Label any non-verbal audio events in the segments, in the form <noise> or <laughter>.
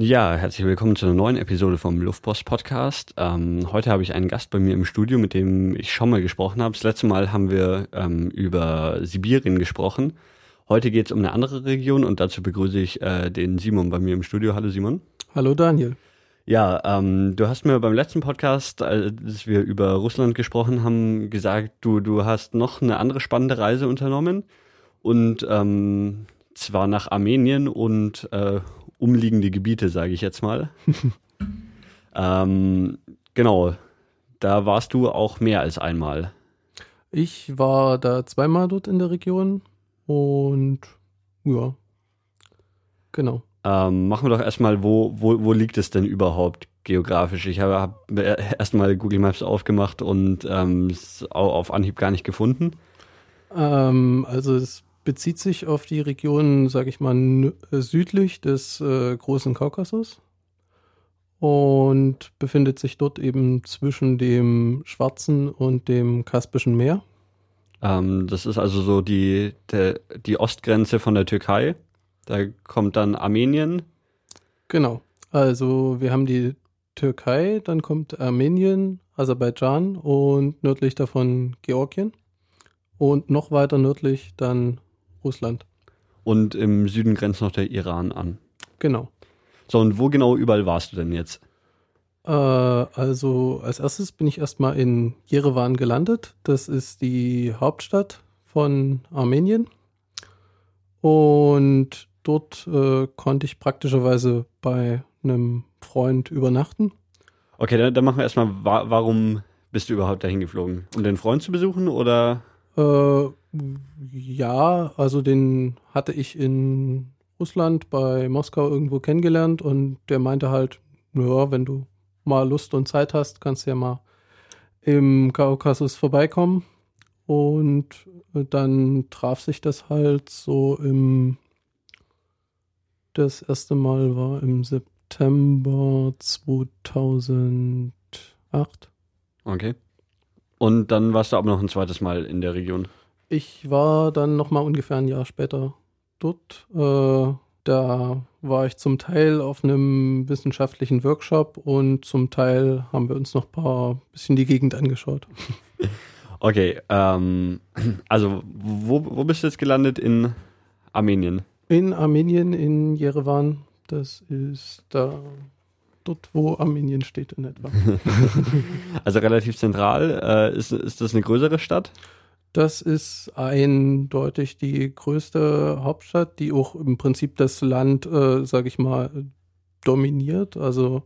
Ja, herzlich willkommen zu einer neuen Episode vom Luftpost Podcast. Ähm, heute habe ich einen Gast bei mir im Studio, mit dem ich schon mal gesprochen habe. Das letzte Mal haben wir ähm, über Sibirien gesprochen. Heute geht es um eine andere Region und dazu begrüße ich äh, den Simon bei mir im Studio. Hallo Simon. Hallo Daniel. Ja, ähm, du hast mir beim letzten Podcast, als wir über Russland gesprochen haben, gesagt, du, du hast noch eine andere spannende Reise unternommen und ähm, zwar nach Armenien und äh, umliegende Gebiete, sage ich jetzt mal. <laughs> ähm, genau, da warst du auch mehr als einmal. Ich war da zweimal dort in der Region und ja, genau. Ähm, machen wir doch erstmal, wo, wo, wo liegt es denn überhaupt geografisch? Ich habe hab erstmal Google Maps aufgemacht und ähm, es auf Anhieb gar nicht gefunden. Ähm, also es bezieht sich auf die Region, sage ich mal, äh, südlich des äh, großen Kaukasus und befindet sich dort eben zwischen dem Schwarzen und dem Kaspischen Meer. Ähm, das ist also so die, der, die Ostgrenze von der Türkei. Da kommt dann Armenien. Genau. Also wir haben die Türkei, dann kommt Armenien, Aserbaidschan und nördlich davon Georgien. Und noch weiter nördlich dann Russland. Und im Süden grenzt noch der Iran an. Genau. So, und wo genau überall warst du denn jetzt? Äh, also als erstes bin ich erstmal in Jerewan gelandet. Das ist die Hauptstadt von Armenien. Und dort äh, konnte ich praktischerweise bei einem Freund übernachten. Okay, dann, dann machen wir erstmal, wa warum bist du überhaupt dahin geflogen? Um den Freund zu besuchen oder? Äh, ja, also den hatte ich in Russland bei Moskau irgendwo kennengelernt und der meinte halt, ja, wenn du mal Lust und Zeit hast, kannst du ja mal im Kaukasus vorbeikommen. Und dann traf sich das halt so im, das erste Mal war im September 2008. Okay. Und dann warst du aber noch ein zweites Mal in der Region. Ich war dann noch mal ungefähr ein Jahr später dort. Äh, da war ich zum Teil auf einem wissenschaftlichen Workshop und zum Teil haben wir uns noch ein paar bisschen die Gegend angeschaut. <laughs> Okay, ähm, also wo, wo bist du jetzt gelandet? In Armenien? In Armenien, in Jerewan. Das ist da dort, wo Armenien steht in etwa. <laughs> also relativ zentral. Äh, ist, ist das eine größere Stadt? Das ist eindeutig die größte Hauptstadt, die auch im Prinzip das Land, äh, sage ich mal, dominiert. Also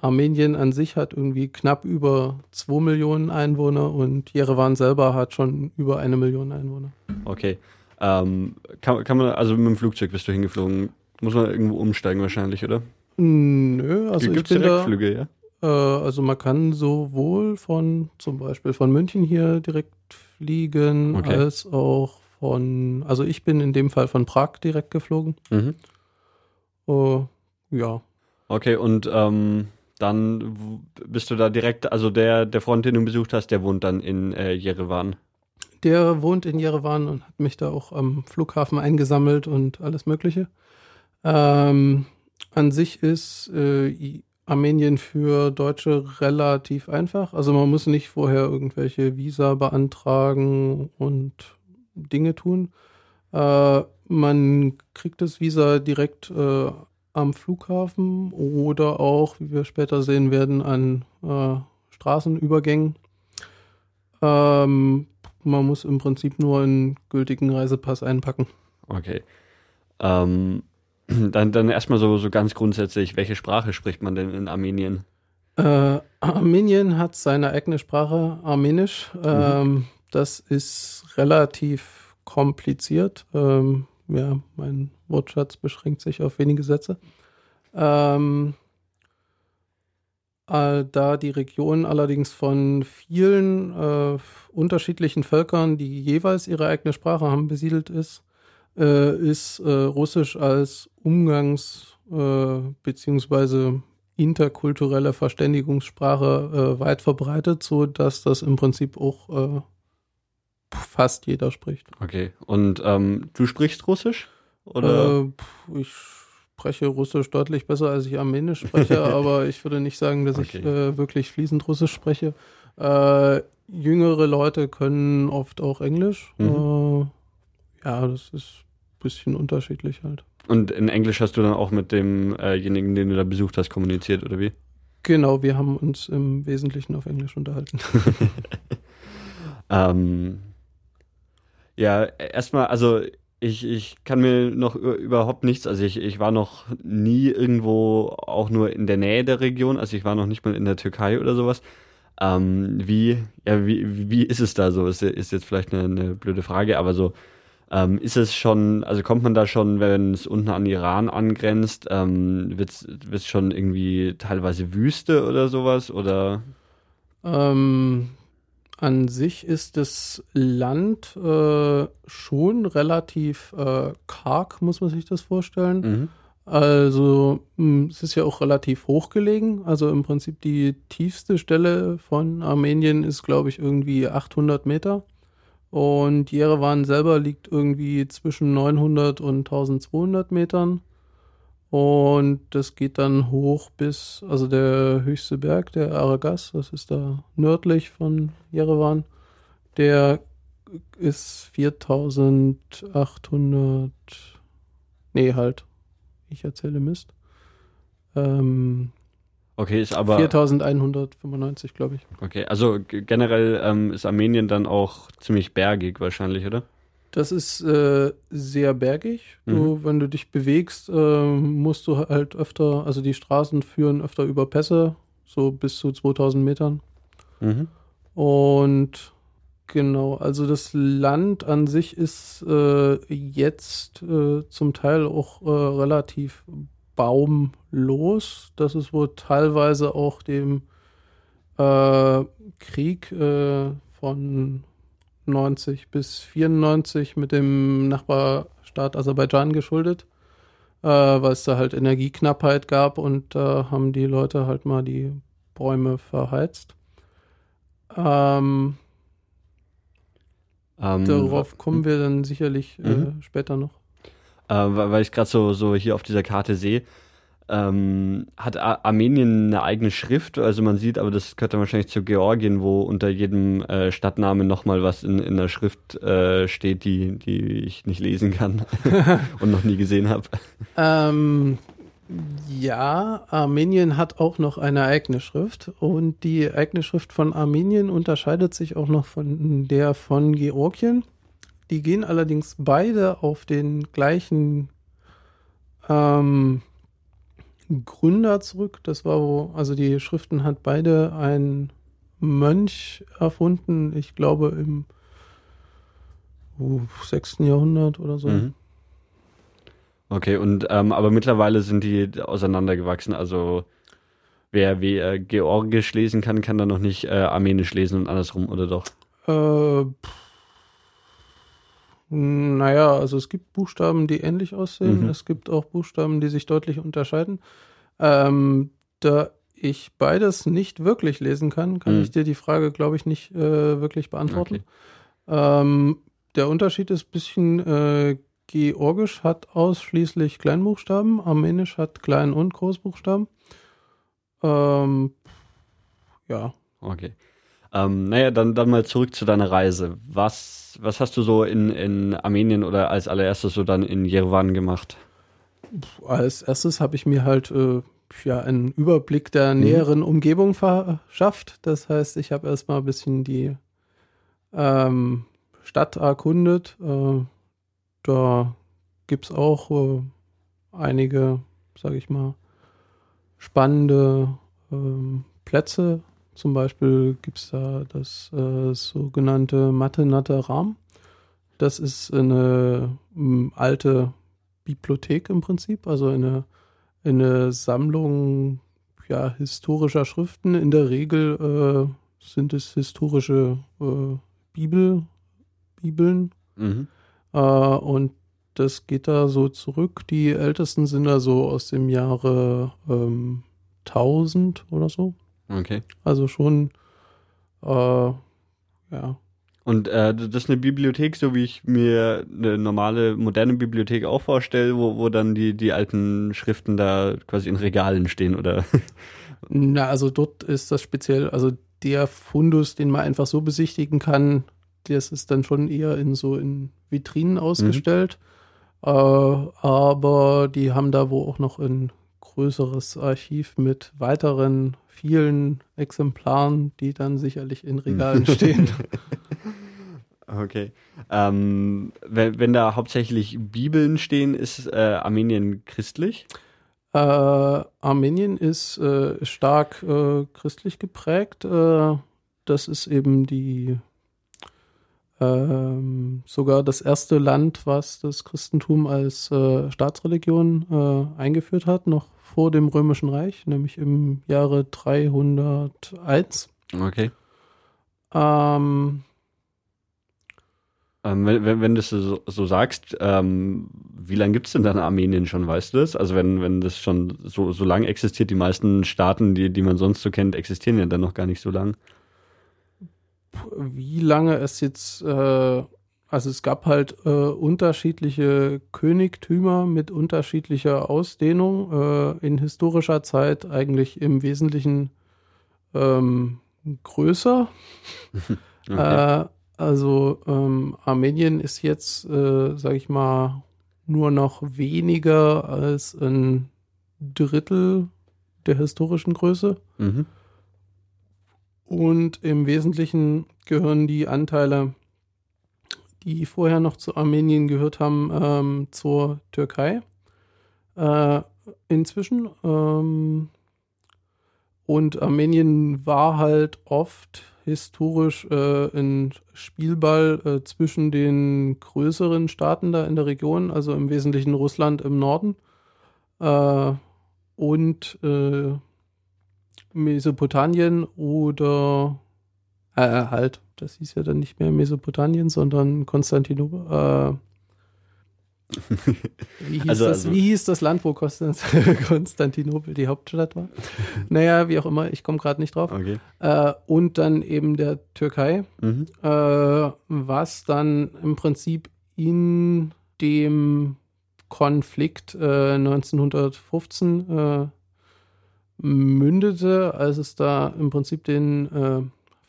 Armenien an sich hat irgendwie knapp über 2 Millionen Einwohner und Jerewan selber hat schon über eine Million Einwohner. Okay. Ähm, kann, kann man, also mit dem Flugzeug bist du hingeflogen? Muss man irgendwo umsteigen wahrscheinlich, oder? Nö, also Gibt's ich bin Direktflüge, ja? da, äh, also man kann sowohl von zum Beispiel von München hier direkt fliegen, Okay. als auch von, also ich bin in dem Fall von Prag direkt geflogen. Mhm. Äh, ja, Okay, und ähm, dann bist du da direkt, also der, der Freund, den du besucht hast, der wohnt dann in äh, Jerewan. der wohnt in Jerewan und hat mich da auch am Flughafen eingesammelt und alles Mögliche. Ähm, an sich ist äh, Armenien für Deutsche relativ einfach. Also man muss nicht vorher irgendwelche Visa beantragen und Dinge tun. Äh, man kriegt das Visa direkt äh, am Flughafen oder auch, wie wir später sehen werden, an äh, Straßenübergängen. Ähm, man muss im Prinzip nur einen gültigen Reisepass einpacken. Okay. Ähm, <clears throat> dann, dann erstmal so, so ganz grundsätzlich, welche Sprache spricht man denn in Armenien? Äh, Armenien hat seine eigene Sprache, Armenisch. Ähm, das ist relativ kompliziert. Ähm, ja, mein Wortschatz beschränkt sich auf wenige Sätze. Ähm, äh, da die Region allerdings von vielen äh, unterschiedlichen Völkern, die jeweils ihre eigene Sprache haben, besiedelt ist, äh, ist äh, Russisch als Umgangs- äh, beziehungsweise interkulturelle Verständigungssprache äh, weit verbreitet, so dass das im Prinzip auch äh, fast jeder spricht. Okay. Und ähm, du sprichst Russisch? Oder? Äh, ich spreche Russisch deutlich besser, als ich Armenisch spreche, <laughs> aber ich würde nicht sagen, dass okay. ich äh, wirklich fließend Russisch spreche. Äh, jüngere Leute können oft auch Englisch. Mhm. Äh, ja, das ist bisschen unterschiedlich halt. Und in Englisch hast du dann auch mit demjenigen, den du da besucht hast, kommuniziert, oder wie? Genau, wir haben uns im Wesentlichen auf Englisch unterhalten. <laughs> ähm, ja, erstmal, also ich, ich kann mir noch überhaupt nichts, also ich, ich war noch nie irgendwo auch nur in der Nähe der Region, also ich war noch nicht mal in der Türkei oder sowas. Ähm, wie, ja, wie, wie ist es da so? Ist, ist jetzt vielleicht eine, eine blöde Frage, aber so, ähm, ist es schon, also kommt man da schon, wenn es unten an Iran angrenzt, ähm, wird es schon irgendwie teilweise Wüste oder sowas? Oder? Ähm, an sich ist das Land äh, schon relativ äh, karg, muss man sich das vorstellen. Mhm. Also hm, es ist ja auch relativ hoch gelegen. Also im Prinzip die tiefste Stelle von Armenien ist, glaube ich, irgendwie 800 Meter. Und Jerewan selber liegt irgendwie zwischen 900 und 1200 Metern. Und das geht dann hoch bis, also der höchste Berg, der Aragas, das ist da nördlich von Jerewan, der ist 4800, nee, halt, ich erzähle Mist. Ähm, Okay, ist aber. 4195, glaube ich. Okay, also generell ähm, ist Armenien dann auch ziemlich bergig wahrscheinlich, oder? Das ist äh, sehr bergig. Du, mhm. wenn du dich bewegst, äh, musst du halt öfter, also die Straßen führen öfter über Pässe, so bis zu 2000 Metern. Mhm. Und genau, also das Land an sich ist äh, jetzt äh, zum Teil auch äh, relativ baumlos. Das ist wohl teilweise auch dem äh, Krieg äh, von 90 bis 94 mit dem Nachbarstaat Aserbaidschan geschuldet, äh, weil es da halt Energieknappheit gab und da äh, haben die Leute halt mal die Bäume verheizt. Ähm, ähm, darauf kommen wir dann sicherlich äh, mhm. später noch äh, weil ich gerade so, so hier auf dieser Karte sehe. Ähm, hat Ar Armenien eine eigene Schrift? Also man sieht, aber das gehört dann wahrscheinlich zu Georgien, wo unter jedem äh, Stadtnamen nochmal was in, in der Schrift äh, steht, die, die ich nicht lesen kann <laughs> <laughs> und noch nie gesehen habe. Ähm, ja, Armenien hat auch noch eine eigene Schrift und die eigene Schrift von Armenien unterscheidet sich auch noch von der von Georgien. Die gehen allerdings beide auf den gleichen ähm, Gründer zurück. Das war wo, also die Schriften hat beide ein Mönch erfunden, ich glaube im uh, 6. Jahrhundert oder so. Mhm. Okay, und ähm, aber mittlerweile sind die auseinandergewachsen. Also wer, wer Georgisch lesen kann, kann dann noch nicht äh, Armenisch lesen und andersrum, oder doch? Äh, pff naja, also es gibt Buchstaben, die ähnlich aussehen. Mhm. Es gibt auch Buchstaben, die sich deutlich unterscheiden. Ähm, da ich beides nicht wirklich lesen kann, kann mhm. ich dir die Frage, glaube ich, nicht äh, wirklich beantworten. Okay. Ähm, der Unterschied ist ein bisschen, äh, Georgisch hat ausschließlich Kleinbuchstaben, Armenisch hat Klein- und Großbuchstaben. Ähm, ja. Okay. Ähm, naja, dann, dann mal zurück zu deiner Reise. Was, was hast du so in, in Armenien oder als allererstes so dann in Jerewan gemacht? Als erstes habe ich mir halt äh, ja, einen Überblick der mhm. näheren Umgebung verschafft. Das heißt, ich habe erstmal ein bisschen die ähm, Stadt erkundet. Äh, da gibt es auch äh, einige, sage ich mal, spannende ähm, Plätze zum Beispiel gibt es da das äh, sogenannte Mathe Ram. Das ist eine m, alte Bibliothek im Prinzip, also eine, eine Sammlung ja, historischer Schriften. In der Regel äh, sind es historische äh, Bibel, Bibeln. Mhm. Äh, und das geht da so zurück. Die ältesten sind da so aus dem Jahre ähm, 1000 oder so. Okay. Also schon, äh, ja. Und äh, das ist eine Bibliothek, so wie ich mir eine normale, moderne Bibliothek auch vorstelle, wo, wo dann die, die alten Schriften da quasi in Regalen stehen, oder? <laughs> Na, also dort ist das speziell, also der Fundus, den man einfach so besichtigen kann, das ist dann schon eher in so in Vitrinen ausgestellt. Mhm. Äh, aber die haben da wo auch noch ein größeres Archiv mit weiteren vielen Exemplaren, die dann sicherlich in Regalen <laughs> stehen. Okay. Ähm, wenn, wenn, da hauptsächlich Bibeln stehen, ist äh, Armenien christlich? Äh, Armenien ist äh, stark äh, christlich geprägt. Äh, das ist eben die ähm, sogar das erste Land, was das Christentum als äh, Staatsreligion eingeführt hat, noch vor dem Römischen Reich, nämlich im Jahre 301. Okay. Ähm, ähm, wenn, wenn, du es so, so sagst, ähm, wie lange gibt es denn dann Armenien schon, weißt du das? Also wenn, wenn das schon so, so lange existiert, die meisten Staaten, die, die man sonst so kennt, existieren ja dann noch gar nicht so lang. Wie lange es jetzt äh, also es gab halt äh, unterschiedliche Königtümer mit unterschiedlicher Ausdehnung äh, in historischer Zeit eigentlich im Wesentlichen ähm, größer. <laughs> okay. äh, also ähm, Armenien ist jetzt, äh, sage ich mal, nur noch weniger als ein Drittel der historischen Größe. Mhm. Und im Wesentlichen gehören die Anteile die vorher noch zu Armenien gehört haben, ähm, zur Türkei. Äh, inzwischen. Ähm, und Armenien war halt oft historisch äh, ein Spielball äh, zwischen den größeren Staaten da in der Region, also im Wesentlichen Russland im Norden äh, und äh, Mesopotamien oder äh, halt das hieß ja dann nicht mehr Mesopotamien, sondern Konstantinopel. Äh, <laughs> wie, hieß also, das, also, wie hieß das Land, wo <laughs> Konstantinopel die Hauptstadt war? naja, wie auch immer, ich komme gerade nicht drauf. Okay. Äh, und dann eben der Türkei, mhm. äh, was dann im Prinzip in dem Konflikt äh, 1915 äh, mündete, als es da im Prinzip den äh,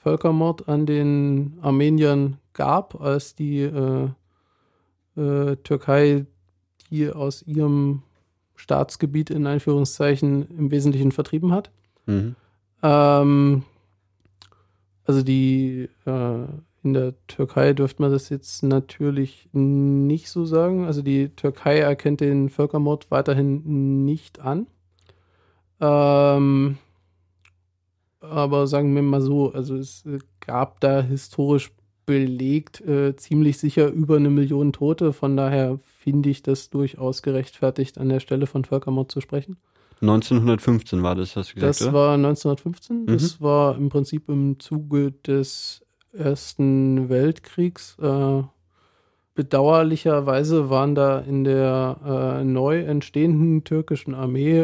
Völkermord an den Armeniern gab, als die äh, äh, Türkei die aus ihrem Staatsgebiet in Einführungszeichen im Wesentlichen vertrieben hat. Mhm. Ähm, also die äh, in der Türkei dürfte man das jetzt natürlich nicht so sagen. Also die Türkei erkennt den Völkermord weiterhin nicht an. Ähm, aber sagen wir mal so, also es äh, gab da historisch belegt äh, ziemlich sicher über eine Million Tote. Von daher finde ich das durchaus gerechtfertigt, an der Stelle von Völkermord zu sprechen. 1915 war das, hast du gesagt, Das oder? war 1915. Mhm. Das war im Prinzip im Zuge des Ersten Weltkriegs. Äh, bedauerlicherweise waren da in der äh, neu entstehenden türkischen Armee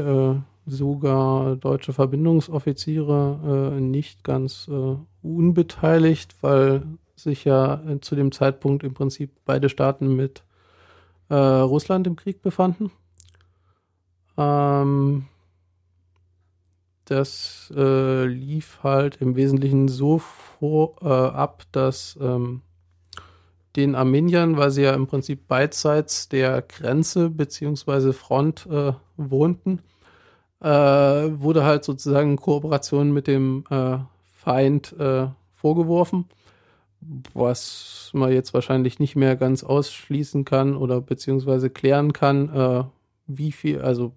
sogar deutsche Verbindungsoffiziere äh, nicht ganz äh, unbeteiligt, weil sich ja äh, zu dem Zeitpunkt im Prinzip beide Staaten mit äh, Russland im Krieg befanden. Ähm, das äh, lief halt im Wesentlichen so vor, äh, ab, dass ähm, den Armeniern, weil sie ja im Prinzip beidseits der Grenze bzw. Front wohnten, äh, wurde halt sozusagen Kooperation mit dem äh, Feind äh, vorgeworfen, was man jetzt wahrscheinlich nicht mehr ganz ausschließen kann oder beziehungsweise klären kann, äh, wie viel, also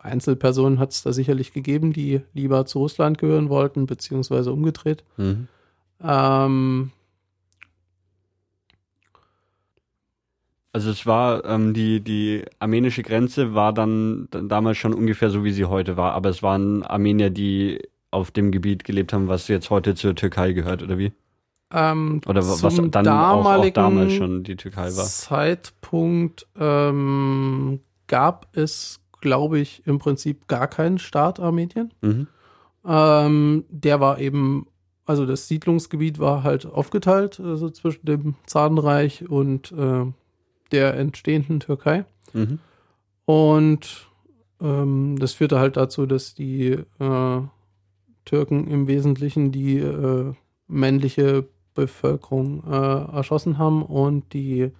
Einzelpersonen hat es da sicherlich gegeben, die lieber zu Russland gehören wollten, beziehungsweise umgedreht. Mhm. Ähm, Also es war ähm, die die armenische Grenze war dann, dann damals schon ungefähr so wie sie heute war, aber es waren Armenier, die auf dem Gebiet gelebt haben, was jetzt heute zur Türkei gehört oder wie? Ähm, oder was dann auch, auch, damals schon die Türkei war. Zeitpunkt ähm, gab es, glaube ich, im Prinzip gar keinen Staat Armenien. Mhm. Ähm, der war eben also das Siedlungsgebiet war halt aufgeteilt, also zwischen dem Zarenreich und äh, der entstehenden Türkei. Mhm. Und ähm, das führte halt dazu, dass die äh, Türken im Wesentlichen die äh, männliche Bevölkerung äh, erschossen haben und die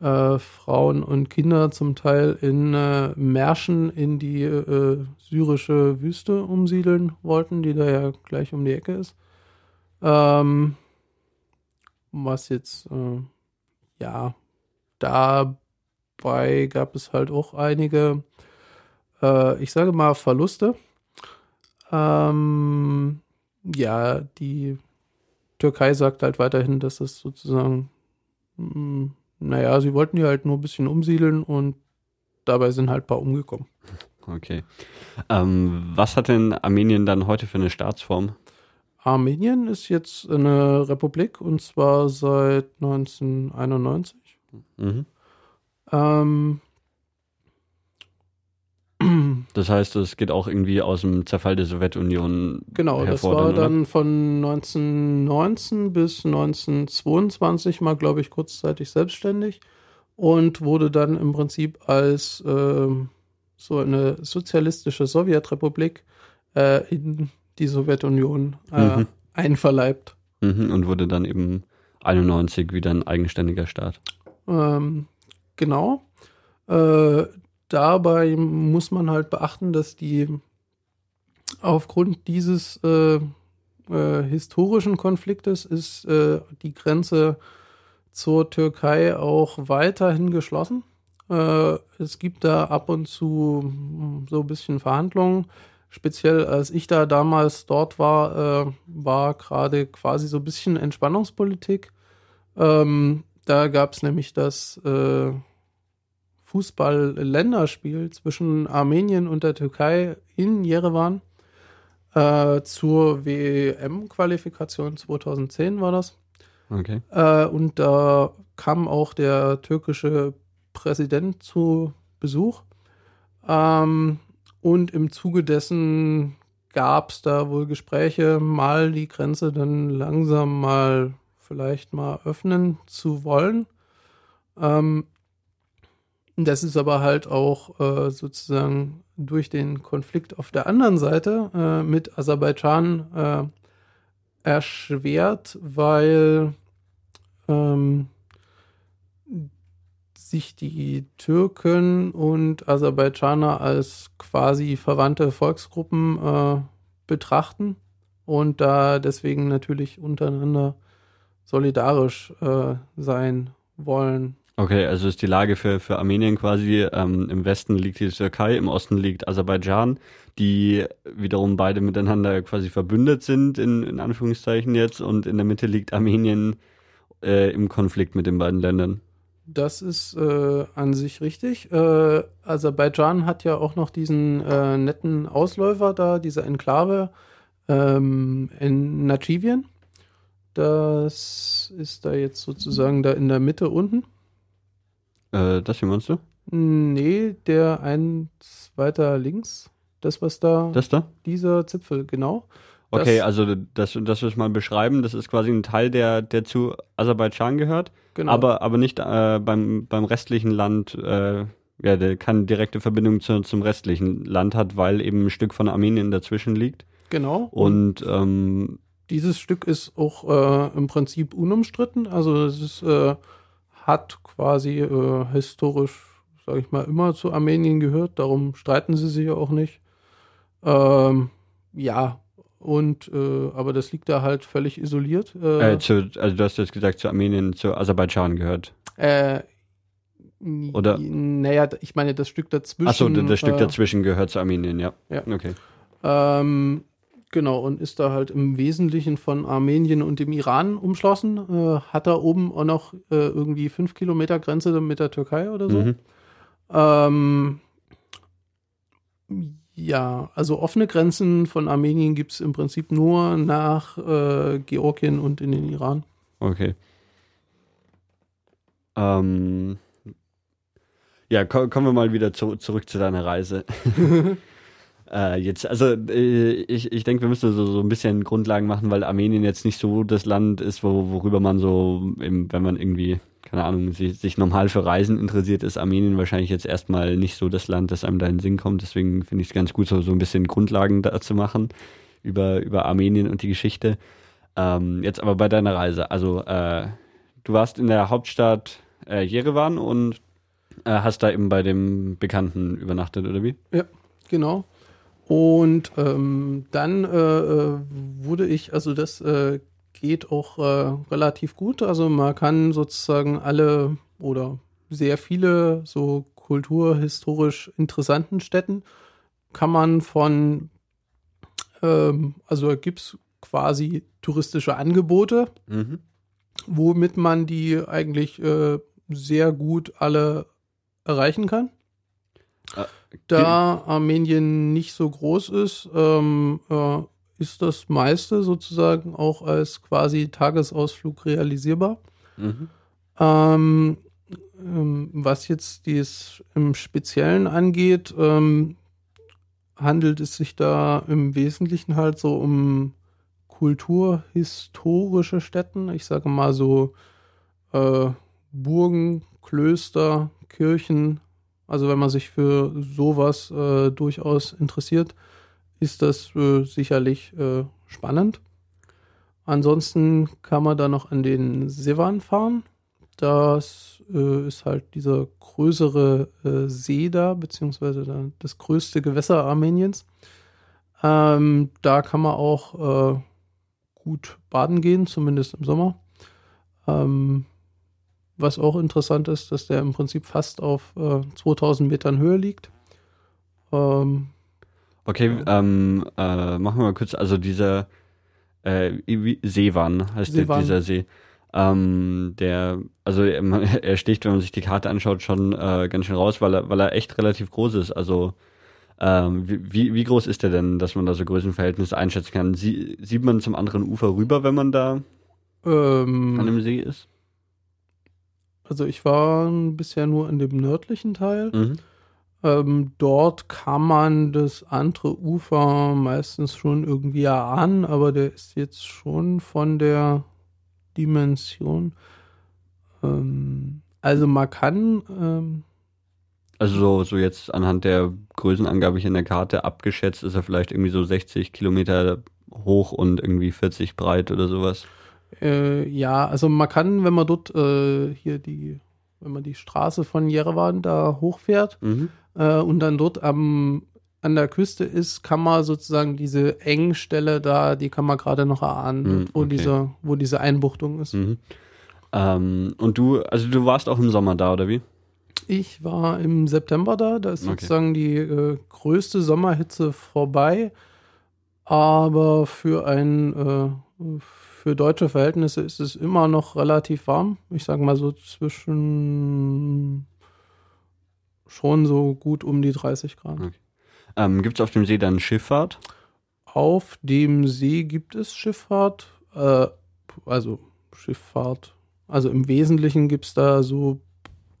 äh, Frauen und Kinder zum Teil in äh, Märschen in die äh, syrische Wüste umsiedeln wollten, die da ja gleich um die Ecke ist. Ähm, was jetzt, ja, dabei gab es halt auch einige, äh, ich sage mal, Verluste. Ähm, ja, die Türkei sagt halt weiterhin, dass es sozusagen, mh, mm, naja, sie wollten die halt nur ein bisschen umsiedeln und dabei sind halt ein paar umgekommen. Okay. Ähm, was hat denn Armenien dann heute für eine Staatsform? Armenien ist jetzt eine Republik und zwar seit 1991. Mhm. Ähm, <clears throat> Das heißt, es geht auch irgendwie aus dem Zerfall der Sowjetunion genau, das hervor. war dann, dann von 1919 bis 1922 mal, glaube ich, kurzzeitig selbstständig und wurde dann im Prinzip als ähm, so eine sozialistische Sowjetrepublik äh, in die Sowjetunion äh, Mhm. einverleibt. Mhm, und wurde dann eben 91 wieder ein eigenständiger Staat. Ähm, genau. Äh, dabei muss man halt beachten, dass die aufgrund dieses äh, äh, historischen Konfliktes ist äh, die Grenze zur Türkei auch weiterhin geschlossen. Äh, es gibt da ab und zu so ein bisschen Verhandlungen. Speziell als ich da damals dort war, war gerade quasi so ein bisschen Entspannungspolitik. Ähm, da gab es nämlich das äh, Fußball-Länderspiel zwischen Armenien und der Türkei in Jerewan äh, zur WM-Qualifikation 2010 war das. Okay. Äh, und da kam auch der türkische Präsident zu Besuch. Ähm, und im Zuge dessen gab es da wohl Gespräche, mal die Grenze dann langsam mal vielleicht mal öffnen zu wollen. Ähm, das ist aber halt auch äh, sozusagen durch den Konflikt auf der anderen Seite äh, mit Aserbaidschan äh, erschwert, weil ähm, sich die Türken und Aserbaidschaner als quasi verwandte Volksgruppen äh, betrachten und da deswegen natürlich untereinander solidarisch äh, sein wollen. Okay, also ist die Lage für, für Armenien quasi, ähm, im Westen liegt die Türkei, im Osten liegt Aserbaidschan, die wiederum beide miteinander quasi verbündet sind, in, in Anführungszeichen jetzt, und in der Mitte liegt Armenien äh, im Konflikt mit den beiden Ländern. Das ist äh, an sich richtig. Äh, Aserbaidschan hat ja auch noch diesen äh, netten Ausläufer da, diese Enklave ähm, in Nachivien. Das ist da jetzt sozusagen da in der Mitte unten. Äh, das hier meinst du? Nee, der eins weiter links. Das, was da, Das da? dieser Zipfel, genau. Das- Okay, also das, das wir mal beschreiben, das ist quasi ein Teil, der, der zu Aserbaidschan gehört, genau. aber, aber nicht äh, beim, beim restlichen Land, äh, ja, der keine direkte Verbindung zu, zum restlichen Land hat, weil eben ein Stück von Armenien dazwischen liegt. genau. Und ähm, dieses Stück ist auch äh, im Prinzip unumstritten. Also es ist, äh, hat quasi äh, historisch, sage ich mal, immer zu Armenien gehört. Darum streiten sie sich ja auch nicht. Ähm, ja, und äh, aber das liegt da halt völlig isoliert. Äh, äh, zu, also du hast jetzt gesagt, zu Armenien, zu Aserbaidschan gehört. äh, Oder- Naja, ich meine, das Stück dazwischen. Achso, das Stück dazwischen gehört zu Armenien, ja. Ja. Okay. Ähm, genau, und ist da halt im Wesentlichen von Armenien und dem Iran umschlossen. Äh, hat da oben auch noch äh, irgendwie fünf Kilometer Grenze mit der Türkei oder so. Mhm. Ähm, ja, also offene Grenzen von Armenien gibt es im Prinzip nur nach äh, Georgien und in den Iran. Okay. Ähm, ja, ko kommen wir mal wieder zu zurück zu deiner Reise. <laughs> Äh, jetzt, also äh, ich, ich denke, wir müssen so, so ein bisschen Grundlagen machen, weil Armenien jetzt nicht so das Land ist, wo, worüber man so, im, wenn man irgendwie, keine Ahnung, sich, sich normal für Reisen interessiert, ist Armenien wahrscheinlich jetzt erstmal nicht so das Land, das einem da in den Sinn kommt. Deswegen finde ich es ganz gut, so, so ein bisschen Grundlagen da zu machen über, über Armenien und die Geschichte. Ähm, jetzt aber bei deiner Reise. Also äh, du warst in der Hauptstadt äh, Jerewan und äh, hast da eben bei dem Bekannten übernachtet, oder wie? Ja, genau. Und ähm, dann äh, äh, wurde ich, also das äh, geht auch äh, relativ gut. Also man kann sozusagen alle oder sehr viele so kulturhistorisch interessanten Städten kann man von, ähm, also gibt es quasi touristische Angebote, mhm. womit man die eigentlich äh, sehr gut alle erreichen kann. Ah, da Armenien nicht so groß ist, ähm, äh, ist das meiste sozusagen auch als quasi Tagesausflug realisierbar. Mhm. Ähm, ähm, was jetzt dies im Speziellen angeht, ähm, handelt es sich da im Wesentlichen halt so um kulturhistorische Städten. Ich sage mal so äh, Burgen, Klöster, Kirchen, also wenn man sich für sowas äh, durchaus interessiert, ist das äh, sicherlich äh, spannend. Ansonsten kann man da noch an den Sevan fahren. Das äh, ist halt dieser größere äh, See da, beziehungsweise da das größte Gewässer Armeniens. Ähm, da kann man auch äh, gut baden gehen, zumindest im Sommer. Ähm, was auch interessant ist, dass der im Prinzip fast auf äh, 2000 Metern Höhe liegt. Ähm, okay, ähm, äh, machen wir mal kurz, also dieser äh, Seewan heißt Seewan. dieser See. Ähm, der, also er, <laughs> er, sticht, wenn man sich die Karte anschaut, schon äh, ganz schön raus, weil er, weil er echt relativ groß ist. Also ähm, wie, wie groß ist der denn, dass man da so Größenverhältnisse einschätzen kann? Sie, sieht man zum anderen Ufer rüber, wenn man da ähm, an dem See ist? Also ich war bisher nur in dem nördlichen Teil. Mhm. Ähm, dort kann man das andere Ufer meistens schon irgendwie erahnen, aber der ist jetzt schon von der Dimension. Ähm, also man kann. Ähm, also so, so jetzt anhand der Größenangabe hier in der Karte abgeschätzt ist er vielleicht irgendwie so 60 Kilometer hoch und irgendwie 40 breit oder sowas. Äh, ja, also man kann, wenn man dort äh, hier die, wenn man die Straße von Jerewan da hochfährt mhm. äh, und dann dort am an der Küste ist, kann man sozusagen diese Engstelle da, die kann man gerade noch erahnen, mhm, wo okay. diese, wo diese Einbuchtung ist. Mhm. Ähm, und du, also du warst auch im Sommer da, oder wie? Ich war im September da, da ist okay. sozusagen die äh, größte Sommerhitze vorbei, aber für ein äh, für deutsche Verhältnisse ist es immer noch relativ warm. Ich sage mal so zwischen schon so gut um die 30 Grad. Okay. Ähm, gibt es auf dem See dann Schifffahrt? Auf dem See gibt es Schifffahrt, äh, also Schifffahrt. Also im Wesentlichen gibt es da so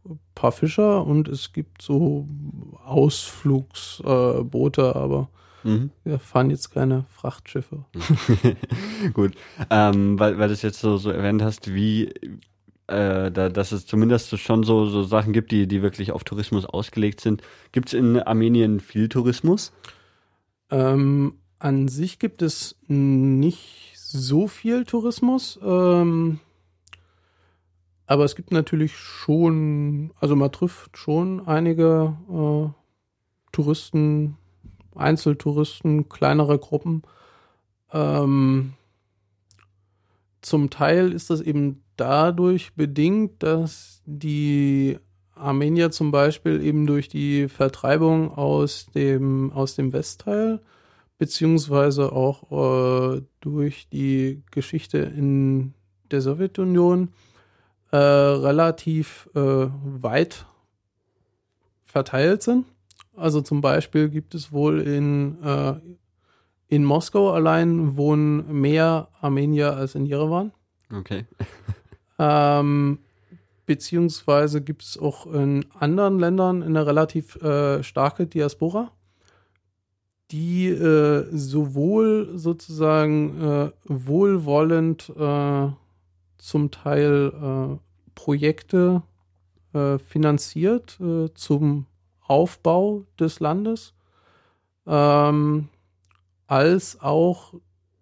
ein paar Fischer und es gibt so Ausflugsboote, äh, aber Mhm. Wir fahren jetzt keine Frachtschiffe. <laughs> Gut, ähm, weil, weil du es jetzt so, so erwähnt hast, wie äh, da, dass es zumindest schon so, so Sachen gibt, die, die wirklich auf Tourismus ausgelegt sind. Gibt es in Armenien viel Tourismus? Ähm, an sich gibt es nicht so viel Tourismus. Ähm, aber es gibt natürlich schon, also man trifft schon einige äh, Touristen, Einzeltouristen, kleinere Gruppen. Ähm, zum Teil ist das eben dadurch bedingt, dass die Armenier zum Beispiel eben durch die Vertreibung aus dem, aus dem Westteil, beziehungsweise auch äh, durch die Geschichte in der Sowjetunion äh, relativ äh, weit verteilt sind. Also zum Beispiel gibt es wohl in, äh, in Moskau allein wohnen mehr Armenier als in Jerewan. Okay. <laughs> ähm, beziehungsweise gibt es auch in anderen Ländern eine relativ äh, starke Diaspora. die äh, sowohl sozusagen äh, wohlwollend äh, zum Teil äh, Projekte finanziert zum Aufbau des Landes, ähm, als auch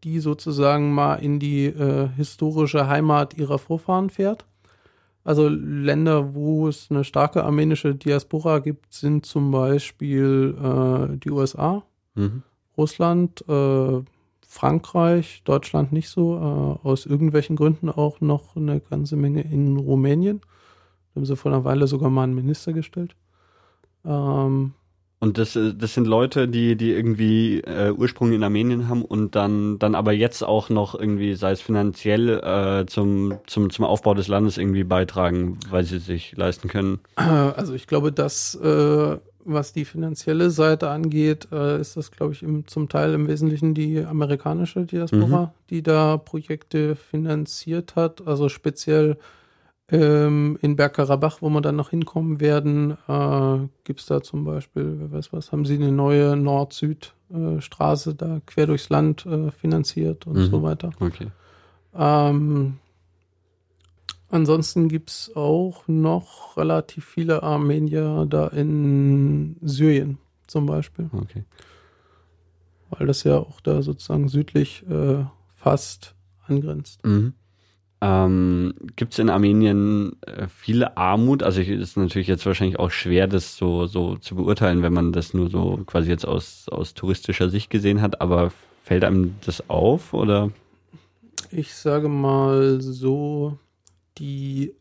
die sozusagen mal in die historische Heimat ihrer Vorfahren fährt. Also Länder, wo es eine starke armenische Diaspora gibt, sind zum Beispiel äh, die USA, mhm. Russland, äh, Frankreich, Deutschland nicht so, äh, aus irgendwelchen Gründen auch noch eine ganze Menge in Rumänien. Da haben sie vor einer Weile sogar mal einen Minister gestellt. Ähm, und das, äh, das sind Leute, die, die irgendwie äh, Ursprung in Armenien haben und dann, dann aber jetzt auch noch irgendwie, sei es finanziell, äh, zum, zum, zum Aufbau des Landes irgendwie beitragen, weil sie sich leisten können. Also ich glaube, dass äh, was die finanzielle Seite angeht, äh, ist das, glaube ich, im, zum Teil im Wesentlichen die amerikanische Diaspora, mhm. die da Projekte finanziert hat. Also speziell ähm, in Bergkarabach, wo wir dann noch hinkommen werden, äh, gibt es da zum Beispiel, wer weiß was, haben sie eine neue Nord-Süd-Straße da quer durchs Land äh, finanziert und mhm. so weiter. Okay. Ähm, ansonsten gibt es auch noch relativ viele Armenier da in Syrien zum Beispiel. Okay. Weil das ja auch da sozusagen südlich äh, fast angrenzt. Mhm. Ähm, Gibt es in Armenien äh, viele Armut? Also es ist natürlich jetzt wahrscheinlich auch schwer, das so, so zu beurteilen, wenn man das nur so quasi jetzt aus, aus touristischer Sicht gesehen hat, aber fällt einem das auf oder? Ich sage mal so, die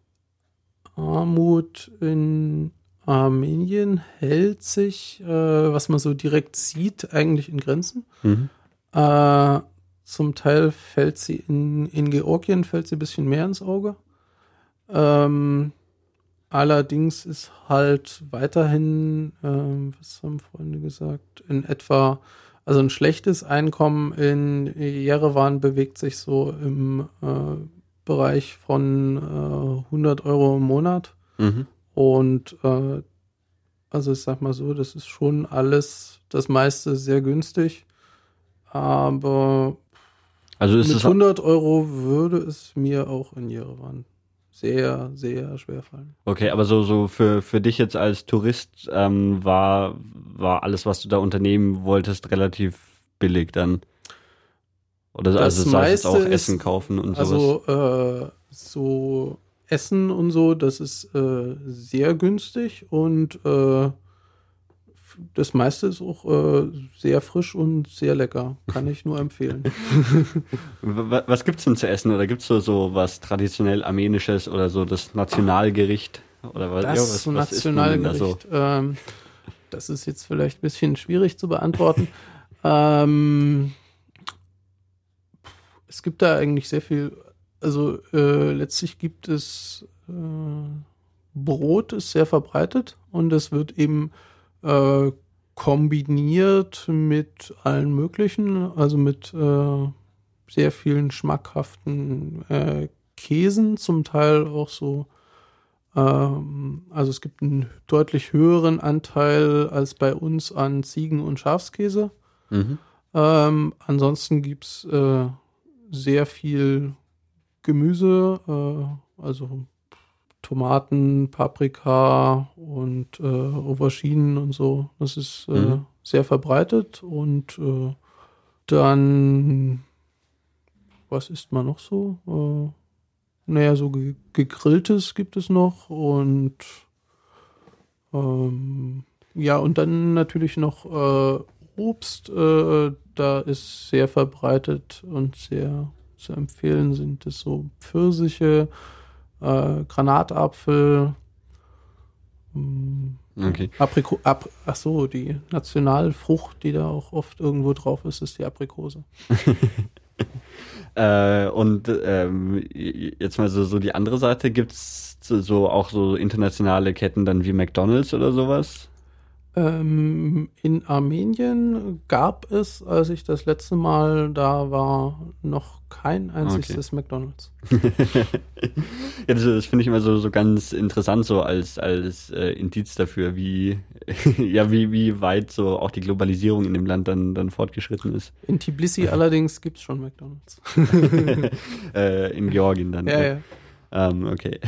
Armut in Armenien hält sich, äh, was man so direkt sieht, eigentlich in Grenzen. Mhm. Äh, zum Teil fällt sie in, in Georgien, fällt sie ein bisschen mehr ins Auge. Ähm, allerdings ist halt weiterhin, ähm, was haben Freunde gesagt, in etwa, also ein schlechtes Einkommen in Jerewan bewegt sich so im äh, Bereich von äh, 100 Euro im Monat. Mhm. Und äh, also ich sag mal so, das ist schon alles, das meiste sehr günstig. Aber also ist Mit 100 Euro würde es mir auch in Jerewan sehr, sehr schwer fallen. Okay, aber so, so für, für dich jetzt als Tourist ähm, war, war alles, was du da unternehmen wolltest, relativ billig dann? Oder das also es auch Essen kaufen und also, sowas? Also äh, so Essen und so, das ist äh, sehr günstig und äh, das meiste ist auch äh, sehr frisch und sehr lecker. Kann ich nur empfehlen. <laughs> was gibt's denn zu essen? Oder gibt's so, so was traditionell armenisches oder so das Nationalgericht? Oder was, das ja, was, was Nationalgericht. Da so? ähm, das ist jetzt vielleicht ein bisschen schwierig zu beantworten. <laughs> ähm, es gibt da eigentlich sehr viel. Also äh, letztlich gibt es äh, Brot ist sehr verbreitet und es wird eben äh, kombiniert mit allen möglichen, also mit äh, sehr vielen schmackhaften äh, Käsen, zum Teil auch so. Ähm, also es gibt einen deutlich höheren Anteil als bei uns an Ziegen- und Schafskäse. Mhm. Ähm, ansonsten gibt es äh, sehr viel Gemüse, äh, also Tomaten, Paprika und äh, Auberginen und so. Das ist äh, mhm. sehr verbreitet. Und äh, dann, was isst man noch so? Äh, naja, so ge gegrilltes gibt es noch und ähm, ja, und dann natürlich noch äh, Obst. Äh, da ist sehr verbreitet und sehr zu empfehlen sind es so Pfirsiche, äh, Granatapfel, ähm, okay. Apriko Ap ach so, die Nationalfrucht, die da auch oft irgendwo drauf ist, ist die Aprikose. <laughs> äh, und ähm, jetzt mal so, so die andere Seite, gibt es so, auch so internationale Ketten dann wie McDonalds oder sowas? Ähm, in Armenien gab es, als ich das letzte Mal da war, noch kein einziges okay. McDonalds. <laughs> ja, das, das finde ich immer so, so ganz interessant, so als, als äh, Indiz dafür, wie, <laughs> ja, wie, wie weit so auch die Globalisierung in dem Land dann, dann fortgeschritten ist. In Tbilisi <laughs> allerdings gibt es schon McDonalds. äh, in Georgien dann. Ja, ja. Ähm, okay.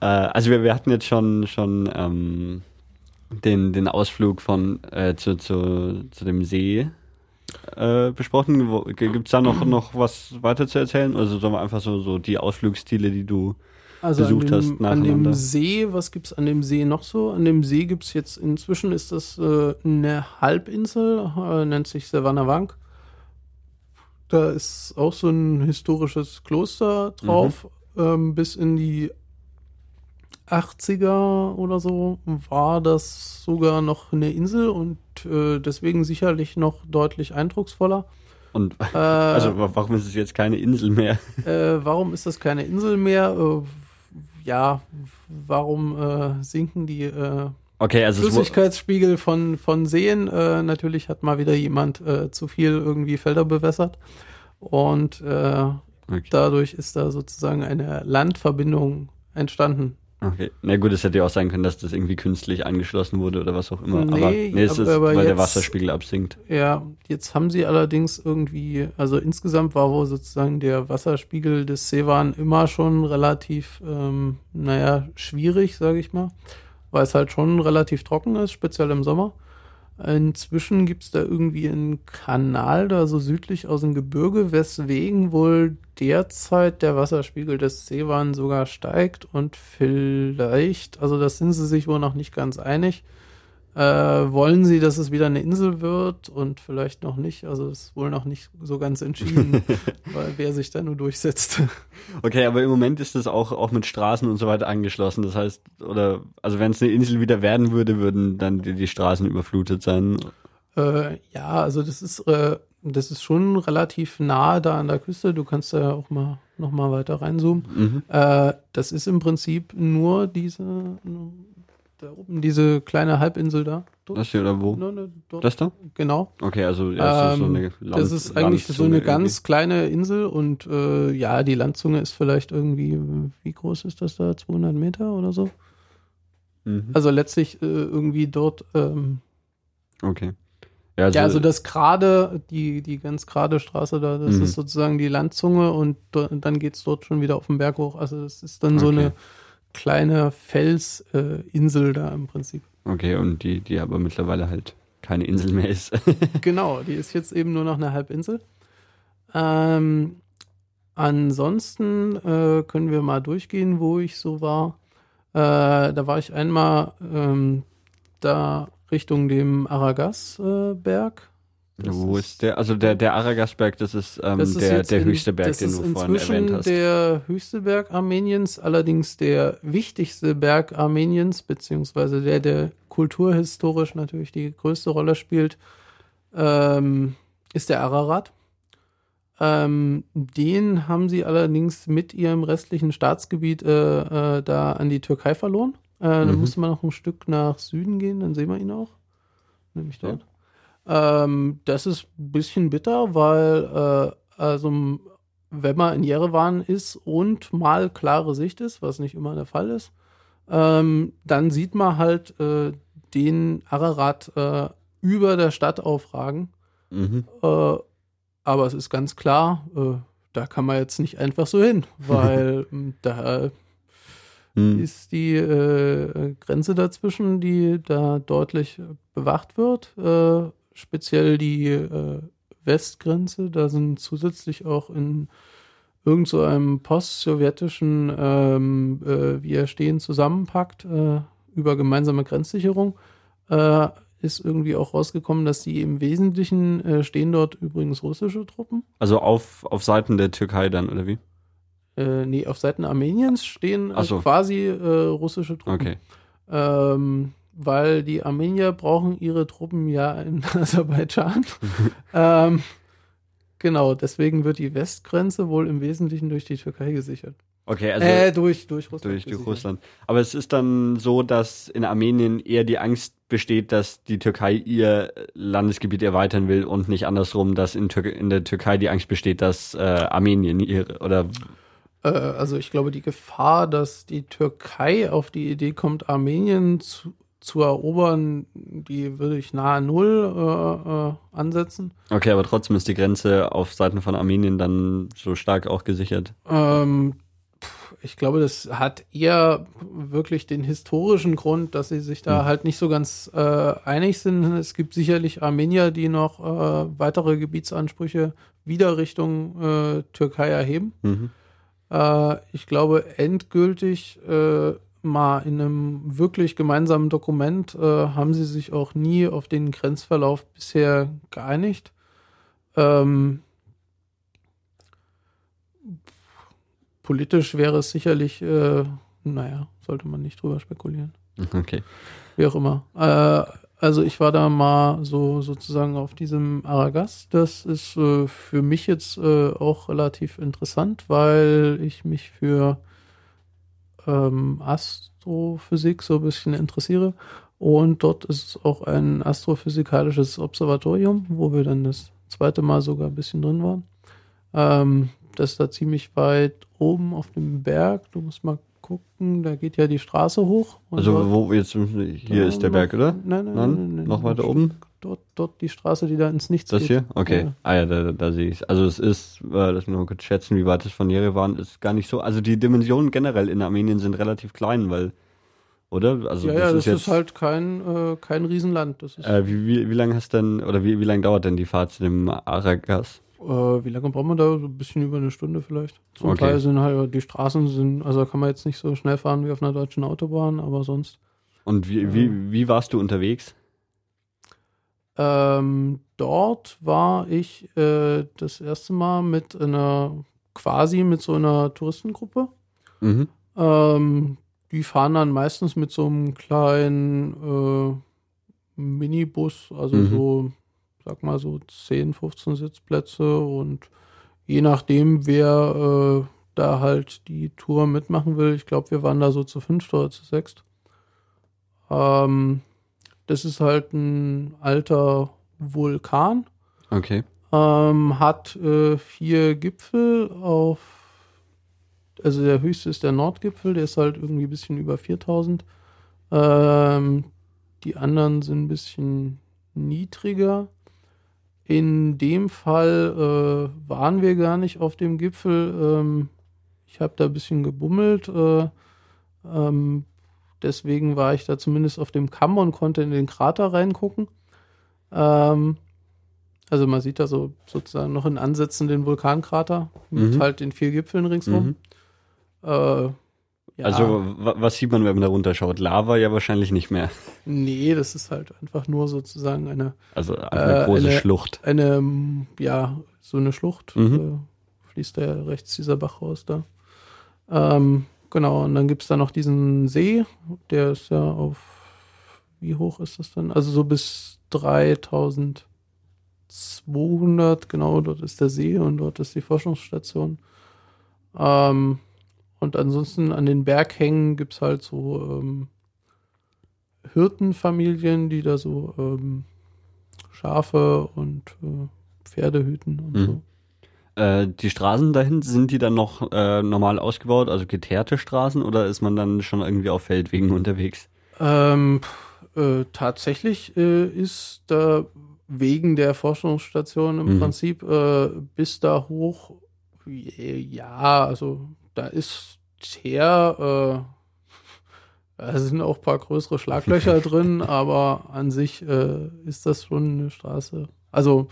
äh, also wir, wir hatten jetzt schon, schon ähm, den, den Ausflug von äh, zu, zu, zu dem See äh, besprochen. Gibt es da noch, noch was weiter zu erzählen? Also sollen wir einfach so, so die Ausflugsstile, die du also besucht dem, hast, An dem See, was gibt es an dem See noch so? An dem See gibt es jetzt, inzwischen ist das äh, eine Halbinsel, äh, nennt sich Savannah Da ist auch so ein historisches Kloster drauf, mhm. ähm, bis in die 80er oder so war das sogar noch eine Insel und äh, deswegen sicherlich noch deutlich eindrucksvoller. Und äh, <laughs> also warum ist es jetzt keine Insel mehr? <laughs> Äh, warum ist das keine Insel mehr? Äh, ja, warum äh, sinken die äh, okay, also Flüssigkeitsspiegel von, von Seen? natürlich hat mal wieder jemand zu viel irgendwie Felder bewässert und okay. dadurch ist da sozusagen eine Landverbindung entstanden. Okay. Na gut, es hätte ja auch sein können, dass das irgendwie künstlich angeschlossen wurde oder was auch immer. Nee, aber nee, es ist, weil jetzt, der Wasserspiegel absinkt. Ja, jetzt haben sie allerdings irgendwie, also insgesamt war wohl sozusagen der Wasserspiegel des Seewan immer schon relativ, ähm, naja, schwierig, sage ich mal, weil es halt schon relativ trocken ist, speziell im Sommer. Inzwischen gibt es da irgendwie einen Kanal da so südlich aus dem Gebirge, weswegen wohl derzeit der Wasserspiegel des Seewan sogar steigt und vielleicht, also da sind sie sich wohl noch nicht ganz einig, äh, wollen sie, dass es wieder eine Insel wird und vielleicht noch nicht. Also ist wohl noch nicht so ganz entschieden, <laughs> weil wer sich da nur durchsetzt. <laughs> Okay, aber im Moment ist das auch, auch mit Straßen und so weiter angeschlossen. Das heißt, oder also wenn es eine Insel wieder werden würde, würden dann die, die Straßen überflutet sein. Äh, ja, also das ist, äh, das ist schon relativ nahe da an der Küste. Du kannst da ja auch mal noch mal weiter reinzoomen. Mhm. Äh, das ist im Prinzip nur diese da oben diese kleine Halbinsel da. Dort. Das hier oder wo? Ne, ne, das da? Genau. Okay, also ja, ähm, so eine Land das ist eigentlich so eine ganz irgendwie. kleine Insel und äh, ja, die Landzunge ist vielleicht irgendwie, wie groß ist das da? 200 Meter oder so? Mhm. Also letztlich äh, irgendwie dort. Ähm, okay. Ja, also, ja, also das gerade, die, die ganz gerade Straße da, das mhm. ist sozusagen die Landzunge und dann geht es dort schon wieder auf den Berg hoch. Also das ist dann okay. so eine kleine Felsinsel äh, da im Prinzip. Okay, und die, die aber mittlerweile halt keine Insel mehr ist. <laughs> genau, die ist jetzt eben nur noch eine Halbinsel. Ähm, ansonsten äh, können wir mal durchgehen, wo ich so war. Äh, da war ich einmal ähm, da Richtung dem Aragas-Berg. Das Wo ist, ist der? Also der, der Aragasberg, das ist, ähm, das ist der, der höchste Berg, den du vorhin erwähnt hast. Der höchste Berg Armeniens, allerdings der wichtigste Berg Armeniens, beziehungsweise der, der kulturhistorisch natürlich die größte Rolle spielt, ähm, ist der Ararat. Ähm, den haben sie allerdings mit ihrem restlichen Staatsgebiet äh, äh, da an die Türkei verloren. Äh, mhm. Dann musste man noch ein Stück nach Süden gehen, dann sehen wir ihn auch. Nämlich dort. Ähm, das ist ein bisschen bitter, weil äh, also wenn man in Jerewan ist und mal klare Sicht ist, was nicht immer der Fall ist, ähm, dann sieht man halt äh, den Ararat äh, über der Stadt aufragen. Mhm. Äh, aber es ist ganz klar, äh, da kann man jetzt nicht einfach so hin, <laughs> weil ähm, da mhm. ist die äh, Grenze dazwischen, die da deutlich bewacht wird speziell die äh, Westgrenze. Da sind zusätzlich auch in irgend so einem post-sowjetischen ähm, äh, Widerstehen zusammenpackt äh, über gemeinsame Grenzsicherung, äh, ist irgendwie auch rausgekommen, dass die im Wesentlichen äh, stehen dort übrigens russische Truppen. Also auf, auf Seiten der Türkei dann, oder wie? Äh, nee, auf Seiten Armeniens stehen so. quasi äh, russische Truppen. Okay. Ähm, weil die Armenier brauchen ihre Truppen ja in <laughs> Aserbaidschan. <laughs> ähm, genau, deswegen wird die Westgrenze wohl im Wesentlichen durch die Türkei gesichert. Okay, also äh, durch, durch Russland. Durch, durch Russland. Aber es ist dann so, dass in Armenien eher die Angst besteht, dass die Türkei ihr Landesgebiet erweitern will und nicht andersrum, dass in, Tür in der Türkei die Angst besteht, dass äh, Armenien ihre oder äh, also ich glaube, die Gefahr, dass die Türkei auf die Idee kommt, Armenien zu, zu erobern, die würde ich nahe Null äh, äh, ansetzen. Okay, aber trotzdem ist die Grenze auf Seiten von Armenien dann so stark auch gesichert. Ähm, ich glaube, das hat eher wirklich den historischen Grund, dass sie sich da hm. halt nicht so ganz äh, einig sind. Es gibt sicherlich Armenier, die noch äh, weitere Gebietsansprüche wieder Richtung äh, Türkei erheben. Mhm. Äh, ich glaube, endgültig äh, mal in einem wirklich gemeinsamen Dokument äh, haben sie sich auch nie auf den Grenzverlauf bisher geeinigt. Ähm, politisch wäre es sicherlich, äh, naja, sollte man nicht drüber spekulieren. <laughs> Okay. Wie auch immer. Äh, also ich war da mal so sozusagen auf diesem Aragas. Das ist äh, für mich jetzt äh, auch relativ interessant, weil ich mich für ähm, Astrophysik so ein bisschen interessiere. Und dort ist auch ein astrophysikalisches Observatorium, wo wir dann das zweite Mal sogar ein bisschen drin waren. Ähm, das ist da ziemlich weit oben auf dem Berg. Du musst mal gucken, da geht ja die Straße hoch. Also wo jetzt hier ist der Berg, oder? Nein, nein, nein, nein Noch weiter oben? Dort, dort die Straße, die da ins Nichts das geht. Das hier? Okay. Ja. Ah ja, da, da sehe ich Also es ist, äh, lass mich mal kurz schätzen, wie weit es von Jerewan ist, gar nicht so. Also die Dimensionen generell in Armenien sind relativ klein, weil oder? Also ja, das, ja, ist, das jetzt, ist halt kein, äh, kein Riesenland. Das ist äh, wie, wie, wie lange hast denn, oder wie, wie lange dauert denn die Fahrt zu dem Aragas? Äh, wie lange braucht man da? So ein bisschen über eine Stunde vielleicht. Zum okay. Teil sind halt, die Straßen sind, also kann man jetzt nicht so schnell fahren wie auf einer deutschen Autobahn, aber sonst. Und wie, äh, wie, wie warst du unterwegs? Ähm, dort war ich äh, das erste Mal mit einer, quasi mit so einer Touristengruppe. Mhm. Ähm, die fahren dann meistens mit so einem kleinen äh, Minibus, also mhm. so sag mal so 10, 15 Sitzplätze und je nachdem, wer äh, da halt die Tour mitmachen will, ich glaube, wir waren da so zu fünft oder zu sechst. Ähm, das ist halt ein alter Vulkan. Okay. Ähm, hat äh, vier Gipfel auf, also der höchste ist der Nordgipfel, der ist halt irgendwie ein bisschen über 4000. Ähm, die anderen sind ein bisschen niedriger. In dem Fall äh, waren wir gar nicht auf dem Gipfel. Ähm, ich habe da ein bisschen gebummelt. Äh, ähm, deswegen war ich da zumindest auf dem Kamm und konnte in den Krater reingucken. Ähm, also man sieht da so sozusagen noch in Ansätzen den Vulkankrater mit mhm. halt den vier Gipfeln ringsrum. Mhm. Äh, ja. Also, was sieht man, wenn man da runterschaut? Lava ja wahrscheinlich nicht mehr. Nee, das ist halt einfach nur sozusagen eine. Also eine äh, große eine, Schlucht. Eine, ja, so eine Schlucht. Mhm. Äh, fließt da ja rechts dieser Bach raus da. Ähm, genau, und dann gibt es da noch diesen See, der ist ja auf. Wie hoch ist das dann? Also so bis 3200, genau, dort ist der See und dort ist die Forschungsstation. Ähm, und ansonsten an den Berghängen gibt es halt so ähm, Hirtenfamilien, die da so ähm, Schafe und äh, Pferde hüten und mhm. so. Äh, die Straßen dahin, sind die dann noch äh, normal ausgebaut, also geteerte Straßen, oder ist man dann schon irgendwie auf Feldwegen unterwegs? Ähm, äh, tatsächlich äh, ist da wegen der Forschungsstation im mhm. Prinzip äh, bis da hoch, ja, also da ist Teer, äh, <laughs> da sind auch ein paar größere Schlaglöcher <laughs> drin, aber an sich äh, ist das schon eine Straße. Also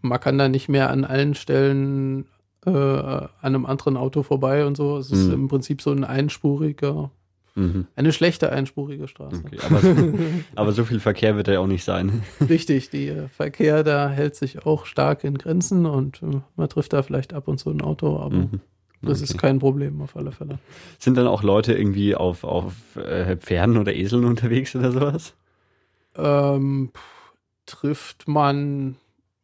man kann da nicht mehr an allen Stellen äh, an einem anderen Auto vorbei und so. Es ist mhm. im Prinzip so ein einspuriger, mhm. eine schlechte einspurige Straße. Okay, aber, so, aber, so, viel Verkehr wird da ja auch nicht sein. <laughs> Richtig, der äh, Verkehr da hält sich auch stark in Grenzen und äh, man trifft da vielleicht ab und zu ein Auto, aber mhm. Das okay. ist kein Problem auf alle Fälle. Sind dann auch Leute irgendwie auf, auf äh, Pferden oder Eseln unterwegs oder sowas? Ähm, trifft man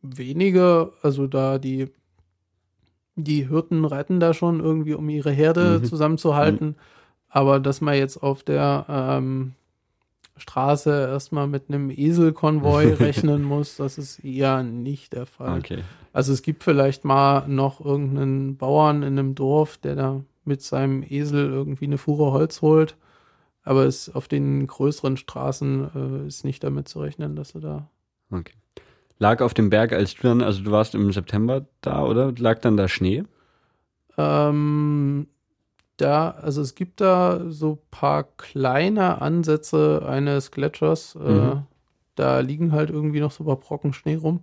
weniger, also da die, die Hirten reiten da schon irgendwie, um ihre Herde mhm. zusammenzuhalten. Mhm. Aber dass man jetzt auf der ähm, Straße erstmal mit einem Eselkonvoi <laughs> rechnen muss. Das ist eher nicht der Fall. Okay. Also es gibt vielleicht mal noch irgendeinen Bauern in einem Dorf, der da mit seinem Esel irgendwie eine Fuhre Holz holt. Aber es auf den größeren Straßen äh, ist nicht damit zu rechnen, dass du da. Okay. Lag auf dem Berg, als du dann, also du warst im September da, oder? Lag dann da Schnee? Ähm, da, also es gibt da so paar kleine Ansätze eines Gletschers. Äh, Mhm. da liegen halt irgendwie noch so ein paar Brocken Schnee rum.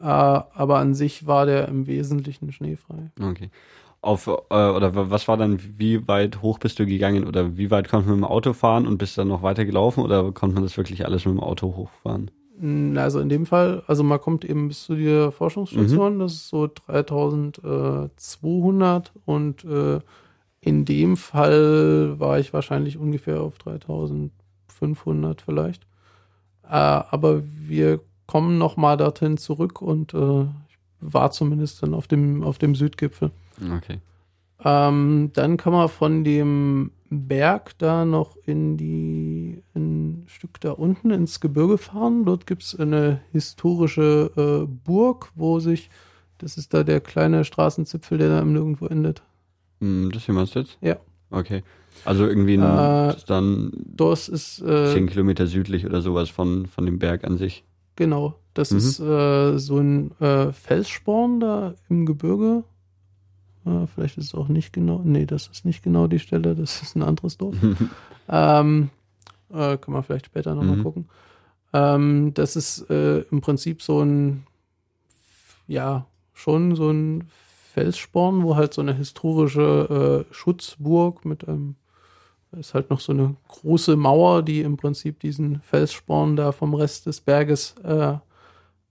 Äh, aber an sich war der im Wesentlichen schneefrei. Okay. Auf, äh, oder wa- was war dann, wie weit hoch bist du gegangen oder wie weit konnte man mit dem Auto fahren und bist dann noch weiter gelaufen oder konnte man das wirklich alles mit dem Auto hochfahren? Also in dem Fall, also man kommt eben bis zu der Forschungsstation, das ist so 3200 und äh, in dem Fall war ich wahrscheinlich ungefähr auf 3500 vielleicht. Äh, aber wir kommen noch mal dorthin zurück und äh, ich war zumindest dann auf dem, auf dem Südgipfel. Okay. Ähm, dann kann man von dem Berg da noch in die ein Stück da unten ins Gebirge fahren. Dort gibt es eine historische äh, Burg, wo sich, das ist da der kleine Straßenzipfel, der da im Nirgendwo endet. Hm, Das hier meinst du jetzt? Ja. Okay. Also irgendwie ein, Äh, dann Das ist äh, 10 Kilometer südlich oder sowas von, von dem Berg an sich. genau, das Mhm. ist äh, so ein äh, Felssporn da im Gebirge. Äh, vielleicht ist es auch nicht genau, nee, das ist nicht genau die Stelle, das ist ein anderes Dorf. <laughs> Ähm, äh, kann man vielleicht später nochmal Mhm. gucken. Ähm, das ist äh, im Prinzip so ein, ja, schon so ein Felssporn, wo halt so eine historische äh, Schutzburg mit einem, da ist halt noch so eine große Mauer, die im Prinzip diesen Felssporn da vom Rest des Berges äh,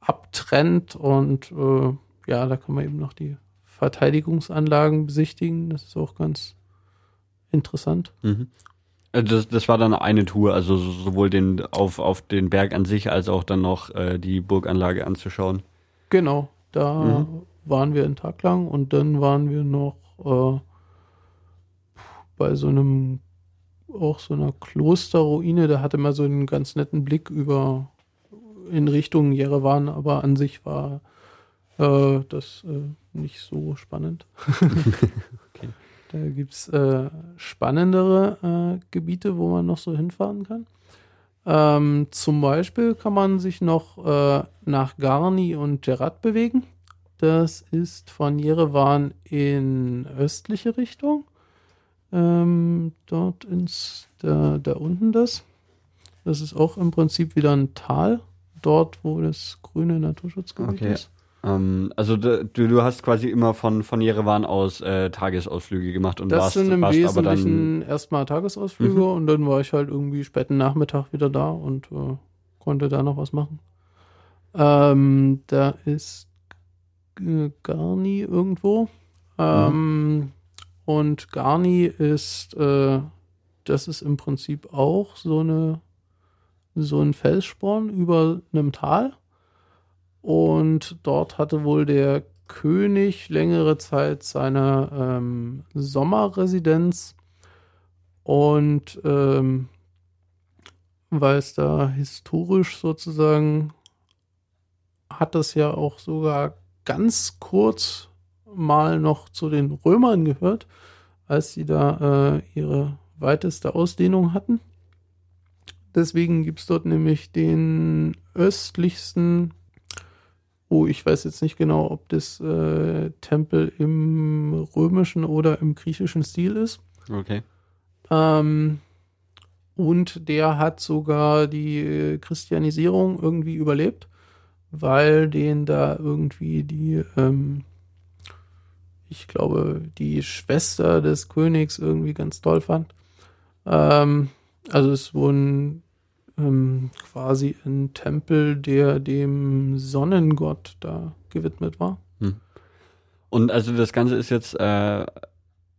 abtrennt und äh, ja, da kann man eben noch die Verteidigungsanlagen besichtigen. Das ist auch ganz interessant. Mhm. Also Das, das war dann eine Tour, also so- sowohl den auf, auf den Berg an sich als auch dann noch äh, die Burganlage anzuschauen. Genau, da Mhm. waren wir einen Tag lang und dann waren wir noch äh, bei so einem, auch so einer Klosterruine, da hatte man so einen ganz netten Blick über in Richtung Jerewan, aber an sich war äh, das äh, nicht so spannend. <laughs> Okay. Da gibt es äh, spannendere äh, Gebiete, wo man noch so hinfahren kann. Ähm, zum Beispiel kann man sich noch äh, nach Garni und Gerat bewegen. Das ist von Jerewan in östliche Richtung. Ähm, dort ins, da, da unten das. Das ist auch im Prinzip wieder ein Tal. Dort, wo das grüne Naturschutzgebiet Okay. ist. Ähm, also du, du hast quasi immer von, von Jerewan aus äh, Tagesausflüge gemacht und Das warst, sind im warst. Wesentlichen erstmal Tagesausflüge Mhm. und dann war ich halt irgendwie späten Nachmittag wieder da und äh, konnte da noch was machen. Ähm, da ist Garni irgendwo. Ähm, Und Garni ist, äh, das ist im Prinzip auch so eine so ein Felssporn über einem Tal. Und dort hatte wohl der König längere Zeit seine ähm, Sommerresidenz. Und ähm, weil es da historisch sozusagen hat es ja auch sogar ganz kurz mal noch zu den Römern gehört, als sie da äh, ihre weiteste Ausdehnung hatten. Deswegen gibt es dort nämlich den östlichsten, oh, ich weiß jetzt nicht genau, ob das äh, Tempel im römischen oder im griechischen Stil ist. Okay. Ähm, und der hat sogar die äh, Christianisierung irgendwie überlebt, weil den da irgendwie die, ähm, ich glaube, die Schwester des Königs irgendwie ganz toll fand. Ähm, also es wurden ähm, quasi ein Tempel, der dem Sonnengott da gewidmet war. Und also das Ganze ist jetzt, äh,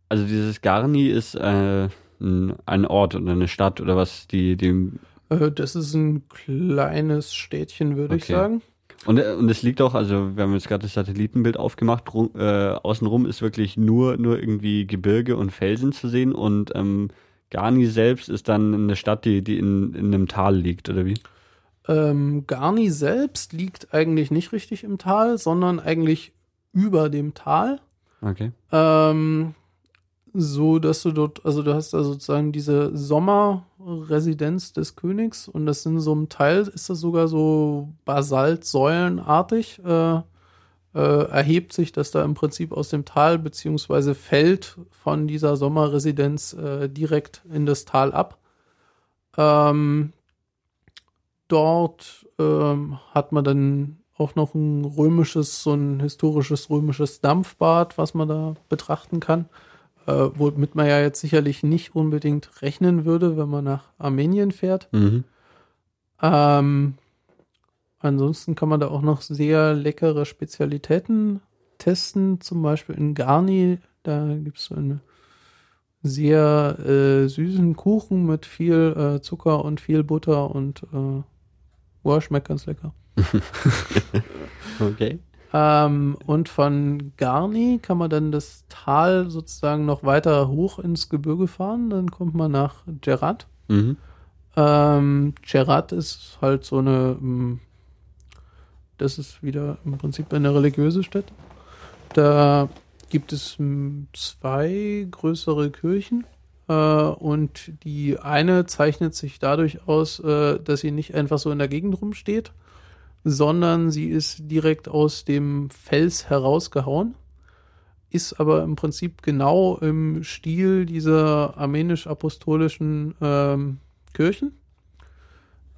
also dieses Garni ist äh, ein, Ort oder eine Stadt oder was, die, die Äh, das ist ein kleines Städtchen, würde ich Okay. sagen. und, äh, und es liegt auch, also wir haben jetzt gerade das Satellitenbild aufgemacht, äh, außenrum ist wirklich nur, nur irgendwie Gebirge und Felsen zu sehen und ähm, Garni selbst ist dann eine Stadt, die, die in, in einem Tal liegt, oder wie? Ähm, Garni selbst liegt eigentlich nicht richtig im Tal, sondern eigentlich über dem Tal. Okay. Ähm, so dass du dort, also du hast da sozusagen diese Sommerresidenz des Königs und das in so einem Teil ist das sogar so basaltsäulenartig. Äh, äh, erhebt sich das da im Prinzip aus dem Tal, beziehungsweise fällt von dieser Sommerresidenz äh, direkt in das Tal ab. Ähm, dort ähm, hat man dann auch noch ein römisches, so ein historisches römisches Dampfbad, was man da betrachten kann. Äh, womit man ja jetzt sicherlich nicht unbedingt rechnen würde, wenn man nach Armenien fährt. Mhm. Ähm, ansonsten kann man da auch noch sehr leckere Spezialitäten testen, zum Beispiel in Garni. Da gibt es so einen sehr äh, süßen Kuchen mit viel äh, Zucker und viel Butter und äh, wow, schmeckt ganz lecker. <laughs> okay. Ähm, und von Garni kann man dann das Tal sozusagen noch weiter hoch ins Gebirge fahren. Dann kommt man nach Gerat. Mhm. Ähm, Gerat ist halt so eine, mm, das ist wieder im Prinzip eine religiöse Stadt. Da gibt es mm, zwei größere Kirchen. Äh, und die eine zeichnet sich dadurch aus, äh, dass sie nicht einfach so in der Gegend rumsteht, sondern sie ist direkt aus dem Fels herausgehauen, ist aber im Prinzip genau im Stil dieser armenisch-apostolischen ähm, Kirchen.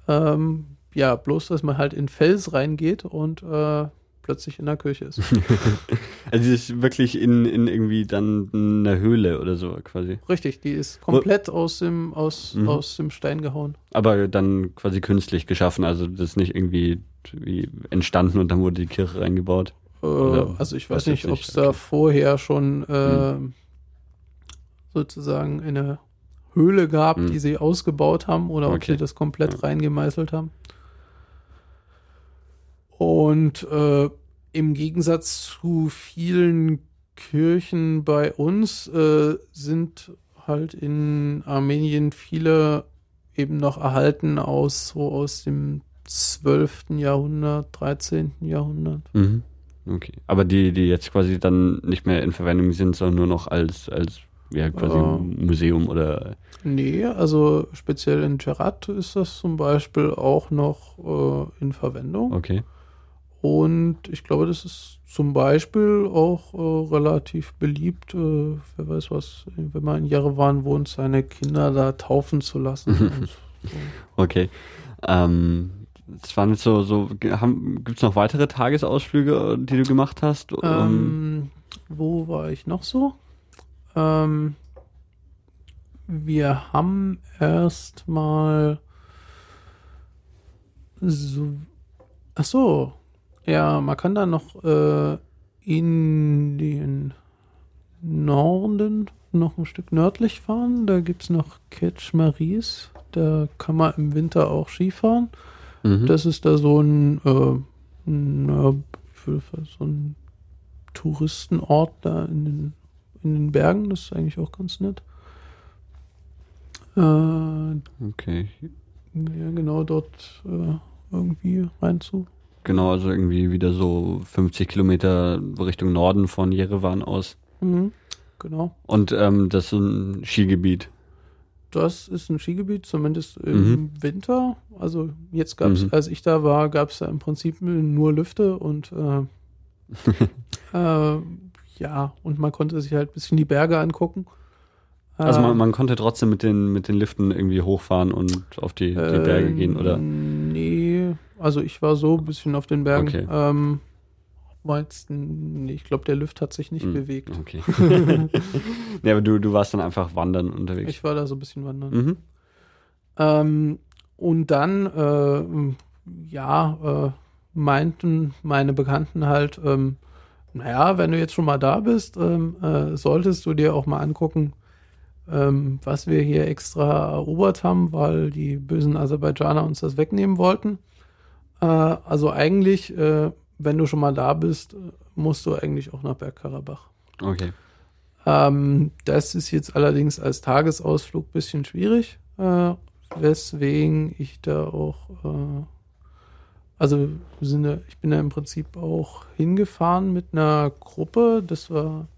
Ähm, ja, bloß, dass man halt in Fels reingeht und äh, plötzlich in der Kirche ist. <laughs> also die ist wirklich in, in irgendwie dann einer Höhle oder so quasi. Richtig, die ist komplett aus dem, aus, mhm. aus dem Stein gehauen. Aber dann quasi künstlich geschaffen, also das ist nicht irgendwie wie entstanden und dann wurde die Kirche reingebaut. Äh, also ich weiß nicht, ob es okay. da vorher schon äh, mhm. sozusagen eine Höhle gab, mhm. die sie ausgebaut haben oder okay. ob sie das komplett ja. reingemeißelt haben. Und äh, im Gegensatz zu vielen Kirchen bei uns äh, sind halt in Armenien viele eben noch erhalten aus so aus dem 12. Jahrhundert, 13. Jahrhundert. Mhm. Okay. Aber die, die jetzt quasi dann nicht mehr in Verwendung sind, sondern nur noch als, als ja, quasi uh, Museum oder. Nee, also speziell in Gerat ist das zum Beispiel auch noch äh, in Verwendung. Okay. Und ich glaube, das ist zum Beispiel auch äh, relativ beliebt, äh, wer weiß was, wenn man in Jerewan wohnt, seine Kinder da taufen zu lassen. <laughs> so. Okay. Ähm, das waren jetzt so, so gibt es noch weitere Tagesausflüge, die du gemacht hast? Ähm, wo war ich noch so? Ähm, wir haben erstmal so, ach so, ja, man kann da noch äh, in den Norden noch ein Stück nördlich fahren. Da gibt es noch Ketch Maries. Da kann man im Winter auch Skifahren. Mhm. Das ist da so ein, äh, ein, so ein Touristenort da in den, in den Bergen. Das ist eigentlich auch ganz nett. Äh, okay. Ja, genau dort äh, irgendwie reinzu Genau, also irgendwie wieder so 50 Kilometer Richtung Norden von Jerewan aus. Mhm, genau. Und ähm, das ist ein Skigebiet. Das ist ein Skigebiet, zumindest im mhm. Winter. Also jetzt gab es, mhm. als ich da war, gab es da im Prinzip nur Lüfte und äh, <laughs> äh, ja, und man konnte sich halt ein bisschen die Berge angucken. Also man, ähm, man, konnte trotzdem mit den, mit den Liften irgendwie hochfahren und auf die, die Berge ähm, gehen, oder? Also ich war so ein bisschen auf den Bergen. Okay. Ähm, nee, ich glaube, der Lift hat sich nicht hm, bewegt. Okay. <laughs> nee, aber du, du warst dann einfach wandern unterwegs. Ich war da so ein bisschen wandern. Mhm. Ähm, und dann, äh, ja, äh, meinten meine Bekannten halt, ähm, naja, wenn du jetzt schon mal da bist, ähm, äh, solltest du dir auch mal angucken, ähm, was wir hier extra erobert haben, weil die bösen Aserbaidschaner uns das wegnehmen wollten. Äh, also eigentlich, äh, wenn du schon mal da bist, musst du eigentlich auch nach Bergkarabach. Okay. Ähm, das ist jetzt allerdings als Tagesausflug ein bisschen schwierig, äh, weswegen ich da auch, äh, also sind da, ich bin da im Prinzip auch hingefahren mit einer Gruppe. Das war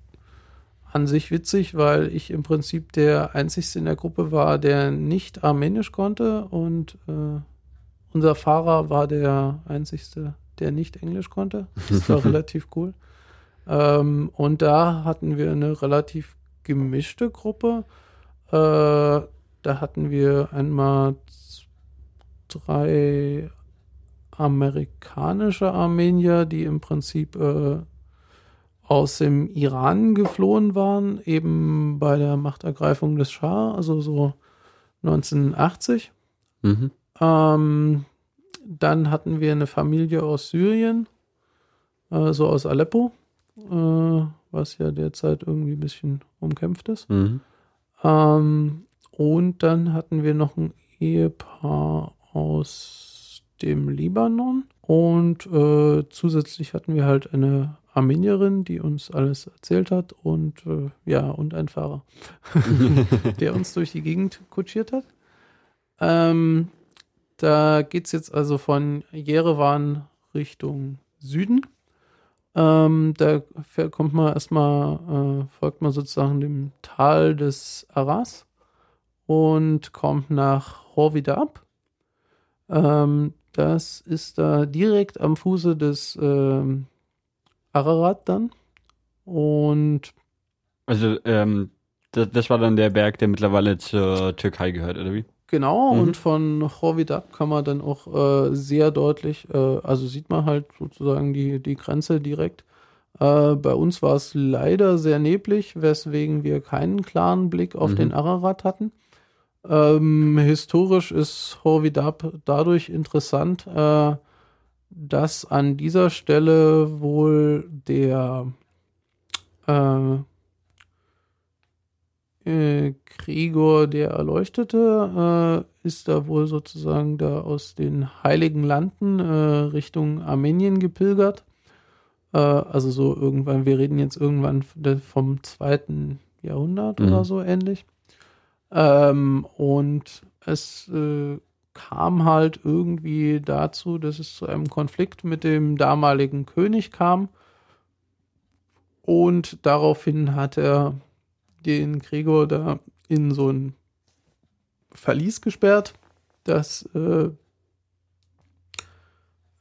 an sich witzig, weil ich im Prinzip der Einzige in der Gruppe war, der nicht Armenisch konnte und äh, unser Fahrer war der Einzige, der nicht Englisch konnte. Das war <laughs> relativ cool. Ähm, und da hatten wir eine relativ gemischte Gruppe. Äh, da hatten wir einmal drei amerikanische Armenier, die im Prinzip äh, aus dem Iran geflohen waren, eben bei der Machtergreifung des Schah, also so 1980. Mhm. Ähm, dann hatten wir eine Familie aus Syrien, äh, so aus Aleppo, äh, was ja derzeit irgendwie ein bisschen umkämpft ist. Mhm. Ähm, und dann hatten wir noch ein Ehepaar aus dem Libanon. Und äh, zusätzlich hatten wir halt eine Armenierin, die uns alles erzählt hat und äh, ja, und ein Fahrer, <laughs> der uns <laughs> durch die Gegend kutschiert hat. Ähm, da geht es jetzt also von Jerewan Richtung Süden. Ähm, da kommt man erstmal, äh, folgt man sozusagen dem Tal des Aras und kommt nach Horvida ab. Ähm, das ist da direkt am Fuße des ähm, Ararat dann. Und also ähm, das, das, war dann der Berg, der mittlerweile zur Türkei gehört, oder wie? Genau, mhm. und von Horvidab kann man dann auch äh, sehr deutlich, äh, also sieht man halt sozusagen die, die Grenze direkt. Äh, bei uns war es leider sehr neblig, weswegen wir keinen klaren Blick auf mhm. den Ararat hatten. Ähm, historisch ist Horvidab dadurch interessant, äh, dass an dieser Stelle wohl der äh, Gregor der Erleuchtete äh, ist da wohl sozusagen da aus den heiligen Landen äh, Richtung Armenien gepilgert. Äh, also so irgendwann, wir reden jetzt irgendwann vom zweiten Jahrhundert mhm. oder so ähnlich. Ähm, und es kam halt irgendwie dazu, dass es zu einem Konflikt mit dem damaligen König kam. Und daraufhin hat er den Gregor da in so ein Verlies gesperrt. Das äh,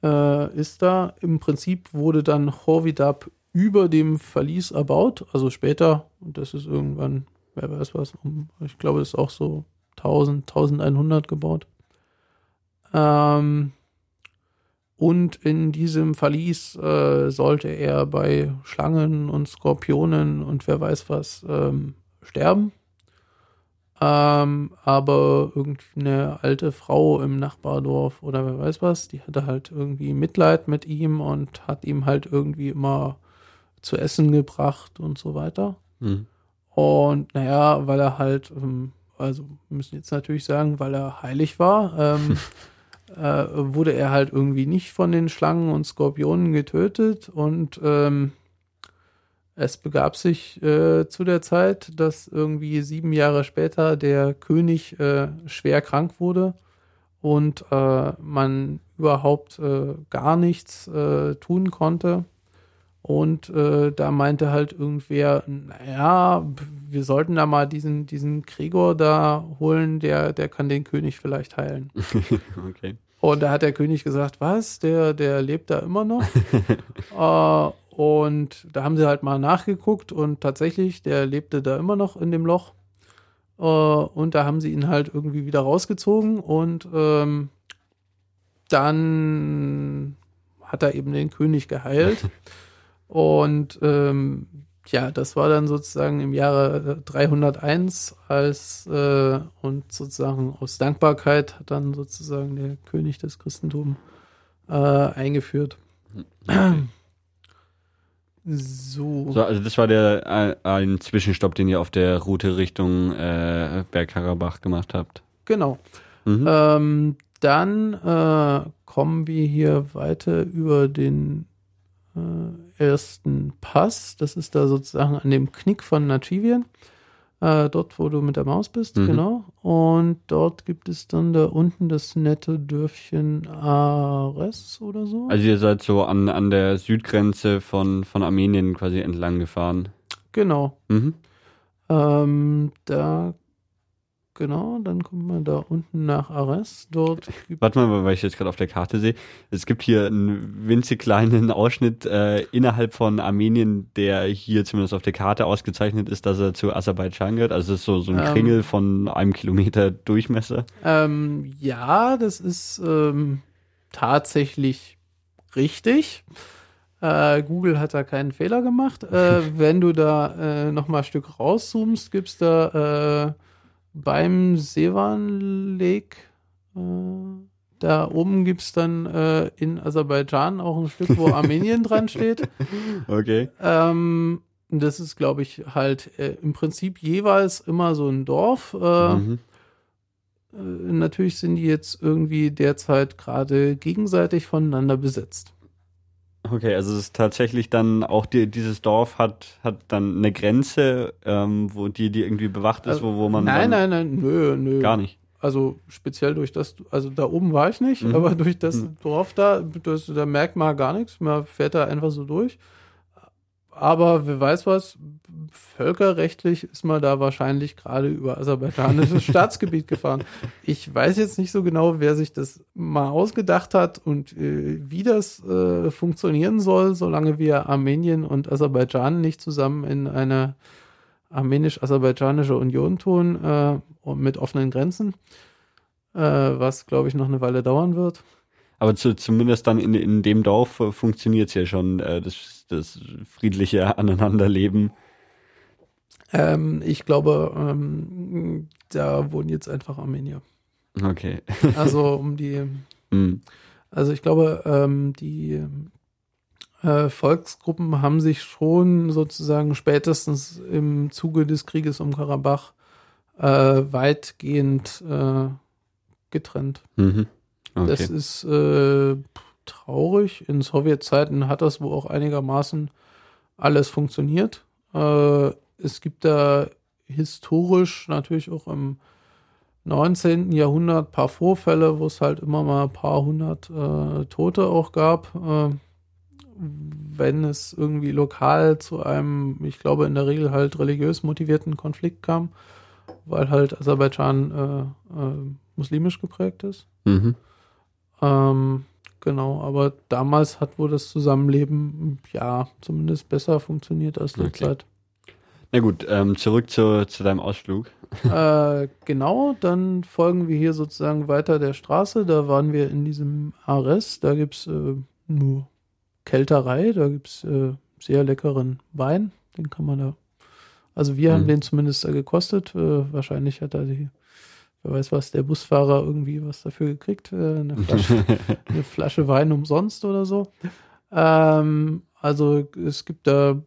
äh, ist da. Im Prinzip wurde dann Horvidab über dem Verlies erbaut. Also später, und das ist irgendwann, wer weiß was, um, ich glaube, das ist auch so 1000, 1100 gebaut. Ähm, und in diesem Verlies äh, sollte er bei Schlangen und Skorpionen und wer weiß was ähm, sterben. Ähm, aber irgendeine alte Frau im Nachbardorf oder wer weiß was, die hatte halt irgendwie Mitleid mit ihm und hat ihm halt irgendwie immer zu essen gebracht und so weiter. Mhm. Und naja, weil er halt, ähm, also müssen jetzt natürlich sagen, weil er heilig war, ähm, <laughs> äh, wurde er halt irgendwie nicht von den Schlangen und Skorpionen getötet und ähm, es begab sich äh, zu der Zeit, dass irgendwie sieben Jahre später der König äh, schwer krank wurde und äh, man überhaupt äh, gar nichts äh, tun konnte. Und äh, da meinte halt irgendwer, naja, wir sollten da mal diesen, diesen Gregor da holen, der, der kann den König vielleicht heilen. <laughs> okay. Und da hat der König gesagt, was, der, der lebt da immer noch? <laughs> äh, und da haben sie halt mal nachgeguckt und tatsächlich, der lebte da immer noch in dem Loch. Äh, und da haben sie ihn halt irgendwie wieder rausgezogen und ähm, dann hat er eben den König geheilt. <laughs> Und ähm, ja, das war dann sozusagen im Jahre 301 als äh, und sozusagen aus Dankbarkeit hat dann sozusagen der König des Christentums äh, eingeführt. Okay. <clears throat> So. so. Also das war der äh, ein Zwischenstopp, den ihr auf der Route Richtung äh, Bergkarabach gemacht habt. Genau. Mhm. Ähm, dann äh, kommen wir hier weiter über den äh, ersten Pass. Das ist da sozusagen an dem Knick von Nachivien. Äh, dort, wo du mit der Maus bist, Mhm. genau. Und dort gibt es dann da unten das nette Dörfchen Ares oder so. Also ihr seid so an, an der Südgrenze von, von Armenien quasi entlang gefahren. genau. Mhm. Ähm, da, genau, dann kommt man da unten nach Ares. Dort Warte mal, weil ich jetzt gerade auf der Karte sehe. Es gibt hier einen winzig kleinen Ausschnitt äh, innerhalb von Armenien, der hier zumindest auf der Karte ausgezeichnet ist, dass er zu Aserbaidschan gehört. Also es ist so, so ein Ähm. Kringel von einem Kilometer Durchmesser. Ähm, ja, das ist ähm, tatsächlich richtig. Äh, Google hat da keinen Fehler gemacht. Äh, <laughs> wenn du da äh, nochmal ein Stück rauszoomst, gibt es da äh, beim Sevan Lake, äh, da oben gibt es dann äh, in Aserbaidschan auch ein Stück, wo <laughs> Armenien dran steht. Okay. Ähm, das ist, glaube ich, halt äh, im Prinzip jeweils immer so ein Dorf. Äh, Mhm. äh, natürlich sind die jetzt irgendwie derzeit gerade gegenseitig voneinander besetzt. Okay, also es ist tatsächlich dann auch die, dieses Dorf hat, hat dann eine Grenze, ähm, wo die, die irgendwie bewacht ist, wo, wo man nein, nein, nein, nö, nö. gar nicht. Also speziell durch das, also da oben war ich nicht, Mhm. aber durch das Mhm. Dorf da, das, da merkt man gar nichts. Man fährt da einfach so durch. Aber wer weiß was, völkerrechtlich ist man da wahrscheinlich gerade über aserbaidschanisches <laughs> Staatsgebiet gefahren. Ich weiß jetzt nicht so genau, wer sich das mal ausgedacht hat und äh, wie das äh, funktionieren soll, solange wir Armenien und Aserbaidschan nicht zusammen in eine armenisch-aserbaidschanische Union tun äh, mit offenen Grenzen, äh, was, glaube ich, noch eine Weile dauern wird. Aber zu, zumindest dann in, in dem Dorf äh, funktioniert es ja schon, äh, das, das friedliche <laughs> Aneinanderleben. Ähm, ich glaube, ähm, da wohnen jetzt einfach Armenier. Okay. <laughs> Also um die, Hm. also ich glaube, ähm, die äh, Volksgruppen haben sich schon sozusagen spätestens im Zuge des Krieges um Karabach äh, weitgehend äh, getrennt. Mhm. Das Okay. ist äh, traurig. In Sowjetzeiten hat das wohl auch einigermaßen alles funktioniert. Äh, es gibt da historisch natürlich auch im 19. Jahrhundert ein paar Vorfälle, wo es halt immer mal ein paar hundert äh, Tote auch gab. Äh, wenn es irgendwie lokal zu einem, ich glaube in der Regel halt religiös motivierten Konflikt kam, weil halt Aserbaidschan äh, äh, muslimisch geprägt ist. Mhm. Ähm, genau, aber damals hat wohl das Zusammenleben, ja, zumindest besser funktioniert als Okay. derzeit. Na gut, ähm, zurück zu, zu deinem Ausflug. <laughs> äh, genau, dann folgen wir hier sozusagen weiter der Straße. Da waren wir in diesem Ares. Da gibt es äh, nur Kälterei. Da gibt es äh, sehr leckeren Wein. Den kann man da. Also wir haben Mhm. den zumindest da gekostet. Äh, wahrscheinlich hat da die, wer weiß was, der Busfahrer irgendwie was dafür gekriegt. Äh, eine, Flasche, <laughs> eine Flasche Wein umsonst oder so. Ähm, also es gibt da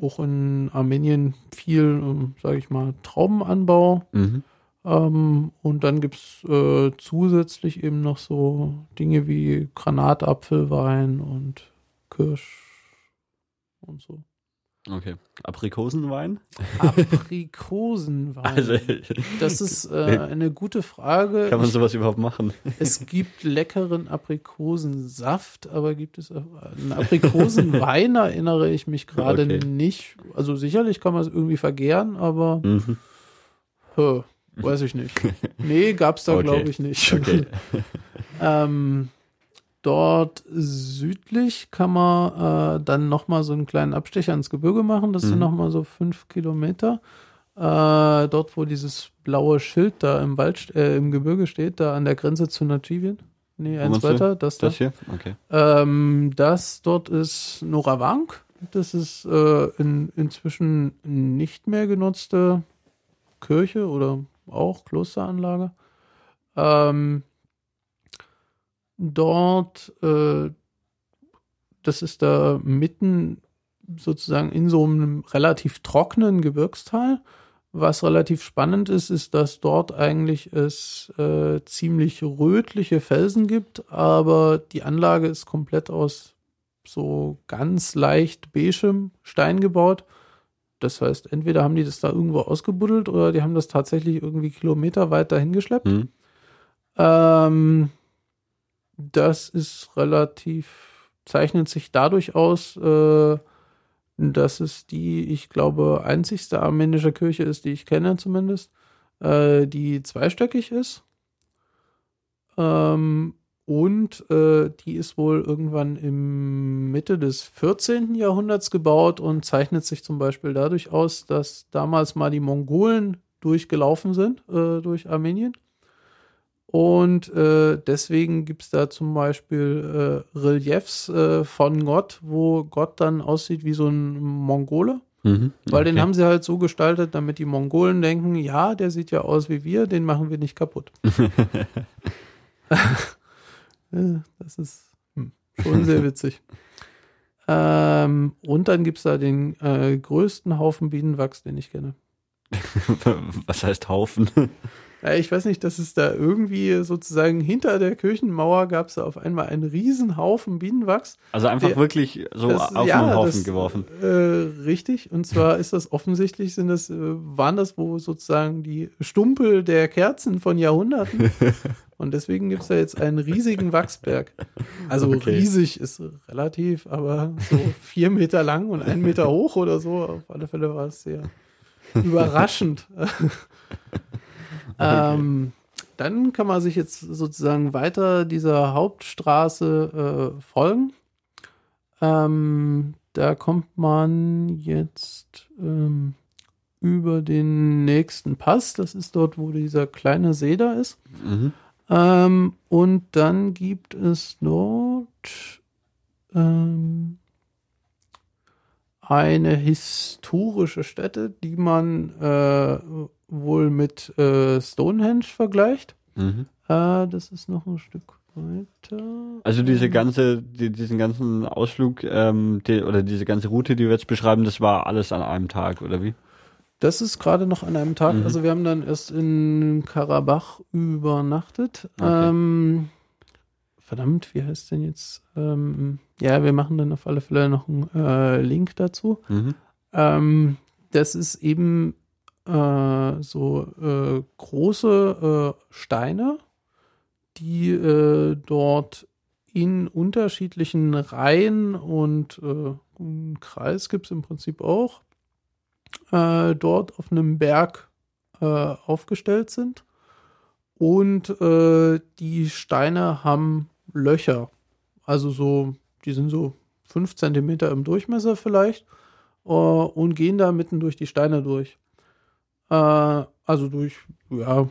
auch in Armenien viel, sage ich mal, Traubenanbau. mhm. Ähm, und dann gibt es äh, zusätzlich eben noch so Dinge wie Granatapfelwein und Kirsch und so. Okay. Aprikosenwein? Aprikosenwein. <laughs> Also, das ist äh, eine gute Frage. kann man Ich- sowas überhaupt machen? <laughs> Es gibt leckeren Aprikosensaft, aber gibt es auch einen Aprikosenwein, <laughs> erinnere ich mich gerade Okay. nicht. Also sicherlich kann man es irgendwie vergären, aber Mhm. hä, weiß ich nicht. Nee, gab es da, Okay. glaube ich, nicht. Okay. ähm, dort südlich kann man äh, dann nochmal so einen kleinen Abstecher ins Gebirge machen. Das sind Mhm. nochmal so fünf Kilometer. Äh, dort, wo dieses blaue Schild da im Wald, äh, im Gebirge steht, da an der Grenze zu Nachivien. Nee, eins weiter, das da. Das hier? Okay. Ähm, das dort ist Noravank. Das ist äh, in, inzwischen nicht mehr genutzte Kirche oder auch Klosteranlage. Ähm, dort, äh, das ist da mitten sozusagen in so einem relativ trockenen Gebirgstal. Was relativ spannend ist, ist, dass dort eigentlich es äh, ziemlich rötliche Felsen gibt, aber die Anlage ist komplett aus so ganz leicht beigem Stein gebaut. Das heißt, entweder haben die das da irgendwo ausgebuddelt oder die haben das tatsächlich irgendwie kilometerweit dahin geschleppt. Mhm. Ähm, das ist relativ, zeichnet sich dadurch aus, äh, dass es die, ich glaube, einzigste armenische Kirche ist, die ich kenne zumindest, äh, die zweistöckig ist. Ähm, und äh, die ist wohl irgendwann im Mitte des 14. Jahrhunderts gebaut und zeichnet sich zum Beispiel dadurch aus, dass damals mal die Mongolen durchgelaufen sind äh, durch Armenien. Und äh, deswegen gibt es da zum Beispiel äh, Reliefs äh, von Gott, wo Gott dann aussieht wie so ein Mongole. Mhm. Weil den Okay. haben sie halt so gestaltet, damit die Mongolen denken, ja, der sieht ja aus wie wir, den machen wir nicht kaputt. <laughs> <laughs> Das ist hm, schon sehr witzig. ähm, und dann gibt es da den äh, größten Haufen Bienenwachs, den ich kenne. <laughs> Was heißt Haufen? Ja, ich weiß nicht, dass es da irgendwie sozusagen hinter der Kirchenmauer gab es da auf einmal einen riesen Haufen Bienenwachs. Also einfach Der- wirklich so Das- auf ja, einen Haufen das, geworfen. Äh, richtig. Und zwar ist das offensichtlich, sind das, äh, waren das wo sozusagen die Stumpel der Kerzen von Jahrhunderten. <laughs> Und deswegen gibt es da jetzt einen riesigen Wachsberg. Also Okay. riesig ist relativ, aber so vier Meter lang und ein Meter hoch oder so. Auf alle Fälle war es sehr überraschend. <laughs> ähm, dann kann man sich jetzt sozusagen weiter dieser Hauptstraße äh, folgen. Ähm, da kommt man jetzt ähm, über den nächsten Pass. Das ist dort, wo dieser kleine See da ist. Mhm. Ähm, und dann gibt es dort ähm, eine historische Stätte, die man äh, wohl mit äh, Stonehenge vergleicht. Mhm. Äh, das ist noch ein Stück weiter. Also diese Ähm, ganze, die, diesen ganzen Ausflug ähm, die, oder diese ganze Route, die wir jetzt beschreiben, das war alles an einem Tag, oder wie? Das ist gerade noch an einem Tag. Mhm. Also wir haben dann erst in Karabach übernachtet. Okay. Ähm, verdammt, wie heißt denn jetzt? Ähm, ja, wir machen dann auf alle Fälle noch einen äh, Link dazu. Mhm. Ähm, das ist eben äh, so äh, große äh, Steine, die äh, dort in unterschiedlichen Reihen und äh, einen Kreis gibt es im Prinzip auch, äh, dort auf einem Berg äh, aufgestellt sind. Und äh, die Steine haben Löcher. Also so, die sind so fünf Zentimeter im Durchmesser vielleicht äh, und gehen da mitten durch die Steine durch. Äh, also durch, ja,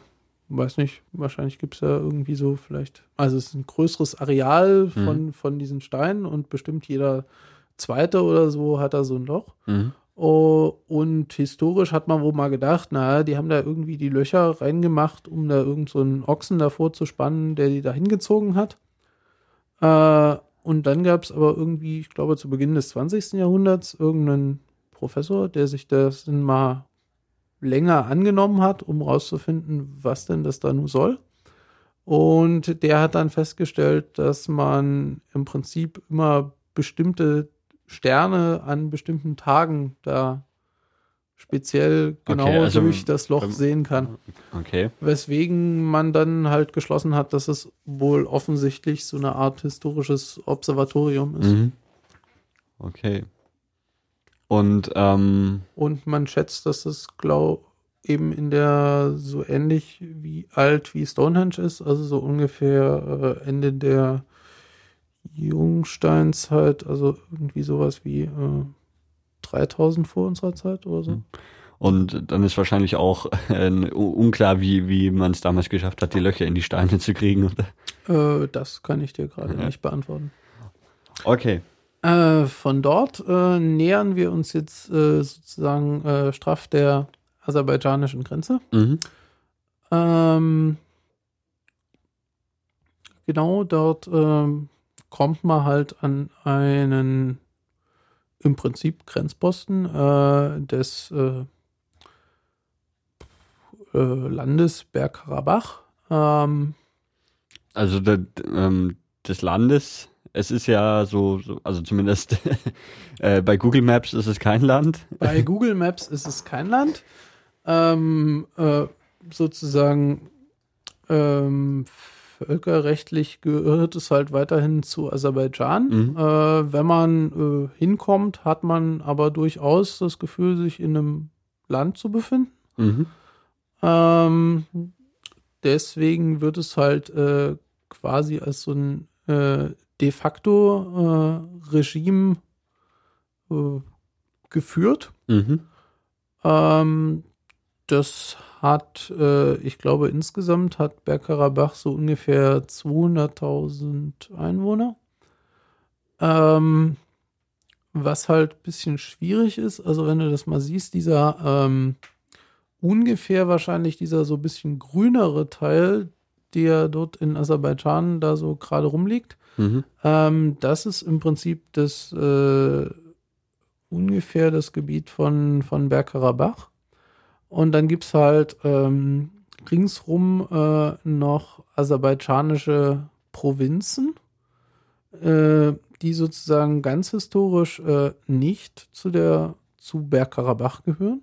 weiß nicht, wahrscheinlich gibt es ja irgendwie so vielleicht, also es ist ein größeres Areal von, von diesen Steinen und bestimmt jeder zweite oder so hat da so ein Loch. Mhm. Oh, und historisch hat man wohl mal gedacht, na, die haben da irgendwie die Löcher reingemacht, um da irgend so einen Ochsen davor zu spannen, der die da hingezogen hat. Äh, und dann gab es aber irgendwie, ich glaube, zu Beginn des 20. Jahrhunderts irgendeinen Professor, der sich das mal länger angenommen hat, um rauszufinden, was denn das da nun soll. Und der hat dann festgestellt, dass man im Prinzip immer bestimmte Sterne an bestimmten Tagen da speziell genau Okay, also, durch das Loch ähm, sehen kann. Okay. Weswegen man dann halt geschlossen hat, dass es wohl offensichtlich so eine Art historisches Observatorium ist. Mhm. Okay. Und ähm, Und man schätzt, dass es, glaub, eben in der so ähnlich wie alt wie Stonehenge ist, also so ungefähr äh, Ende der Jungsteinzeit, also irgendwie sowas wie äh, 3000 vor unserer Zeit oder so. Mhm. Und dann ist wahrscheinlich auch äh, unklar, wie, wie man es damals geschafft hat, die Löcher in die Steine zu kriegen. Oder? Äh, das kann ich dir gerade Ja. nicht beantworten. Okay. Äh, von dort äh, nähern wir uns jetzt äh, sozusagen äh, straff der aserbaidschanischen Grenze. Mhm. Ähm, genau dort ähm, kommt man halt an einen im Prinzip Grenzposten äh, des Landes Bergkarabach. Ähm, Also der, ähm, des Landes, es ist ja so, so also zumindest <laughs> äh, bei Google Maps ist es kein Land. Bei <laughs> Google Maps ist es kein Land. Ähm, äh, sozusagen ähm, völkerrechtlich gehört es halt weiterhin zu Aserbaidschan. Mhm. Äh, wenn man äh, hinkommt, hat man aber durchaus das Gefühl, sich in einem Land zu befinden. Mhm. Ähm, deswegen wird es halt äh, quasi als so ein äh, de facto äh, Regime äh, geführt. Mhm. Ähm, das hat, äh, ich glaube, insgesamt hat Bergkarabach so ungefähr 200.000 Einwohner. Ähm, was halt ein bisschen schwierig ist, also wenn du das mal siehst, dieser ähm, ungefähr wahrscheinlich dieser so ein bisschen grünere Teil, der dort in Aserbaidschan da so gerade rumliegt, mhm. ähm, das ist im Prinzip das äh, ungefähr das Gebiet von, von Bergkarabach. Und dann gibt es halt ähm, ringsrum äh, noch aserbaidschanische Provinzen, äh, die sozusagen ganz historisch äh, nicht zu der zu Bergkarabach gehören.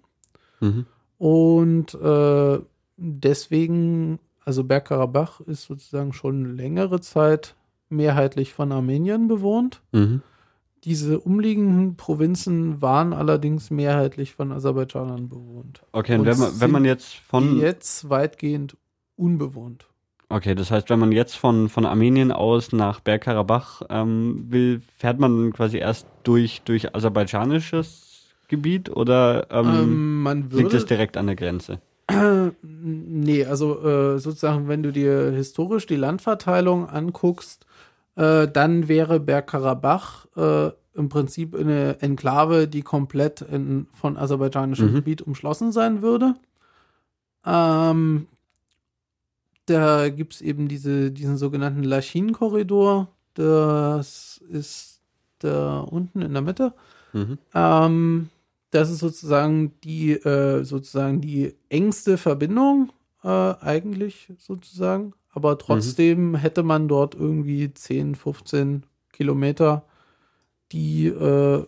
Mhm. Und äh, deswegen, also Bergkarabach ist sozusagen schon längere Zeit mehrheitlich von Armenien bewohnt. Mhm. Diese umliegenden Provinzen waren allerdings mehrheitlich von Aserbaidschanern bewohnt. Okay, und, wenn, man, wenn man jetzt von. Jetzt weitgehend unbewohnt. Okay, das heißt, wenn man jetzt von, von Armenien aus nach Bergkarabach ähm, will, fährt man quasi erst durch, durch aserbaidschanisches Gebiet oder ähm, ähm, würde, liegt es direkt an der Grenze? Nee, also äh, sozusagen, wenn du dir historisch die Landverteilung anguckst, äh, dann wäre Bergkarabach äh, im Prinzip eine Enklave, die komplett in, von aserbaidschanischem mhm. Gebiet umschlossen sein würde. Ähm, da gibt es eben diese, diesen sogenannten Lachin-Korridor. Das ist da unten in der Mitte. Mhm. Ähm, das ist sozusagen die, äh, sozusagen die engste Verbindung, äh, eigentlich sozusagen aber trotzdem mhm. hätte man dort irgendwie 10, 15 Kilometer, die äh,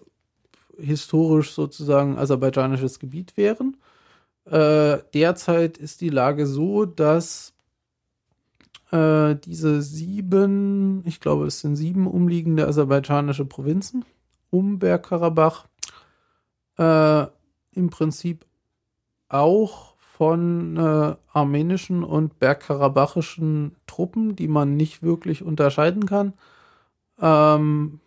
historisch sozusagen aserbaidschanisches Gebiet wären. Äh, derzeit ist die Lage so, dass äh, diese sieben, ich glaube, es sind sieben umliegende aserbaidschanische Provinzen um Bergkarabach äh, im Prinzip auch von äh, armenischen und bergkarabachischen Truppen, die man nicht wirklich unterscheiden kann, ähm,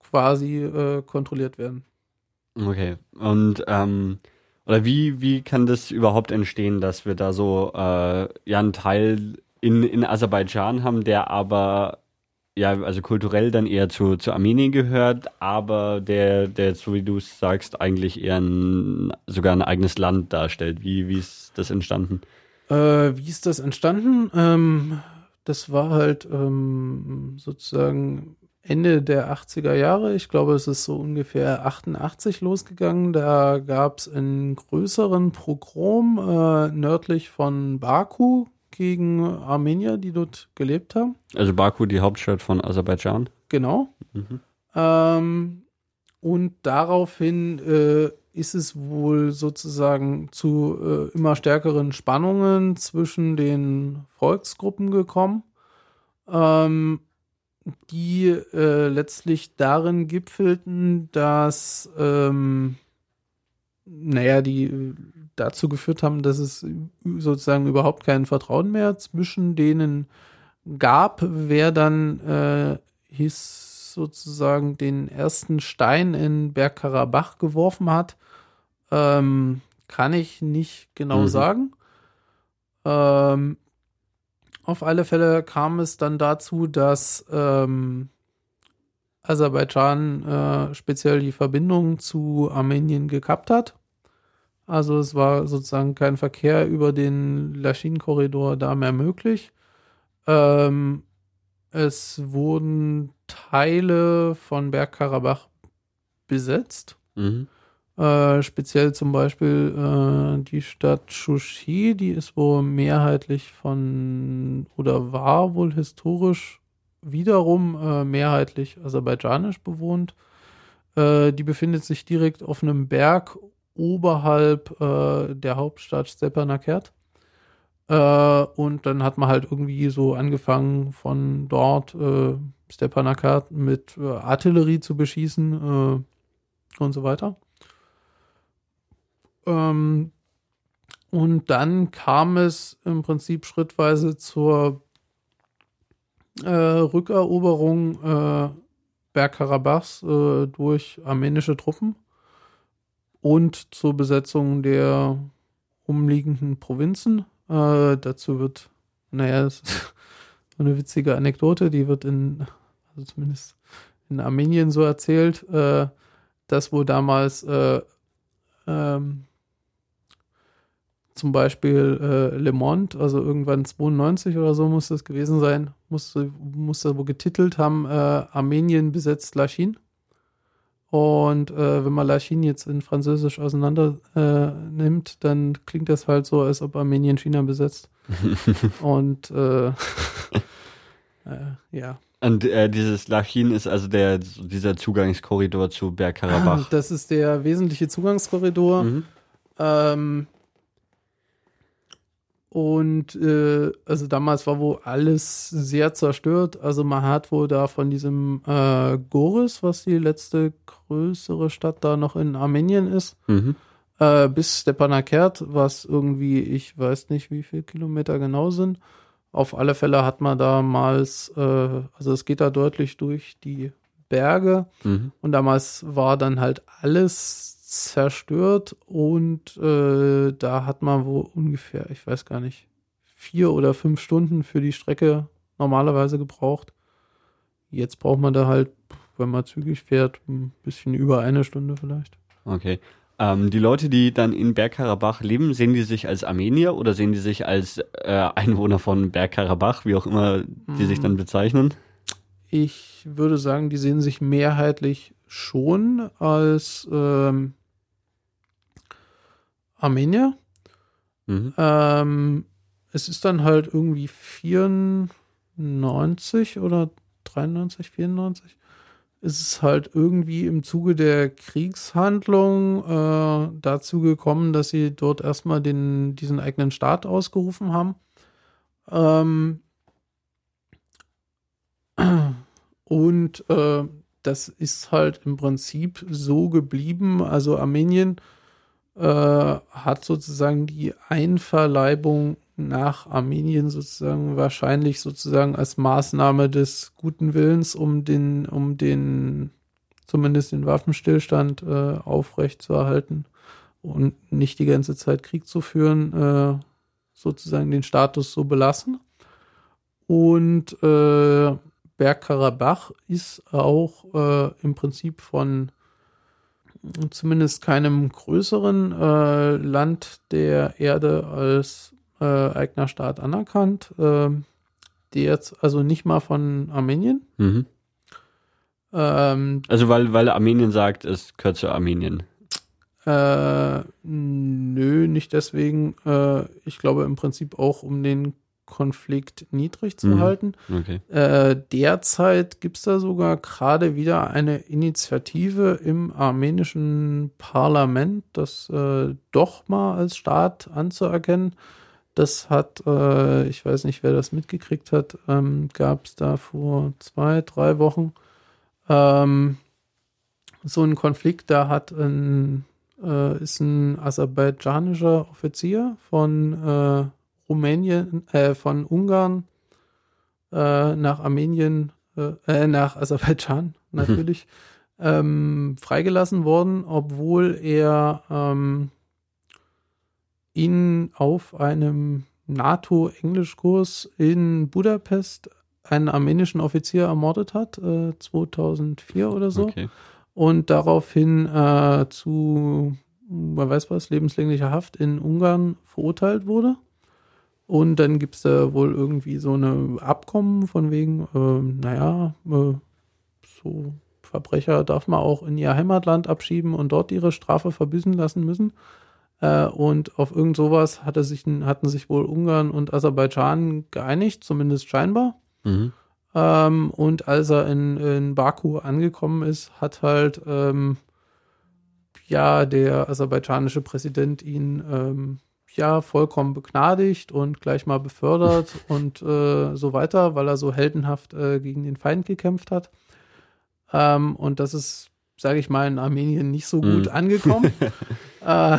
quasi äh, kontrolliert werden. Okay. Und ähm, oder wie, wie kann das überhaupt entstehen, dass wir da so äh, ja einen Teil in, in Aserbaidschan haben, der aber ja, also kulturell dann eher zu, zu Armenien gehört, aber der, der, so wie du es sagst, eigentlich eher ein, sogar ein eigenes Land darstellt. Wie, wie ist das entstanden? Äh, wie ist das entstanden? Ähm, das war halt ähm, sozusagen Ende der 80er Jahre. Ich glaube, es ist so ungefähr 88 losgegangen. Da gab es einen größeren Pogrom äh, nördlich von Baku gegen Armenier, die dort gelebt haben. Also Baku, die Hauptstadt von Aserbaidschan. Genau. Mhm. Ähm, und daraufhin äh, ist es wohl sozusagen zu äh, immer stärkeren Spannungen zwischen den Volksgruppen gekommen, ähm, die äh, letztlich darin gipfelten, dass ähm, naja, die dazu geführt haben, dass es sozusagen überhaupt kein Vertrauen mehr zwischen denen gab, wer dann äh, hieß sozusagen den ersten Stein in Bergkarabach geworfen hat, ähm, kann ich nicht genau mhm. sagen. Ähm, auf alle Fälle kam es dann dazu, dass ähm, Aserbaidschan äh, speziell die Verbindung zu Armenien gekappt hat. Also es war sozusagen kein Verkehr über den Laschin-Korridor da mehr möglich. Ähm, es wurden Teile von Bergkarabach besetzt. Mhm. Äh, speziell zum Beispiel äh, die Stadt Shushi, die ist wohl mehrheitlich von oder war wohl historisch wiederum äh, mehrheitlich aserbaidschanisch bewohnt. Äh, die befindet sich direkt auf einem Berg oberhalb äh, der Hauptstadt Stepanakert. Äh, und dann hat man halt irgendwie so angefangen von dort äh, Stepanakert mit äh, Artillerie zu beschießen äh, und so weiter. Ähm, und dann kam es im Prinzip schrittweise zur äh, Rückeroberung äh, Bergkarabachs äh, durch armenische Truppen und zur Besetzung der umliegenden Provinzen. Äh, dazu wird, naja, das ist <laughs> eine witzige Anekdote, die wird in, also zumindest in Armenien so erzählt, äh, dass wo damals äh, ähm, zum Beispiel äh, Le Monde, also irgendwann 92 oder so muss das gewesen sein, musste, musste wo getitelt haben, äh, Armenien besetzt Lachin. Und äh, wenn man Lachin jetzt in Französisch auseinander äh, nimmt, dann klingt das halt so, als ob Armenien China besetzt. <laughs> Und äh, <laughs> äh, ja. Und äh, dieses Lachin ist also der, dieser Zugangskorridor zu Bergkarabach. Das ist der wesentliche Zugangskorridor. Mhm. Ähm, und äh, also damals war wohl alles sehr zerstört. Also man hat wohl da von diesem äh, Goris, was die letzte größere Stadt da noch in Armenien ist, mhm. äh, bis Stepanakert, was irgendwie, ich weiß nicht, wie viele Kilometer genau sind. Auf alle Fälle hat man damals, äh, also es geht da deutlich durch die Berge. Mhm. Und damals war dann halt alles zerstört und äh, da hat man wohl ungefähr, ich weiß gar nicht, vier oder fünf Stunden für die Strecke normalerweise gebraucht. Jetzt braucht man da halt, wenn man zügig fährt, ein bisschen über eine Stunde vielleicht. Okay. Ähm, die Leute, die dann in Bergkarabach leben, sehen die sich als Armenier oder sehen die sich als äh, Einwohner von Bergkarabach, wie auch immer die hm. sich dann bezeichnen? Ich würde sagen, die sehen sich mehrheitlich schon als ähm, Armenier. Mhm. Ähm, es ist dann halt irgendwie 94 oder 93, 94. Es ist halt irgendwie im Zuge der Kriegshandlung äh, dazu gekommen, dass sie dort erstmal den, diesen eigenen Staat ausgerufen haben. Ähm, <clears throat> und äh, das ist halt im Prinzip so geblieben. Also Armenien äh, hat sozusagen die Einverleibung nach Armenien sozusagen wahrscheinlich sozusagen als Maßnahme des guten Willens, um den, um den zumindest den Waffenstillstand äh, aufrechtzuerhalten und nicht die ganze Zeit Krieg zu führen, äh, sozusagen den Status so belassen. Und äh, Bergkarabach ist auch äh, im Prinzip von zumindest keinem größeren äh, Land der Erde als äh, eigener Staat anerkannt. Äh, die jetzt also nicht mal von Armenien. Mhm. Ähm, also weil, weil Armenien sagt, es gehört zu Armenien. Äh, nö, nicht deswegen. Äh, ich glaube im Prinzip auch um den Konflikt niedrig zu mhm. halten. Okay. Äh, derzeit gibt es da sogar gerade wieder eine Initiative im armenischen Parlament, das äh, doch mal als Staat anzuerkennen. Das hat, äh, ich weiß nicht, wer das mitgekriegt hat, ähm, gab es da vor zwei, drei Wochen ähm, so einen Konflikt. Da hat ein, äh, ist ein aserbaidschanischer Offizier von äh, Rumänien, äh, von Ungarn äh, nach Armenien, äh, äh nach Aserbaidschan natürlich, mhm. ähm, freigelassen worden, obwohl er ähm, ihn auf einem NATO-Englischkurs in Budapest einen armenischen Offizier ermordet hat, äh, 2004 oder so. Okay. Und daraufhin äh, zu, man weiß was, lebenslänglicher Haft in Ungarn verurteilt wurde. Und dann gibt es da wohl irgendwie so eine Abkommen von wegen, äh, naja, äh, so Verbrecher darf man auch in ihr Heimatland abschieben und dort ihre Strafe verbüßen lassen müssen. Äh, und auf irgend sowas hatte sich, hatten sich wohl Ungarn und Aserbaidschan geeinigt, zumindest scheinbar. Mhm. Ähm, und als er in, in Baku angekommen ist, hat halt ähm, ja der aserbaidschanische Präsident ihn ähm, ja vollkommen begnadigt und gleich mal befördert <laughs> und äh, so weiter, weil er so heldenhaft äh, gegen den Feind gekämpft hat. Ähm, und das ist, sage ich mal, in Armenien nicht so gut mm. angekommen. <laughs> äh,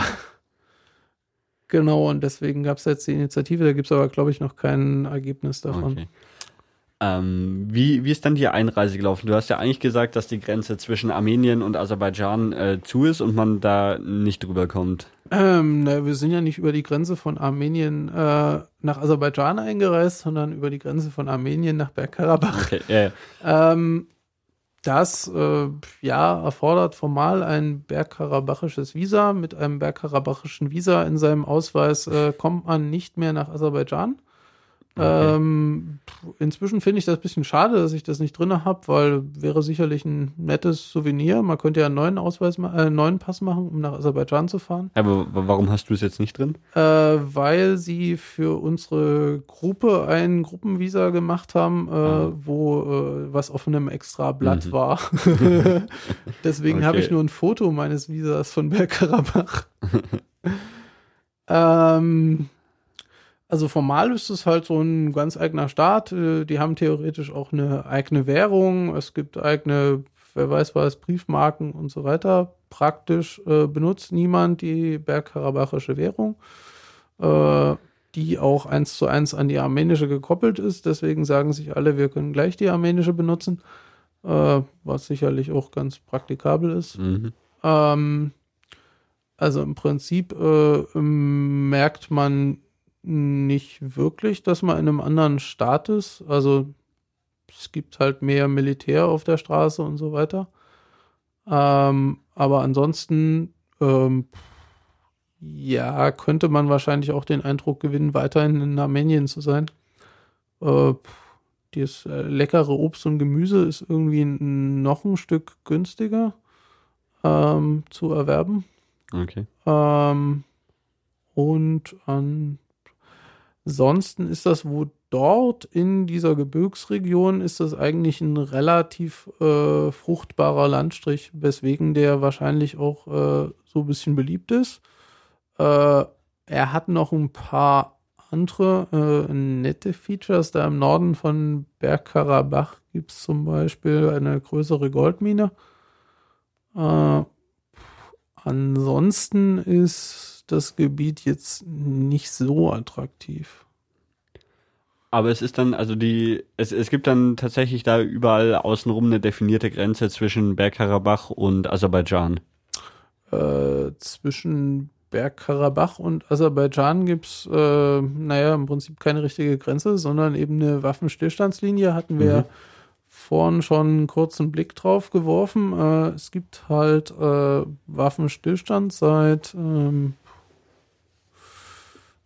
genau, und deswegen gab es jetzt die Initiative, da gibt es aber, glaube ich, noch kein Ergebnis davon. Okay. Ähm, wie, wie ist dann die Einreise gelaufen? Du hast ja eigentlich gesagt, dass die Grenze zwischen Armenien und Aserbaidschan äh, zu ist und man da nicht drüber kommt. Ähm, na, wir sind ja nicht über die Grenze von Armenien äh, nach Aserbaidschan eingereist, sondern über die Grenze von Armenien nach Bergkarabach. Okay, yeah. ähm, das äh, ja, erfordert formal ein bergkarabachisches Visa. Mit einem bergkarabachischen Visa in seinem Ausweis äh, kommt man nicht mehr nach Aserbaidschan. Okay. Ähm, inzwischen finde ich das ein bisschen schade, dass ich das nicht drin habe, weil wäre sicherlich ein nettes Souvenir. Man könnte ja einen neuen Ausweis, äh, neuen Pass machen, um nach Aserbaidschan zu fahren. Aber warum hast du es jetzt nicht drin? Äh, weil sie für unsere Gruppe ein Gruppenvisa gemacht haben, äh, ah. wo äh, was auf einem extra Blatt mhm. war. <laughs> Deswegen okay. habe ich nur ein Foto meines Visas von Bergkarabach. <laughs> ähm, also formal ist es halt so ein ganz eigener Staat. Äh, die haben theoretisch auch eine eigene Währung. Es gibt eigene, wer weiß was, Briefmarken und so weiter. Praktisch äh, benutzt niemand die bergkarabachische Währung, äh, die auch eins zu eins an die armenische gekoppelt ist. Deswegen sagen sich alle, wir können gleich die armenische benutzen, äh, was sicherlich auch ganz praktikabel ist. Mhm. Ähm, also im Prinzip äh, merkt man nicht wirklich, dass man in einem anderen Staat ist. Also es gibt halt mehr Militär auf der Straße und so weiter. Ähm, aber ansonsten, ähm, ja, könnte man wahrscheinlich auch den Eindruck gewinnen, weiterhin in Armenien zu sein. Äh, das leckere Obst und Gemüse ist irgendwie noch ein Stück günstiger ähm, zu erwerben. Okay. Ähm, und an Ansonsten ist das wo dort in dieser Gebirgsregion ist das eigentlich ein relativ äh, fruchtbarer Landstrich, weswegen der wahrscheinlich auch äh, so ein bisschen beliebt ist. Äh, er hat noch ein paar andere äh, nette Features. Da im Norden von Bergkarabach gibt es zum Beispiel eine größere Goldmine. Äh, ansonsten ist das Gebiet jetzt nicht so attraktiv. Aber es ist dann, also die, es, es gibt dann tatsächlich da überall außenrum eine definierte Grenze zwischen Bergkarabach und Aserbaidschan. Äh, zwischen Bergkarabach und Aserbaidschan gibt es, äh, naja, im Prinzip keine richtige Grenze, sondern eben eine Waffenstillstandslinie. Hatten wir mhm. vorhin schon einen kurzen Blick drauf geworfen. Äh, es gibt halt äh, Waffenstillstand seit ähm,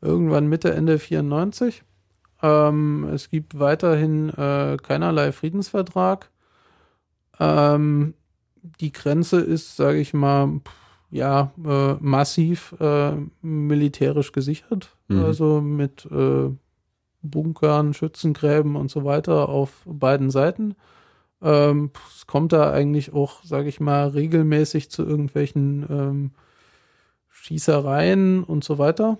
irgendwann Mitte, Ende 94. Ähm, es gibt weiterhin äh, keinerlei Friedensvertrag. Ähm, die Grenze ist, sage ich mal, ja, äh, massiv äh, militärisch gesichert. Mhm. Also mit äh, Bunkern, Schützengräben und so weiter auf beiden Seiten. Ähm, es kommt da eigentlich auch, sage ich mal, regelmäßig zu irgendwelchen ähm, Schießereien und so weiter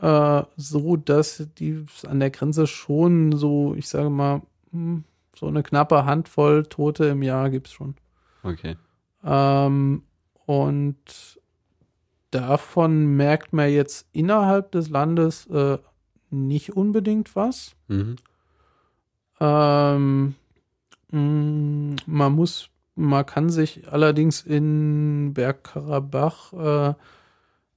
äh, so, dass die an der Grenze schon so, ich sage mal, hm, so eine knappe Handvoll Tote im Jahr gibt es schon. Okay. Ähm, und davon merkt man jetzt innerhalb des Landes äh, nicht unbedingt was. Mhm. Ähm, mh, hm, man muss, man kann sich allerdings in Bergkarabach äh,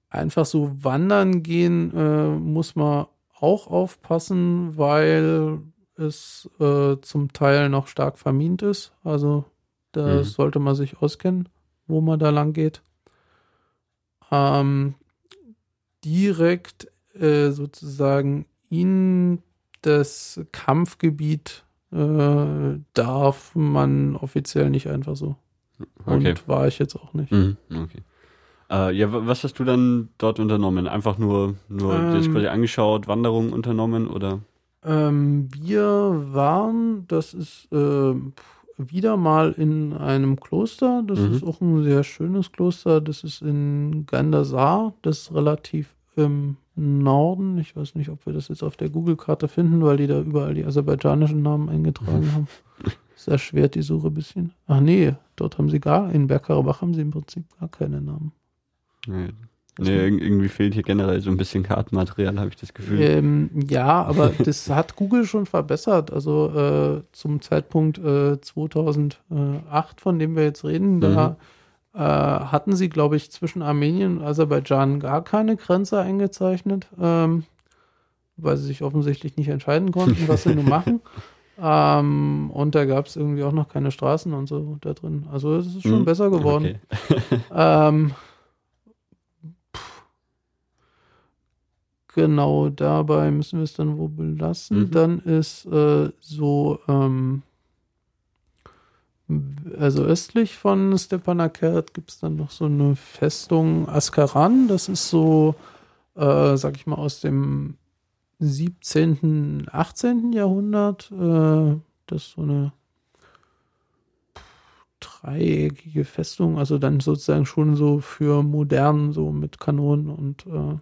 einfach so wandern gehen äh, muss man auch aufpassen, weil es äh, zum Teil noch stark vermint ist. Also da mhm. sollte man sich auskennen, wo man da lang geht. Ähm, direkt äh, sozusagen in das Kampfgebiet äh, darf man offiziell nicht einfach so. Okay. Und war ich jetzt auch nicht. Mhm. Okay. Äh, ja, was hast du dann dort unternommen? Einfach nur, nur ähm, dich quasi angeschaut, Wanderungen unternommen oder? Ähm, wir waren, das ist äh, wieder mal in einem Kloster. Das Mhm. ist auch ein sehr schönes Kloster. Das ist in Gandasar. Das ist relativ im Norden. Ich weiß nicht, ob wir das jetzt auf der Google-Karte finden, weil die da überall die aserbaidschanischen Namen eingetragen <laughs> haben. Das erschwert die Suche ein bisschen. Ach nee, dort haben sie gar, in Bergkarabach haben sie im Prinzip gar keine Namen. Nee, nee, irgendwie fehlt hier generell so ein bisschen Kartenmaterial, habe ich das Gefühl. Ähm, ja, aber <laughs> das hat Google schon verbessert. Also äh, zum Zeitpunkt äh, 2008, von dem wir jetzt reden, da äh, hatten sie, glaube ich, zwischen Armenien und Aserbaidschan gar keine Grenze eingezeichnet, ähm, weil sie sich offensichtlich nicht entscheiden konnten, was sie <laughs> nun machen. Ähm, und da gab es irgendwie auch noch keine Straßen und so da drin. Also es ist schon Hm, besser geworden. Okay. Ähm, genau, dabei müssen wir es dann wo belassen. Mhm. Dann ist äh, so, ähm, also östlich von Stepanakert gibt es dann noch so eine Festung Askaran. Das ist so, äh, sag ich mal, aus dem 17., 18. Jahrhundert. Äh, das ist so eine dreieckige Festung, also dann sozusagen schon so für modern, so mit Kanonen und, äh,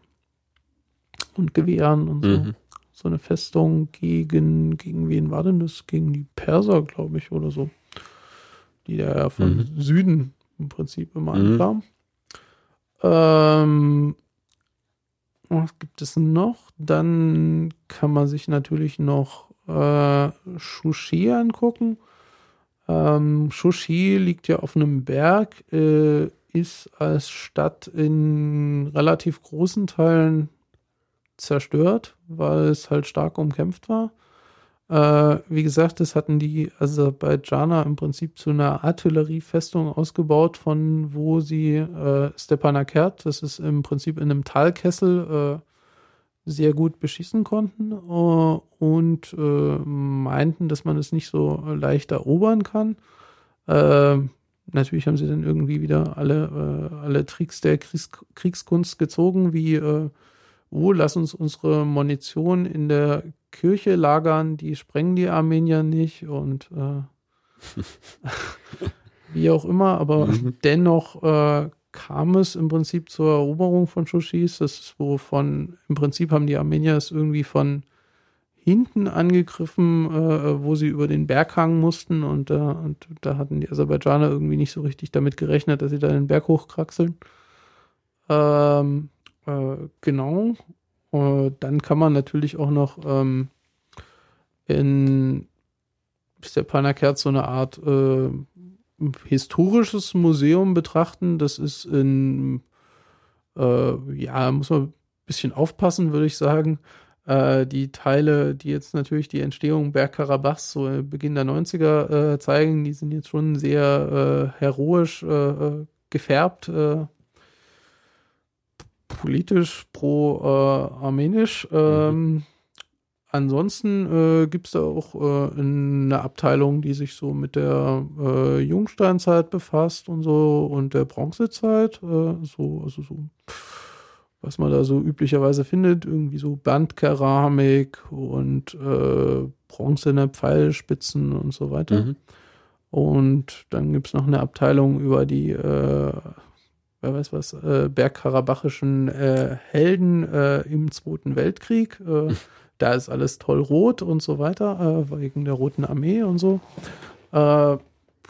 und Gewehren und so. Mhm. So eine Festung gegen, gegen wen war denn das? Gegen die Perser, glaube ich, oder so. Die da ja von Mhm. Süden im Prinzip immer Mhm. ankamen. Ähm, was gibt es noch? Dann kann man sich natürlich noch äh, Shushi angucken. Ähm, Shushi liegt ja auf einem Berg, äh, ist als Stadt in relativ großen Teilen zerstört, weil es halt stark umkämpft war. Äh, wie gesagt, das hatten die Aserbaidschaner im Prinzip zu einer Artilleriefestung ausgebaut, von wo sie äh, Stepanakert, das ist im Prinzip in einem Talkessel, äh, sehr gut beschießen konnten äh, und äh, meinten, dass man es nicht so leicht erobern kann. Äh, natürlich haben sie dann irgendwie wieder alle, äh, alle Tricks der Kriegs Kriegskunst gezogen, wie äh, oh, lass uns unsere Munition in der Kirche lagern, die sprengen die Armenier nicht und äh, <laughs> wie auch immer, aber Mhm. dennoch äh, kam es im Prinzip zur Eroberung von Shushis. Das ist wovon, im Prinzip haben die Armenier es irgendwie von hinten angegriffen, äh, wo sie über den Berghang mussten und, äh, und da hatten die Aserbaidschaner irgendwie nicht so richtig damit gerechnet, dass sie da den Berg hochkraxeln. Ähm, äh, genau. Äh, dann kann man natürlich auch noch ähm, in Stepanakert so eine Art äh, historisches Museum betrachten. Das ist in, äh, ja, muss man ein bisschen aufpassen, würde ich sagen. Äh, die Teile, die jetzt natürlich die Entstehung Bergkarabachs so Beginn der 90er äh, zeigen, die sind jetzt schon sehr heroisch gefärbt. Äh, politisch pro-armenisch. ähm, ansonsten äh, gibt es da auch äh, eine Abteilung, die sich so mit der äh, Jungsteinzeit befasst und so und der Bronzezeit. Äh, so, also so, was man da so üblicherweise findet, irgendwie so Bandkeramik und äh, bronzene Pfeilspitzen und so weiter. Mhm. Und dann gibt es noch eine Abteilung über die, äh, wer weiß was, äh, bergkarabachischen äh, Helden äh, im Zweiten Weltkrieg. Äh, <laughs> da ist alles toll rot und so weiter, äh, wegen der Roten Armee und so. Äh,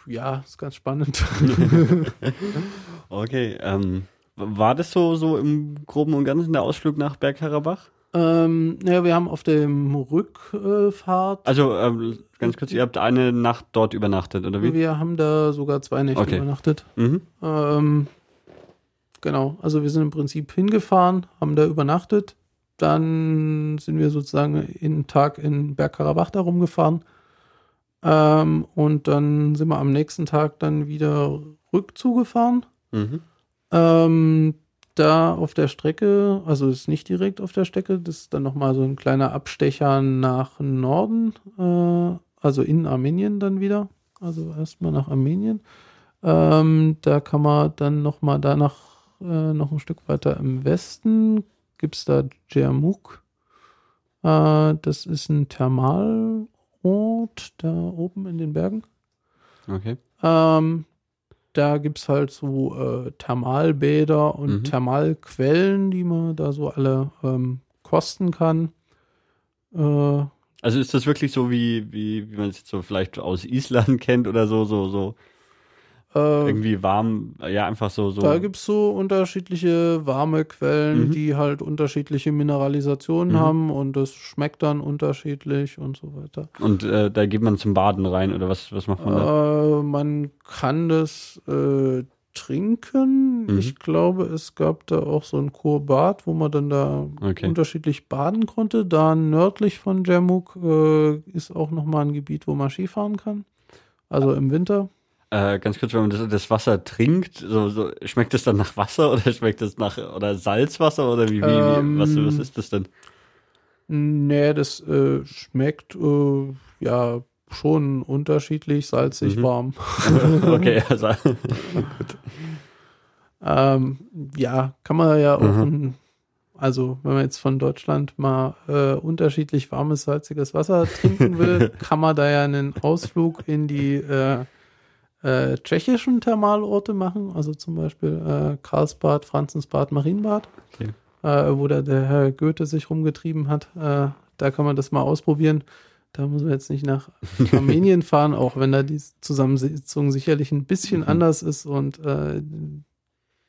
ja, ist ganz spannend. <laughs> Okay, ähm, war das so, so im Groben und Ganzen der Ausflug nach Bergkarabach? ähm, ja, wir haben auf dem Rückfahrt, Also, ähm, ganz kurz, ihr habt eine Nacht dort übernachtet, oder wie? wir haben da sogar zwei Nächte Okay. übernachtet. Mhm. Ähm, genau, also wir sind im Prinzip hingefahren, haben da übernachtet. Dann sind wir sozusagen in Tag in Bergkarabach da rumgefahren. Ähm, und dann sind wir am nächsten Tag dann wieder rückzugefahren. Mhm. Ähm, da auf der Strecke, also ist nicht direkt auf der Strecke, das ist dann nochmal so ein kleiner Abstecher nach Norden, äh, also in Armenien dann wieder. Also erstmal nach Armenien. Ähm, da kann man dann nochmal danach äh, noch ein Stück weiter im Westen, gibt es da Djermuk. Äh, das ist ein Thermalort da oben in den Bergen. Okay. Ähm, da gibt es halt so äh, Thermalbäder und Mhm. Thermalquellen, die man da so alle ähm, kosten kann. Äh, Also ist das wirklich so, wie, wie, wie man es jetzt so vielleicht aus Island <laughs> kennt oder so, so, so äh, irgendwie warm, ja, einfach so, so. Da gibt es so unterschiedliche warme Quellen, Mhm. die halt unterschiedliche Mineralisationen Mhm. haben und das schmeckt dann unterschiedlich und so weiter. Und äh, da geht man zum Baden rein oder was, was macht man da? Äh, man kann das äh, trinken. Mhm. Ich glaube, es gab da auch so ein Kurbad, wo man dann da Okay. unterschiedlich baden konnte. Da nördlich von Jamuk äh, ist auch nochmal ein Gebiet, wo man Skifahren kann. Also im Winter. Äh, ganz kurz, wenn man das, das Wasser trinkt, so, so, schmeckt es dann nach Wasser <laughs> oder schmeckt es nach oder Salzwasser oder wie, wie, Ähm, was, was ist das denn? Nee, das äh, schmeckt äh, ja schon unterschiedlich, salzig, Mhm. warm. <laughs> okay, <laughs> also, Ähm, ja, kann man ja auch, Mhm. ein, also wenn man jetzt von Deutschland mal äh, unterschiedlich warmes, salziges Wasser trinken will, kann man da ja einen Ausflug in die äh, äh, tschechischen Thermalorte machen, also zum Beispiel äh, Karlsbad, Franzensbad, Marienbad, Okay. äh, wo da der Herr Goethe sich rumgetrieben hat. Äh, da kann man das mal ausprobieren. Da muss man jetzt nicht nach <laughs> Armenien fahren, auch wenn da die Zusammensetzung sicherlich ein bisschen Mhm. anders ist und äh,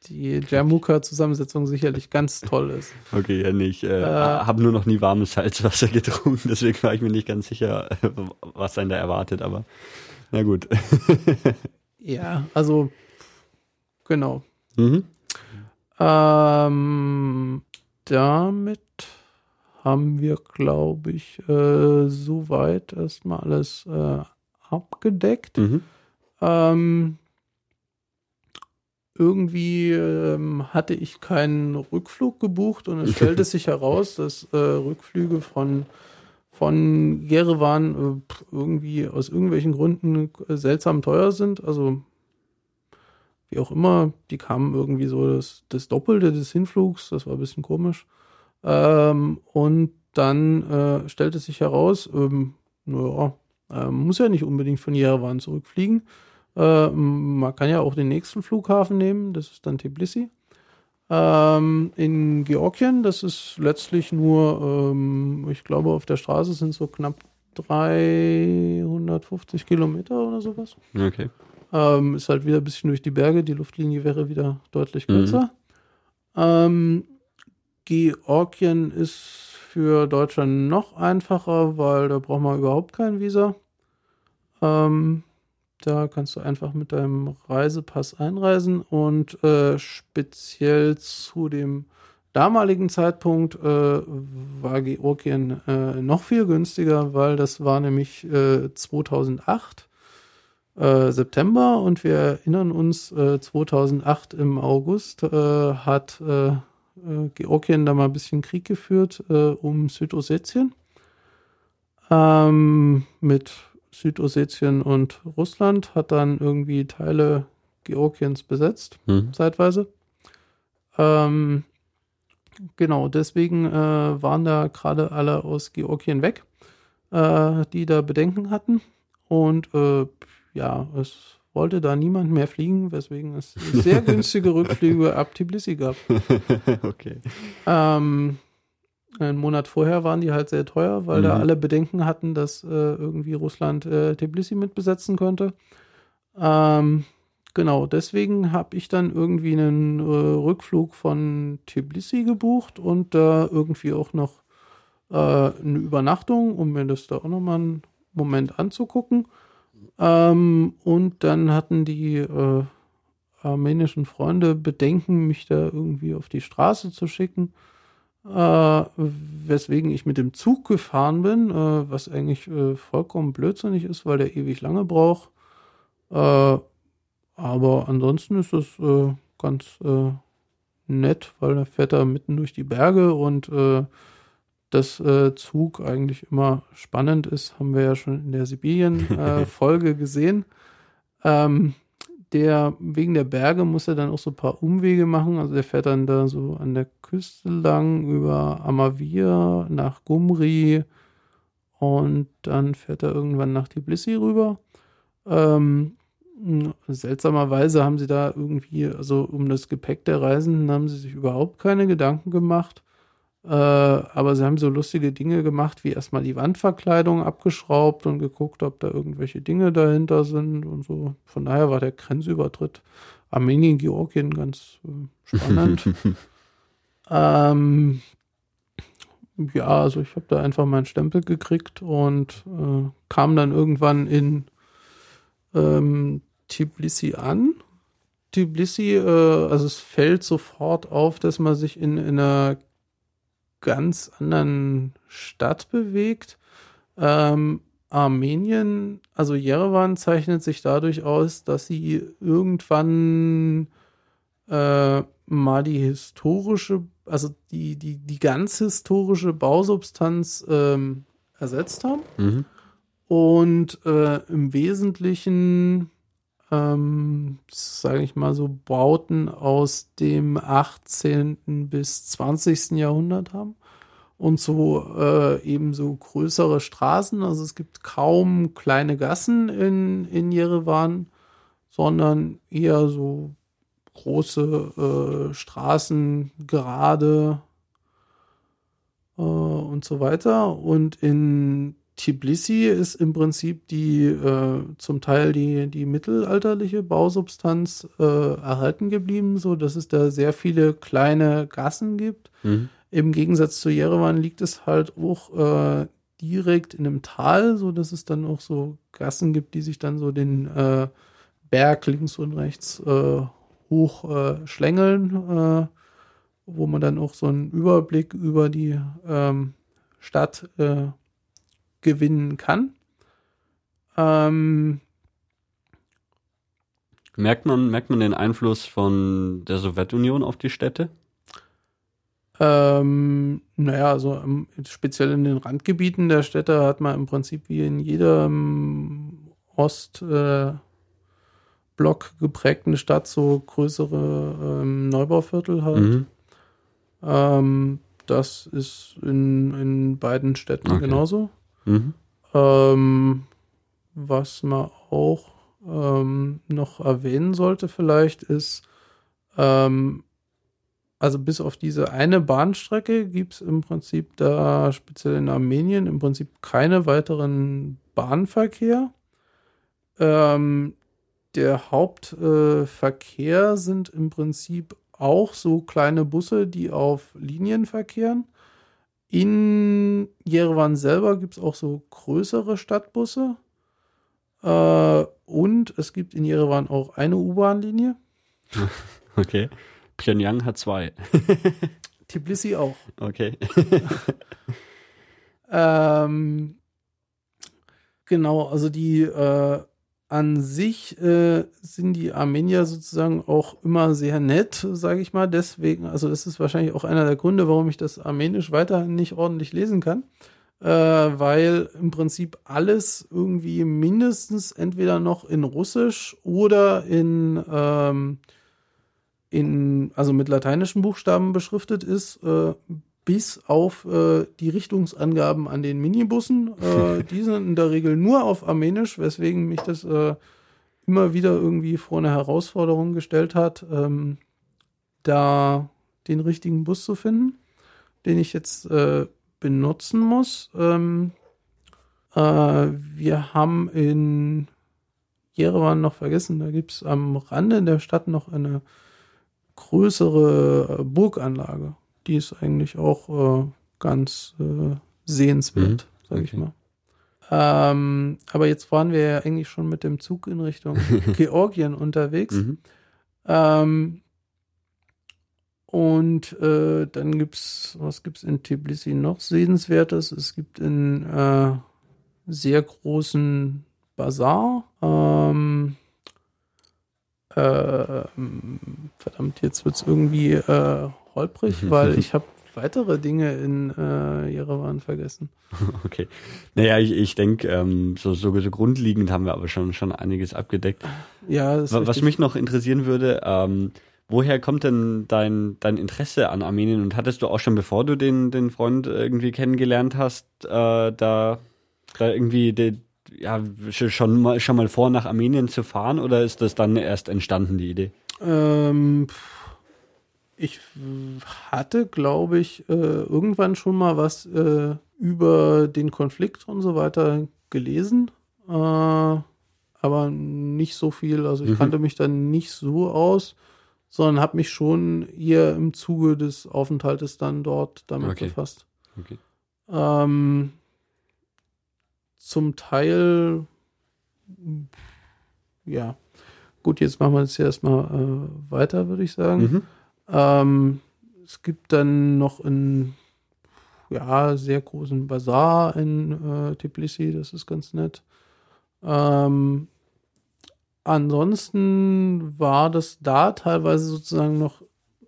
die Jamuka-Zusammensetzung sicherlich ganz toll ist. okay, ja nicht. Äh, Äh, habe nur noch nie warmes Salzwasser <laughs> getrunken, deswegen war ich mir nicht ganz sicher, <laughs> was einen da erwartet, aber na gut. <laughs> Ja, also genau. mhm. Ähm, damit haben wir, glaube ich, äh, soweit erstmal alles äh, abgedeckt. Mhm. Ähm, irgendwie ähm, hatte ich keinen Rückflug gebucht und es <laughs> stellte sich heraus, dass äh, Rückflüge von, von Jerewan äh, irgendwie aus irgendwelchen Gründen äh, seltsam teuer sind. Also wie auch immer, die kamen irgendwie so das, das Doppelte des Hinflugs, das war ein bisschen komisch. Ähm, und dann äh, stellte sich heraus, ähm, naja, äh, muss ja nicht unbedingt von Jerewan zurückfliegen. Äh, man kann ja auch den nächsten Flughafen nehmen, das ist dann Tbilisi. Ähm, in Georgien, das ist letztlich nur, ähm, ich glaube, auf der Straße sind so knapp 350 Kilometer oder sowas. Okay. Ähm, ist halt wieder ein bisschen durch die Berge, die Luftlinie wäre wieder deutlich Mhm. kürzer. Ähm, Georgien ist für Deutschland noch einfacher, weil da braucht man überhaupt kein Visa. Ähm, da kannst du einfach mit deinem Reisepass einreisen und äh, speziell zu dem damaligen Zeitpunkt äh, war Georgien äh, noch viel günstiger, weil das war nämlich äh, 2008 äh, September und wir erinnern uns, äh, 2008 im August äh, hat äh, äh, Georgien da mal ein bisschen Krieg geführt äh, um Südossetien ähm, mit Südossetien und Russland, hat dann irgendwie Teile Georgiens besetzt, Mhm. zeitweise. Ähm, genau, deswegen äh, waren da gerade alle aus Georgien weg, äh, die da Bedenken hatten. Und äh, ja, es wollte da niemand mehr fliegen, weswegen es <laughs> sehr günstige Rückflüge ab Tbilisi gab. <laughs> okay. Ähm, einen Monat vorher waren die halt sehr teuer, weil da Mhm. alle Bedenken hatten, dass äh, irgendwie Russland äh, Tbilisi mitbesetzen könnte. Ähm, genau, deswegen habe ich dann irgendwie einen äh, Rückflug von Tbilisi gebucht und da irgendwie auch noch äh, eine Übernachtung, um mir das da auch nochmal einen Moment anzugucken. Ähm, und dann hatten die äh, armenischen Freunde Bedenken, mich da irgendwie auf die Straße zu schicken äh, weswegen ich mit dem Zug gefahren bin, äh, was eigentlich äh, vollkommen blödsinnig ist, weil der ewig lange braucht. Äh, aber ansonsten ist das äh, ganz äh, nett, weil der fährt da mitten durch die Berge und das äh, Zug eigentlich immer spannend ist, haben wir ja schon in der Sibirien-Folge <laughs> gesehen. Ähm, der wegen der Berge muss er dann auch so ein paar Umwege machen. Also der fährt dann da so an der Küste lang über Amavir nach Gumri und dann fährt er irgendwann nach Tbilisi rüber. Ähm, seltsamerweise haben sie da irgendwie, also um das Gepäck der Reisenden haben sie sich überhaupt keine Gedanken gemacht. Äh, aber sie haben so lustige Dinge gemacht, wie erstmal die Wandverkleidung abgeschraubt und geguckt, ob da irgendwelche Dinge dahinter sind und so. Von daher war der Grenzübertritt Armenien, Georgien ganz äh, spannend. <laughs> ähm, ja, also ich habe da einfach meinen Stempel gekriegt und äh, kam dann irgendwann in ähm, Tbilisi an. Tbilisi, äh, also es fällt sofort auf, dass man sich in, in einer ganz anderen Stadt bewegt. Ähm, Armenien, also Jerewan zeichnet sich dadurch aus, dass sie irgendwann äh, mal die historische, also die, die, die ganz historische Bausubstanz ähm, ersetzt haben. Mhm. Und äh, im Wesentlichen, ähm, sage ich mal so, Bauten aus dem 18. bis 20. Jahrhundert haben. Und so äh, eben so größere Straßen. Also es gibt kaum kleine Gassen in, in Jerewan, sondern eher so große äh, Straßen, gerade äh, und so weiter. Und in Tbilisi ist im Prinzip die äh, zum Teil die, die mittelalterliche Bausubstanz äh, erhalten geblieben, so dass es da sehr viele kleine Gassen gibt. Mhm. Im Gegensatz zu Jerewan liegt es halt auch äh, direkt in einem Tal, so dass es dann auch so Gassen gibt, die sich dann so den äh, Berg links und rechts äh, hoch äh, schlängeln, wo man dann auch so einen Überblick über die ähm, Stadt gewinnen kann. Ähm, merkt, man, merkt man den Einfluss von der Sowjetunion auf die Städte? Ähm, naja, also speziell in den Randgebieten der Städte hat man im Prinzip wie in jedem Ostblock äh, geprägten Stadt so größere ähm, Neubauviertel halt. Mhm. Ähm, das ist in, in beiden Städten okay. genauso. Mhm. Ähm, was man auch ähm, noch erwähnen sollte vielleicht ist, ähm, also bis auf diese eine Bahnstrecke gibt es im Prinzip da speziell in Armenien im Prinzip keine weiteren Bahnverkehr. Ähm, der Hauptverkehr äh, sind im Prinzip auch so kleine Busse, die auf Linien verkehren. In Jerewan selber gibt es auch so größere Stadtbusse. Äh, und es gibt in Jerewan auch eine U-Bahn-Linie. <laughs> Okay. Pyongyang hat zwei. <laughs> Tbilisi auch. Okay. <laughs> ähm, genau, also die äh, an sich äh, sind die Armenier sozusagen auch immer sehr nett, sage ich mal. Deswegen, also das ist wahrscheinlich auch einer der Gründe, warum ich das Armenisch weiterhin nicht ordentlich lesen kann. Äh, weil im Prinzip alles irgendwie mindestens entweder noch in Russisch oder in, ähm, in also mit lateinischen Buchstaben beschriftet ist. Äh, bis auf äh, die Richtungsangaben an den Minibussen. Äh, <laughs> die sind in der Regel nur auf Armenisch, weswegen mich das äh, immer wieder irgendwie vor eine Herausforderung gestellt hat, ähm, da den richtigen Bus zu finden, den ich jetzt äh, benutzen muss. Ähm, äh, wir haben in Jerewan noch vergessen, da gibt es am Rande der Stadt noch eine größere Burganlage die ist eigentlich auch äh, ganz äh, sehenswert, mhm. sage okay. ich mal. Ähm, aber jetzt waren wir ja eigentlich schon mit dem Zug in Richtung <laughs> Georgien unterwegs. Mhm. Ähm, und äh, dann gibt's, was gibt's in Tbilisi noch Sehenswertes? Es gibt in äh, sehr großen Bazar. Ähm, äh, verdammt, jetzt wird's irgendwie äh, holprig, weil <laughs> ich habe weitere Dinge in äh, Jerewan vergessen. <laughs> Okay. Naja, ich, ich denke, ähm, so, so, so grundlegend haben wir aber schon, schon einiges abgedeckt. Ja, Was richtig. mich noch interessieren würde, ähm, woher kommt denn dein, dein Interesse an Armenien? Und hattest du auch schon, bevor du den, den Freund irgendwie kennengelernt hast, äh, da, da irgendwie die, ja, schon mal, schon mal vor, nach Armenien zu fahren? Oder ist das dann erst entstanden, die Idee? Ähm, pff, ich hatte, glaube ich, äh, irgendwann schon mal was äh, über den Konflikt und so weiter gelesen, äh, aber nicht so viel. Also ich Mhm. kannte mich dann nicht so aus, sondern habe mich schon eher im Zuge des Aufenthaltes dann dort damit Okay. befasst. Okay. Ähm, zum Teil, ja. Gut, jetzt machen wir jetzt erstmal äh, weiter, würde ich sagen. Mhm. Ähm, es gibt dann noch einen ja, sehr großen Bazar in äh, Tbilisi, das ist ganz nett. Ähm, ansonsten war das da teilweise sozusagen noch,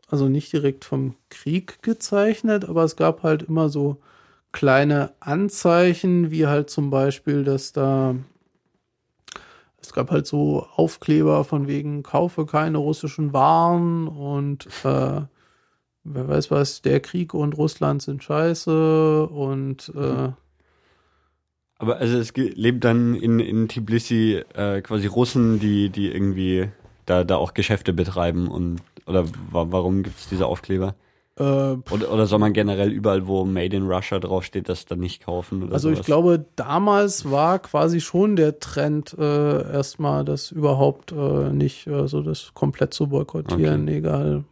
also nicht direkt vom Krieg gezeichnet, aber es gab halt immer so kleine Anzeichen, wie halt zum Beispiel, dass da es gab halt so Aufkleber von wegen kaufe keine russischen Waren und äh, wer weiß was, der Krieg und Russland sind scheiße und äh, Aber also es lebt dann in, in Tbilisi äh, quasi Russen, die, die irgendwie da, da auch Geschäfte betreiben und oder wa warum gibt es diese Aufkleber? Äh, Oder, oder soll man generell überall, wo Made in Russia draufsteht, das dann nicht kaufen? Also ich sowas? glaube, damals war quasi schon der Trend äh, erstmal, das überhaupt äh, nicht, also das komplett zu boykottieren, egal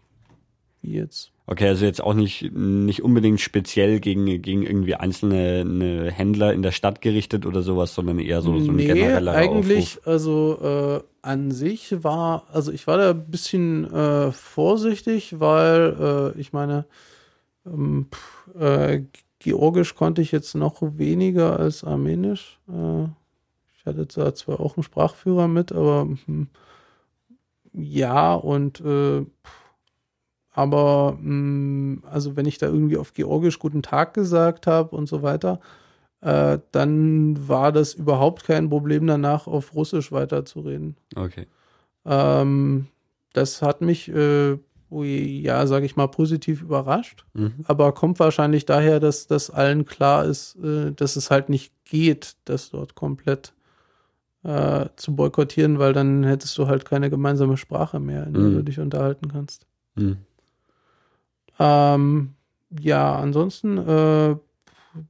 wie jetzt. Okay, also jetzt auch nicht, nicht unbedingt speziell gegen, gegen irgendwie einzelne ne Händler in der Stadt gerichtet oder sowas, sondern eher so, so ein nee, genereller eigentlich, Aufruf. also äh, an sich war, also ich war da ein bisschen äh, vorsichtig, weil äh, ich meine, ähm, pff, äh, Georgisch konnte ich jetzt noch weniger als Armenisch. Äh, ich hatte da zwar auch einen Sprachführer mit, aber hm, ja, und äh, pff, aber mh, also wenn ich da irgendwie auf Georgisch guten Tag gesagt habe und so weiter, äh, dann war das überhaupt kein Problem danach auf Russisch weiterzureden. Okay. Ähm, das hat mich, äh, ja, sage ich mal, positiv überrascht, Mhm. aber kommt wahrscheinlich daher, dass das allen klar ist, äh, dass es halt nicht geht, das dort komplett äh, zu boykottieren, weil dann hättest du halt keine gemeinsame Sprache mehr, in der Mhm. du dich unterhalten kannst. Mhm. Ähm, ja, ansonsten äh,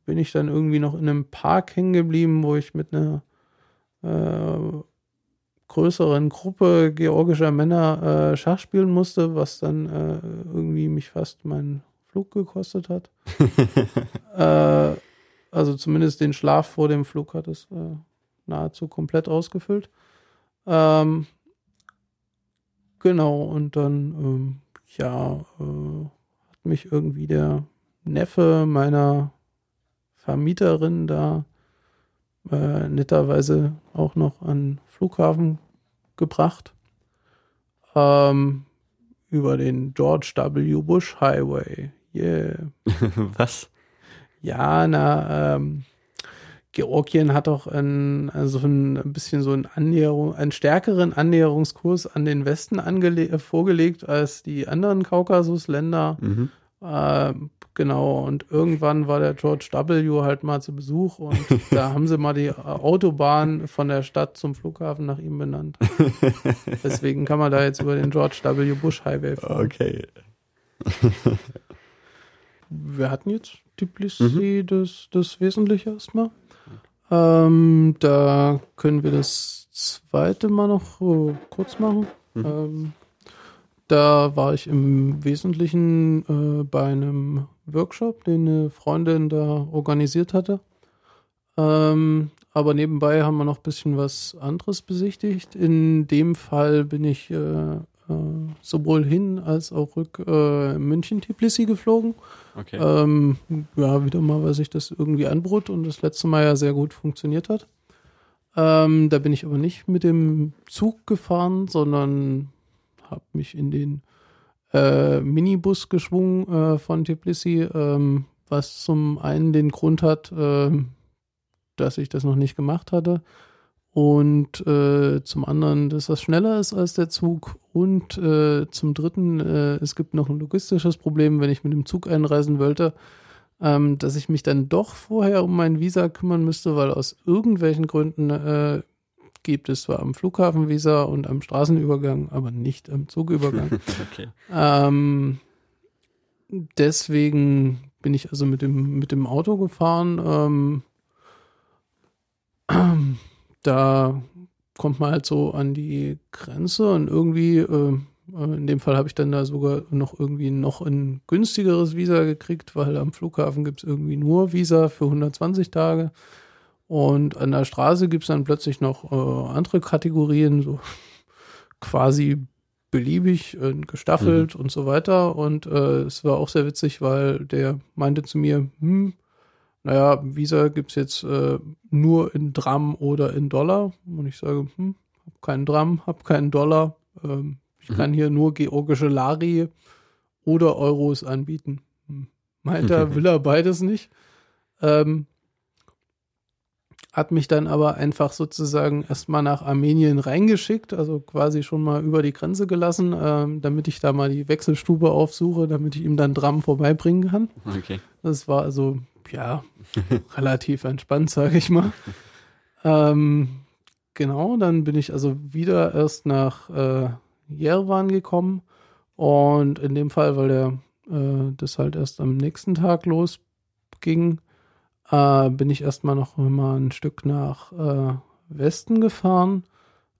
bin ich dann irgendwie noch in einem Park hängen geblieben, wo ich mit einer äh, größeren Gruppe georgischer Männer äh, Schach spielen musste, was dann äh, irgendwie mich fast meinen Flug gekostet hat. <laughs> äh, also zumindest den Schlaf vor dem Flug hat es äh, nahezu komplett ausgefüllt. Ähm, genau, und dann, ähm, ja, äh, hat mich irgendwie der Neffe meiner Vermieterin da äh, netterweise auch noch an Flughafen gebracht. Ähm, über den George W. Bush Highway. Yeah. <laughs> Was? Ja, na, ähm, Georgien hat auch ein, also ein bisschen so einen Annäherung, einen stärkeren Annäherungskurs an den Westen vorgelegt als die anderen Kaukasusländer. Mhm. Ähm, genau, und irgendwann war der George W. halt mal zu Besuch und <laughs> da haben sie mal die äh, Autobahn von der Stadt zum Flughafen nach ihm benannt. <laughs> Deswegen kann man da jetzt über den George W. Bush Highway fahren. Okay. <laughs> Wir hatten jetzt Tbilisi, das, das Wesentliche erstmal. Ähm, da können wir das zweite Mal noch äh, kurz machen. Mhm. Ähm, da war ich im Wesentlichen äh, bei einem Workshop, den eine Freundin da organisiert hatte. Ähm, aber nebenbei haben wir noch ein bisschen was anderes besichtigt. In dem Fall bin ich äh, äh, sowohl hin als auch rück äh, München-Tbilisi geflogen. Okay. Ähm, ja, wieder mal, weil sich das irgendwie anbot und das letzte Mal ja sehr gut funktioniert hat. Ähm, da bin ich aber nicht mit dem Zug gefahren, sondern habe mich in den äh, Minibus geschwungen äh, von Tbilisi, ähm, was zum einen den Grund hat, äh, dass ich das noch nicht gemacht hatte und äh, zum anderen, dass das schneller ist als der Zug und äh, zum dritten, äh, es gibt noch ein logistisches Problem, wenn ich mit dem Zug einreisen wollte, ähm, dass ich mich dann doch vorher um mein Visa kümmern müsste, weil aus irgendwelchen Gründen gibt es zwar am Flughafen Visa und am Straßenübergang, aber nicht am Zugübergang. <laughs> okay. ähm, deswegen bin ich also mit dem, mit dem Auto gefahren. Ähm, <clears throat> da kommt man halt so an die Grenze und irgendwie, äh, in dem Fall habe ich dann da sogar noch irgendwie noch ein günstigeres Visa gekriegt, weil am Flughafen gibt es irgendwie nur Visa für 120 Tage. Und an der Straße gibt es dann plötzlich noch äh, andere Kategorien, so <laughs> quasi beliebig äh, gestaffelt mhm. und so weiter. Und äh, es war auch sehr witzig, weil der meinte zu mir, hm, naja, Visa gibt es jetzt äh, nur in Dram oder in Dollar. Und ich sage, hm, hab keinen Dram, hab keinen Dollar. Ähm, ich mhm. kann hier nur georgische Lari oder Euros anbieten. Hm. Meint er, <laughs> will er beides nicht. Ähm, hat mich dann aber einfach sozusagen erstmal nach Armenien reingeschickt, also quasi schon mal über die Grenze gelassen, ähm, damit ich da mal die Wechselstube aufsuche, damit ich ihm dann Dram vorbeibringen kann. Okay. Das war also, ja, <laughs> relativ entspannt, sage ich mal. Ähm, genau, dann bin ich also wieder erst nach äh, Jerewan gekommen und in dem Fall, weil der äh, das halt erst am nächsten Tag losging, äh, bin ich erstmal noch mal ein Stück nach äh, Westen gefahren.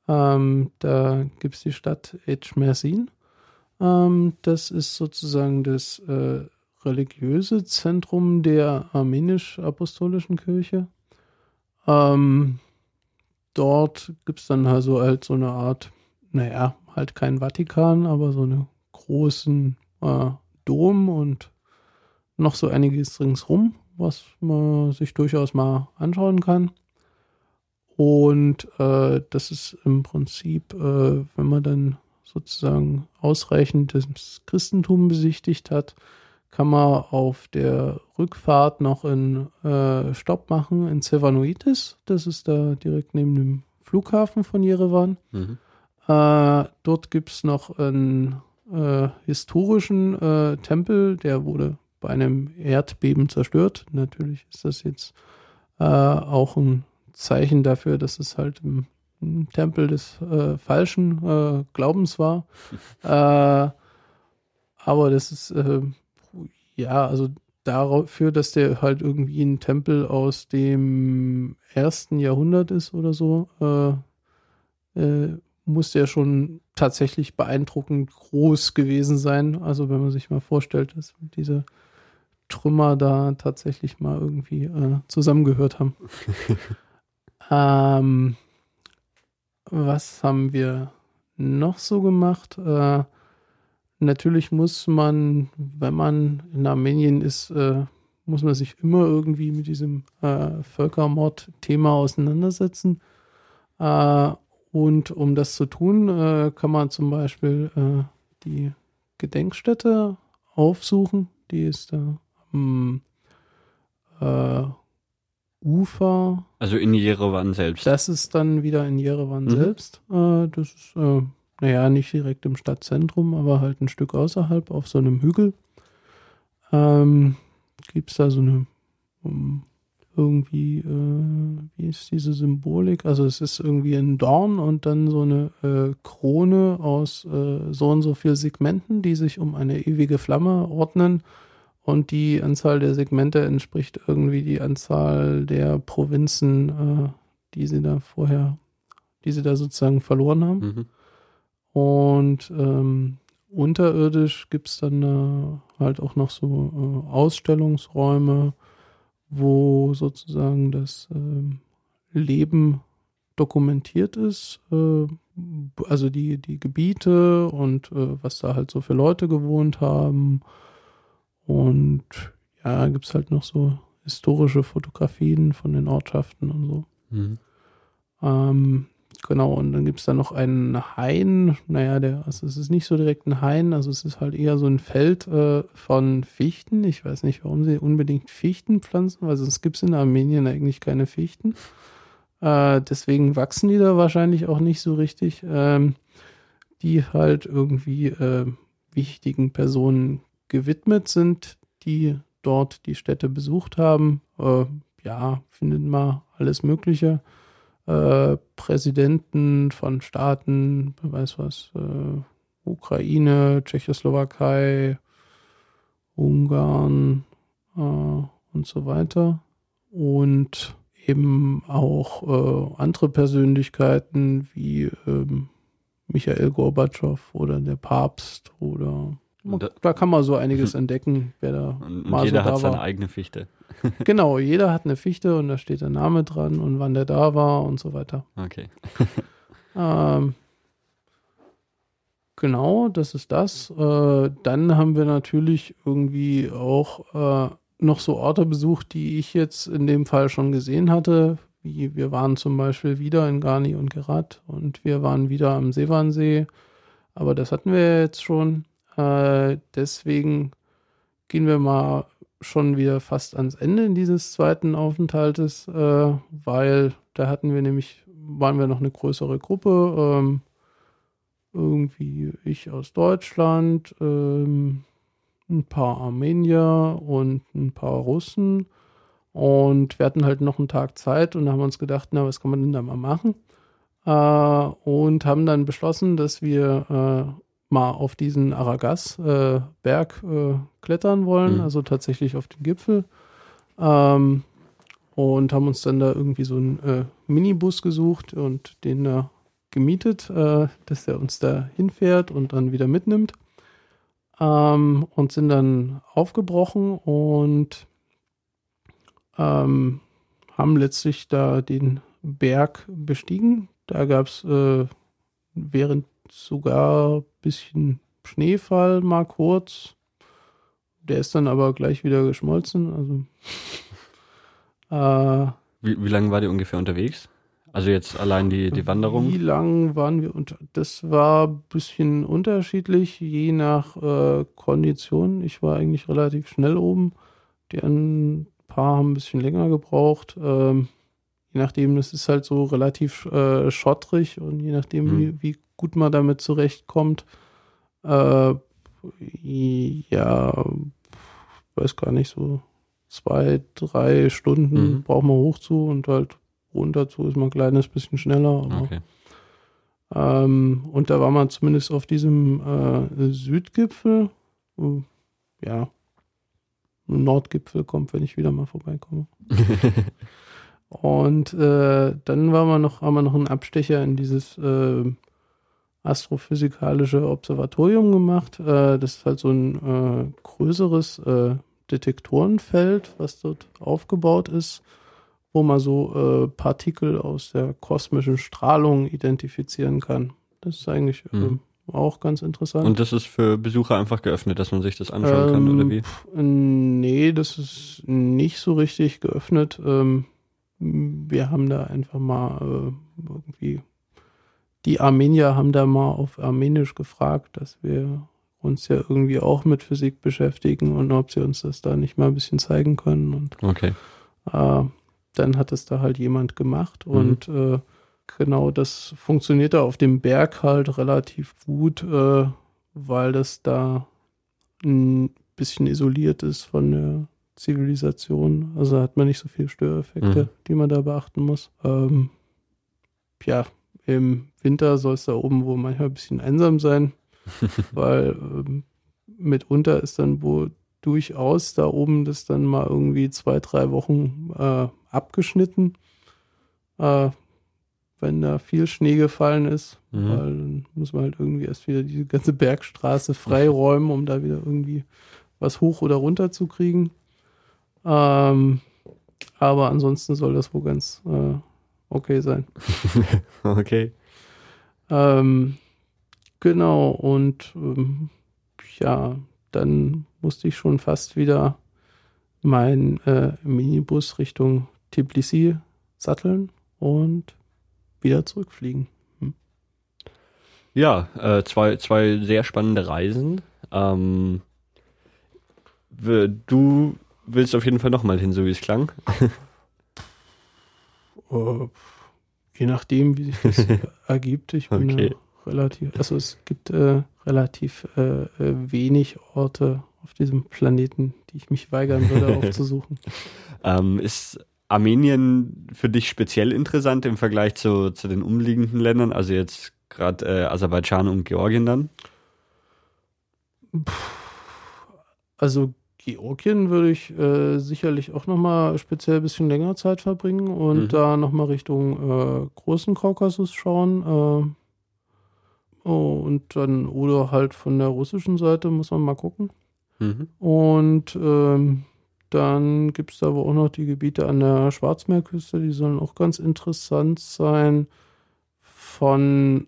Ähm, da gibt es die Stadt Echmersin. Ähm, das ist sozusagen das äh, religiöse Zentrum der armenisch-apostolischen Kirche. Ähm, dort gibt es dann also halt so eine Art, naja, halt kein Vatikan, aber so einen großen äh, Dom und noch so einiges ringsrum was man sich durchaus mal anschauen kann. Und äh, das ist im Prinzip, äh, wenn man dann sozusagen ausreichend das Christentum besichtigt hat, kann man auf der Rückfahrt noch einen äh, Stopp machen in Sevanoitis. Das ist da direkt neben dem Flughafen von Jerewan. Mhm. Äh, dort gibt es noch einen äh, historischen äh, Tempel, der wurde bei einem Erdbeben zerstört. Natürlich ist das jetzt äh, auch ein Zeichen dafür, dass es halt im, im Tempel des äh, falschen äh, Glaubens war. <laughs> Äh, aber das ist äh, ja, also dafür, dass der halt irgendwie ein Tempel aus dem ersten Jahrhundert ist oder so, äh, muss der schon tatsächlich beeindruckend groß gewesen sein. Also wenn man sich mal vorstellt, dass diese Trümmer da tatsächlich mal irgendwie äh, zusammengehört haben. <laughs> ähm, was haben wir noch so gemacht? Äh, natürlich muss man, wenn man in Armenien ist, äh, muss man sich immer irgendwie mit diesem äh, Völkermord-Thema auseinandersetzen. Äh, und um das zu tun, äh, kann man zum Beispiel die Gedenkstätte aufsuchen. Die ist da am äh, Ufer. Also in Jerewan selbst. Das ist dann wieder in Jerewan mhm. selbst. Äh, das ist, äh, naja, nicht direkt im Stadtzentrum, aber halt ein Stück außerhalb auf so einem Hügel. Ähm, Gibt es da so eine um, irgendwie, äh, wie ist diese Symbolik? Also es ist irgendwie ein Dorn und dann so eine äh, Krone aus äh, so und so viel Segmenten, die sich um eine ewige Flamme ordnen und die Anzahl der Segmente entspricht irgendwie die Anzahl der Provinzen, äh, die sie da vorher, die sie da sozusagen verloren haben. Mhm. Und ähm, unterirdisch gibt es dann äh, halt auch noch so äh, Ausstellungsräume, wo sozusagen das ähm, Leben dokumentiert ist, äh, also die, die Gebiete und äh, was da halt so für Leute gewohnt haben und ja, gibt es halt noch so historische Fotografien von den Ortschaften und so. Mhm. Ähm, genau, und dann gibt es da noch einen Hain. Naja, der, also es ist nicht so direkt ein Hain, also es ist halt eher so ein Feld äh, von Fichten. Ich weiß nicht, warum sie unbedingt Fichten pflanzen, weil sonst gibt es in Armenien eigentlich keine Fichten. Äh, deswegen wachsen die da wahrscheinlich auch nicht so richtig. Ähm, die halt irgendwie äh, wichtigen Personen gewidmet sind, die dort die Städte besucht haben. Äh, ja, findet man alles Mögliche. Äh, Präsidenten von Staaten, wer weiß was, äh, Ukraine, Tschechoslowakei, Ungarn äh, und so weiter. Und eben auch äh, andere Persönlichkeiten wie ähm, Michael Gorbatschow oder der Papst oder da, da, kann man so einiges <laughs> entdecken, wer da und, mal jeder so da hat seine eigene Fichte. <laughs> genau, jeder hat eine Fichte und da steht der Name dran und wann der da war und so weiter. Okay. <laughs> ähm, genau, das ist das. Äh, dann haben wir natürlich irgendwie auch äh, noch so Orte besucht, die ich jetzt in dem Fall schon gesehen hatte. Wie wir waren zum Beispiel wieder in Garni und Gerat und wir waren wieder am Seewansee. Aber das hatten wir jetzt schon. Äh, deswegen gehen wir mal schon wieder fast ans Ende dieses zweiten Aufenthaltes, äh, weil da hatten wir nämlich, waren wir noch eine größere Gruppe. Ähm, irgendwie ich aus Deutschland, ähm, ein paar Armenier und ein paar Russen. Und wir hatten halt noch einen Tag Zeit und haben uns gedacht, na, was kann man denn da mal machen? Äh, und haben dann beschlossen, dass wir äh, mal auf diesen Aragas-Berg äh, äh, klettern wollen, mhm. also tatsächlich auf den Gipfel. Ähm, und haben uns dann da irgendwie so einen äh, Minibus gesucht und den äh, gemietet, dass er uns da hinfährt und dann wieder mitnimmt ähm, und sind dann aufgebrochen und ähm, haben letztlich da den Berg bestiegen. Da gab es äh, während sogar ein bisschen Schneefall mal kurz. Der ist dann aber gleich wieder geschmolzen. Also <laughs> äh, wie, wie lange war die ungefähr unterwegs? Also jetzt allein die, die Wanderung? Wie lang waren wir unter? Das war ein bisschen unterschiedlich, je nach äh, Kondition. Ich war eigentlich relativ schnell oben. Die ein paar haben ein bisschen länger gebraucht. Ähm, je nachdem, das ist halt so relativ äh, schottrig und je nachdem, mhm. wie, wie gut man damit zurechtkommt, äh, ja, weiß gar nicht, so zwei, drei Stunden mhm. braucht man hoch zu und halt runter zu ist man ein kleines bisschen schneller. okay. ähm, und da war man zumindest auf diesem äh, Südgipfel. Ja, Nordgipfel kommt, wenn ich wieder mal vorbeikomme. <laughs> und äh, dann war man noch, haben wir noch einen Abstecher in dieses äh, astrophysikalische Observatorium gemacht. Äh, das ist halt so ein äh, größeres äh, Detektorenfeld, was dort aufgebaut ist wo man so äh, Partikel aus der kosmischen Strahlung identifizieren kann. Das ist eigentlich mhm. äh, auch ganz interessant. Und das ist für Besucher einfach geöffnet, dass man sich das anschauen ähm, kann, oder wie? Nee, das ist nicht so richtig geöffnet. Ähm, wir haben da einfach mal äh, irgendwie, die Armenier haben da mal auf Armenisch gefragt, dass wir uns ja irgendwie auch mit Physik beschäftigen und ob sie uns das da nicht mal ein bisschen zeigen können. Und, okay. Äh, dann hat es da halt jemand gemacht mhm. und äh, genau das funktioniert da auf dem Berg halt relativ gut, äh, weil das da ein bisschen isoliert ist von der Zivilisation. Also hat man nicht so viele Störeffekte, mhm. die man da beachten muss. Ähm, ja, im Winter soll es da oben wohl manchmal ein bisschen einsam sein, <laughs> weil ähm, mitunter ist dann wohl durchaus da oben das dann mal irgendwie zwei, drei Wochen äh, abgeschnitten, äh, wenn da viel Schnee gefallen ist. Mhm. Weil dann muss man halt irgendwie erst wieder die ganze Bergstraße freiräumen, um da wieder irgendwie was hoch oder runter zu kriegen. Ähm, aber ansonsten soll das wohl ganz äh, okay sein. <laughs> okay. Ähm, genau, und ähm, ja, dann musste ich schon fast wieder meinen äh, Minibus Richtung Tbilisi satteln und wieder zurückfliegen. Hm. Ja, äh, zwei, zwei sehr spannende Reisen. Ähm, du willst auf jeden Fall nochmal hin, so wie es klang. Uh, <laughs> je nachdem, wie sich das <laughs> ergibt. Ich bin okay. relativ, also es gibt äh, relativ äh, äh, wenig Orte auf diesem Planeten, die ich mich weigern würde <laughs> aufzusuchen. Ähm, ist Armenien für dich speziell interessant im Vergleich zu, zu den umliegenden Ländern, also jetzt gerade äh, Aserbaidschan und Georgien dann? Also Georgien würde ich äh, sicherlich auch nochmal speziell ein bisschen länger Zeit verbringen und mhm. da nochmal Richtung äh, großen Kaukasus schauen. Äh, oh, und dann, oder halt von der russischen Seite muss man mal gucken. Mhm. Und ähm, dann gibt es da aber auch noch die Gebiete an der Schwarzmeerküste, die sollen auch ganz interessant sein. Von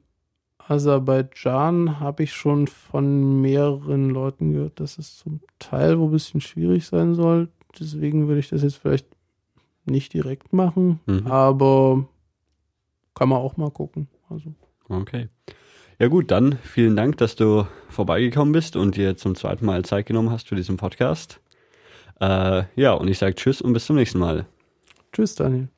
Aserbaidschan habe ich schon von mehreren Leuten gehört, dass es zum Teil wo ein bisschen schwierig sein soll. Deswegen würde ich das jetzt vielleicht nicht direkt machen, mhm. aber kann man auch mal gucken. Also. Okay. Ja gut, dann vielen Dank, dass du vorbeigekommen bist und dir zum zweiten Mal Zeit genommen hast für diesen Podcast. Äh, ja, und ich sage Tschüss und bis zum nächsten Mal. Tschüss, Daniel.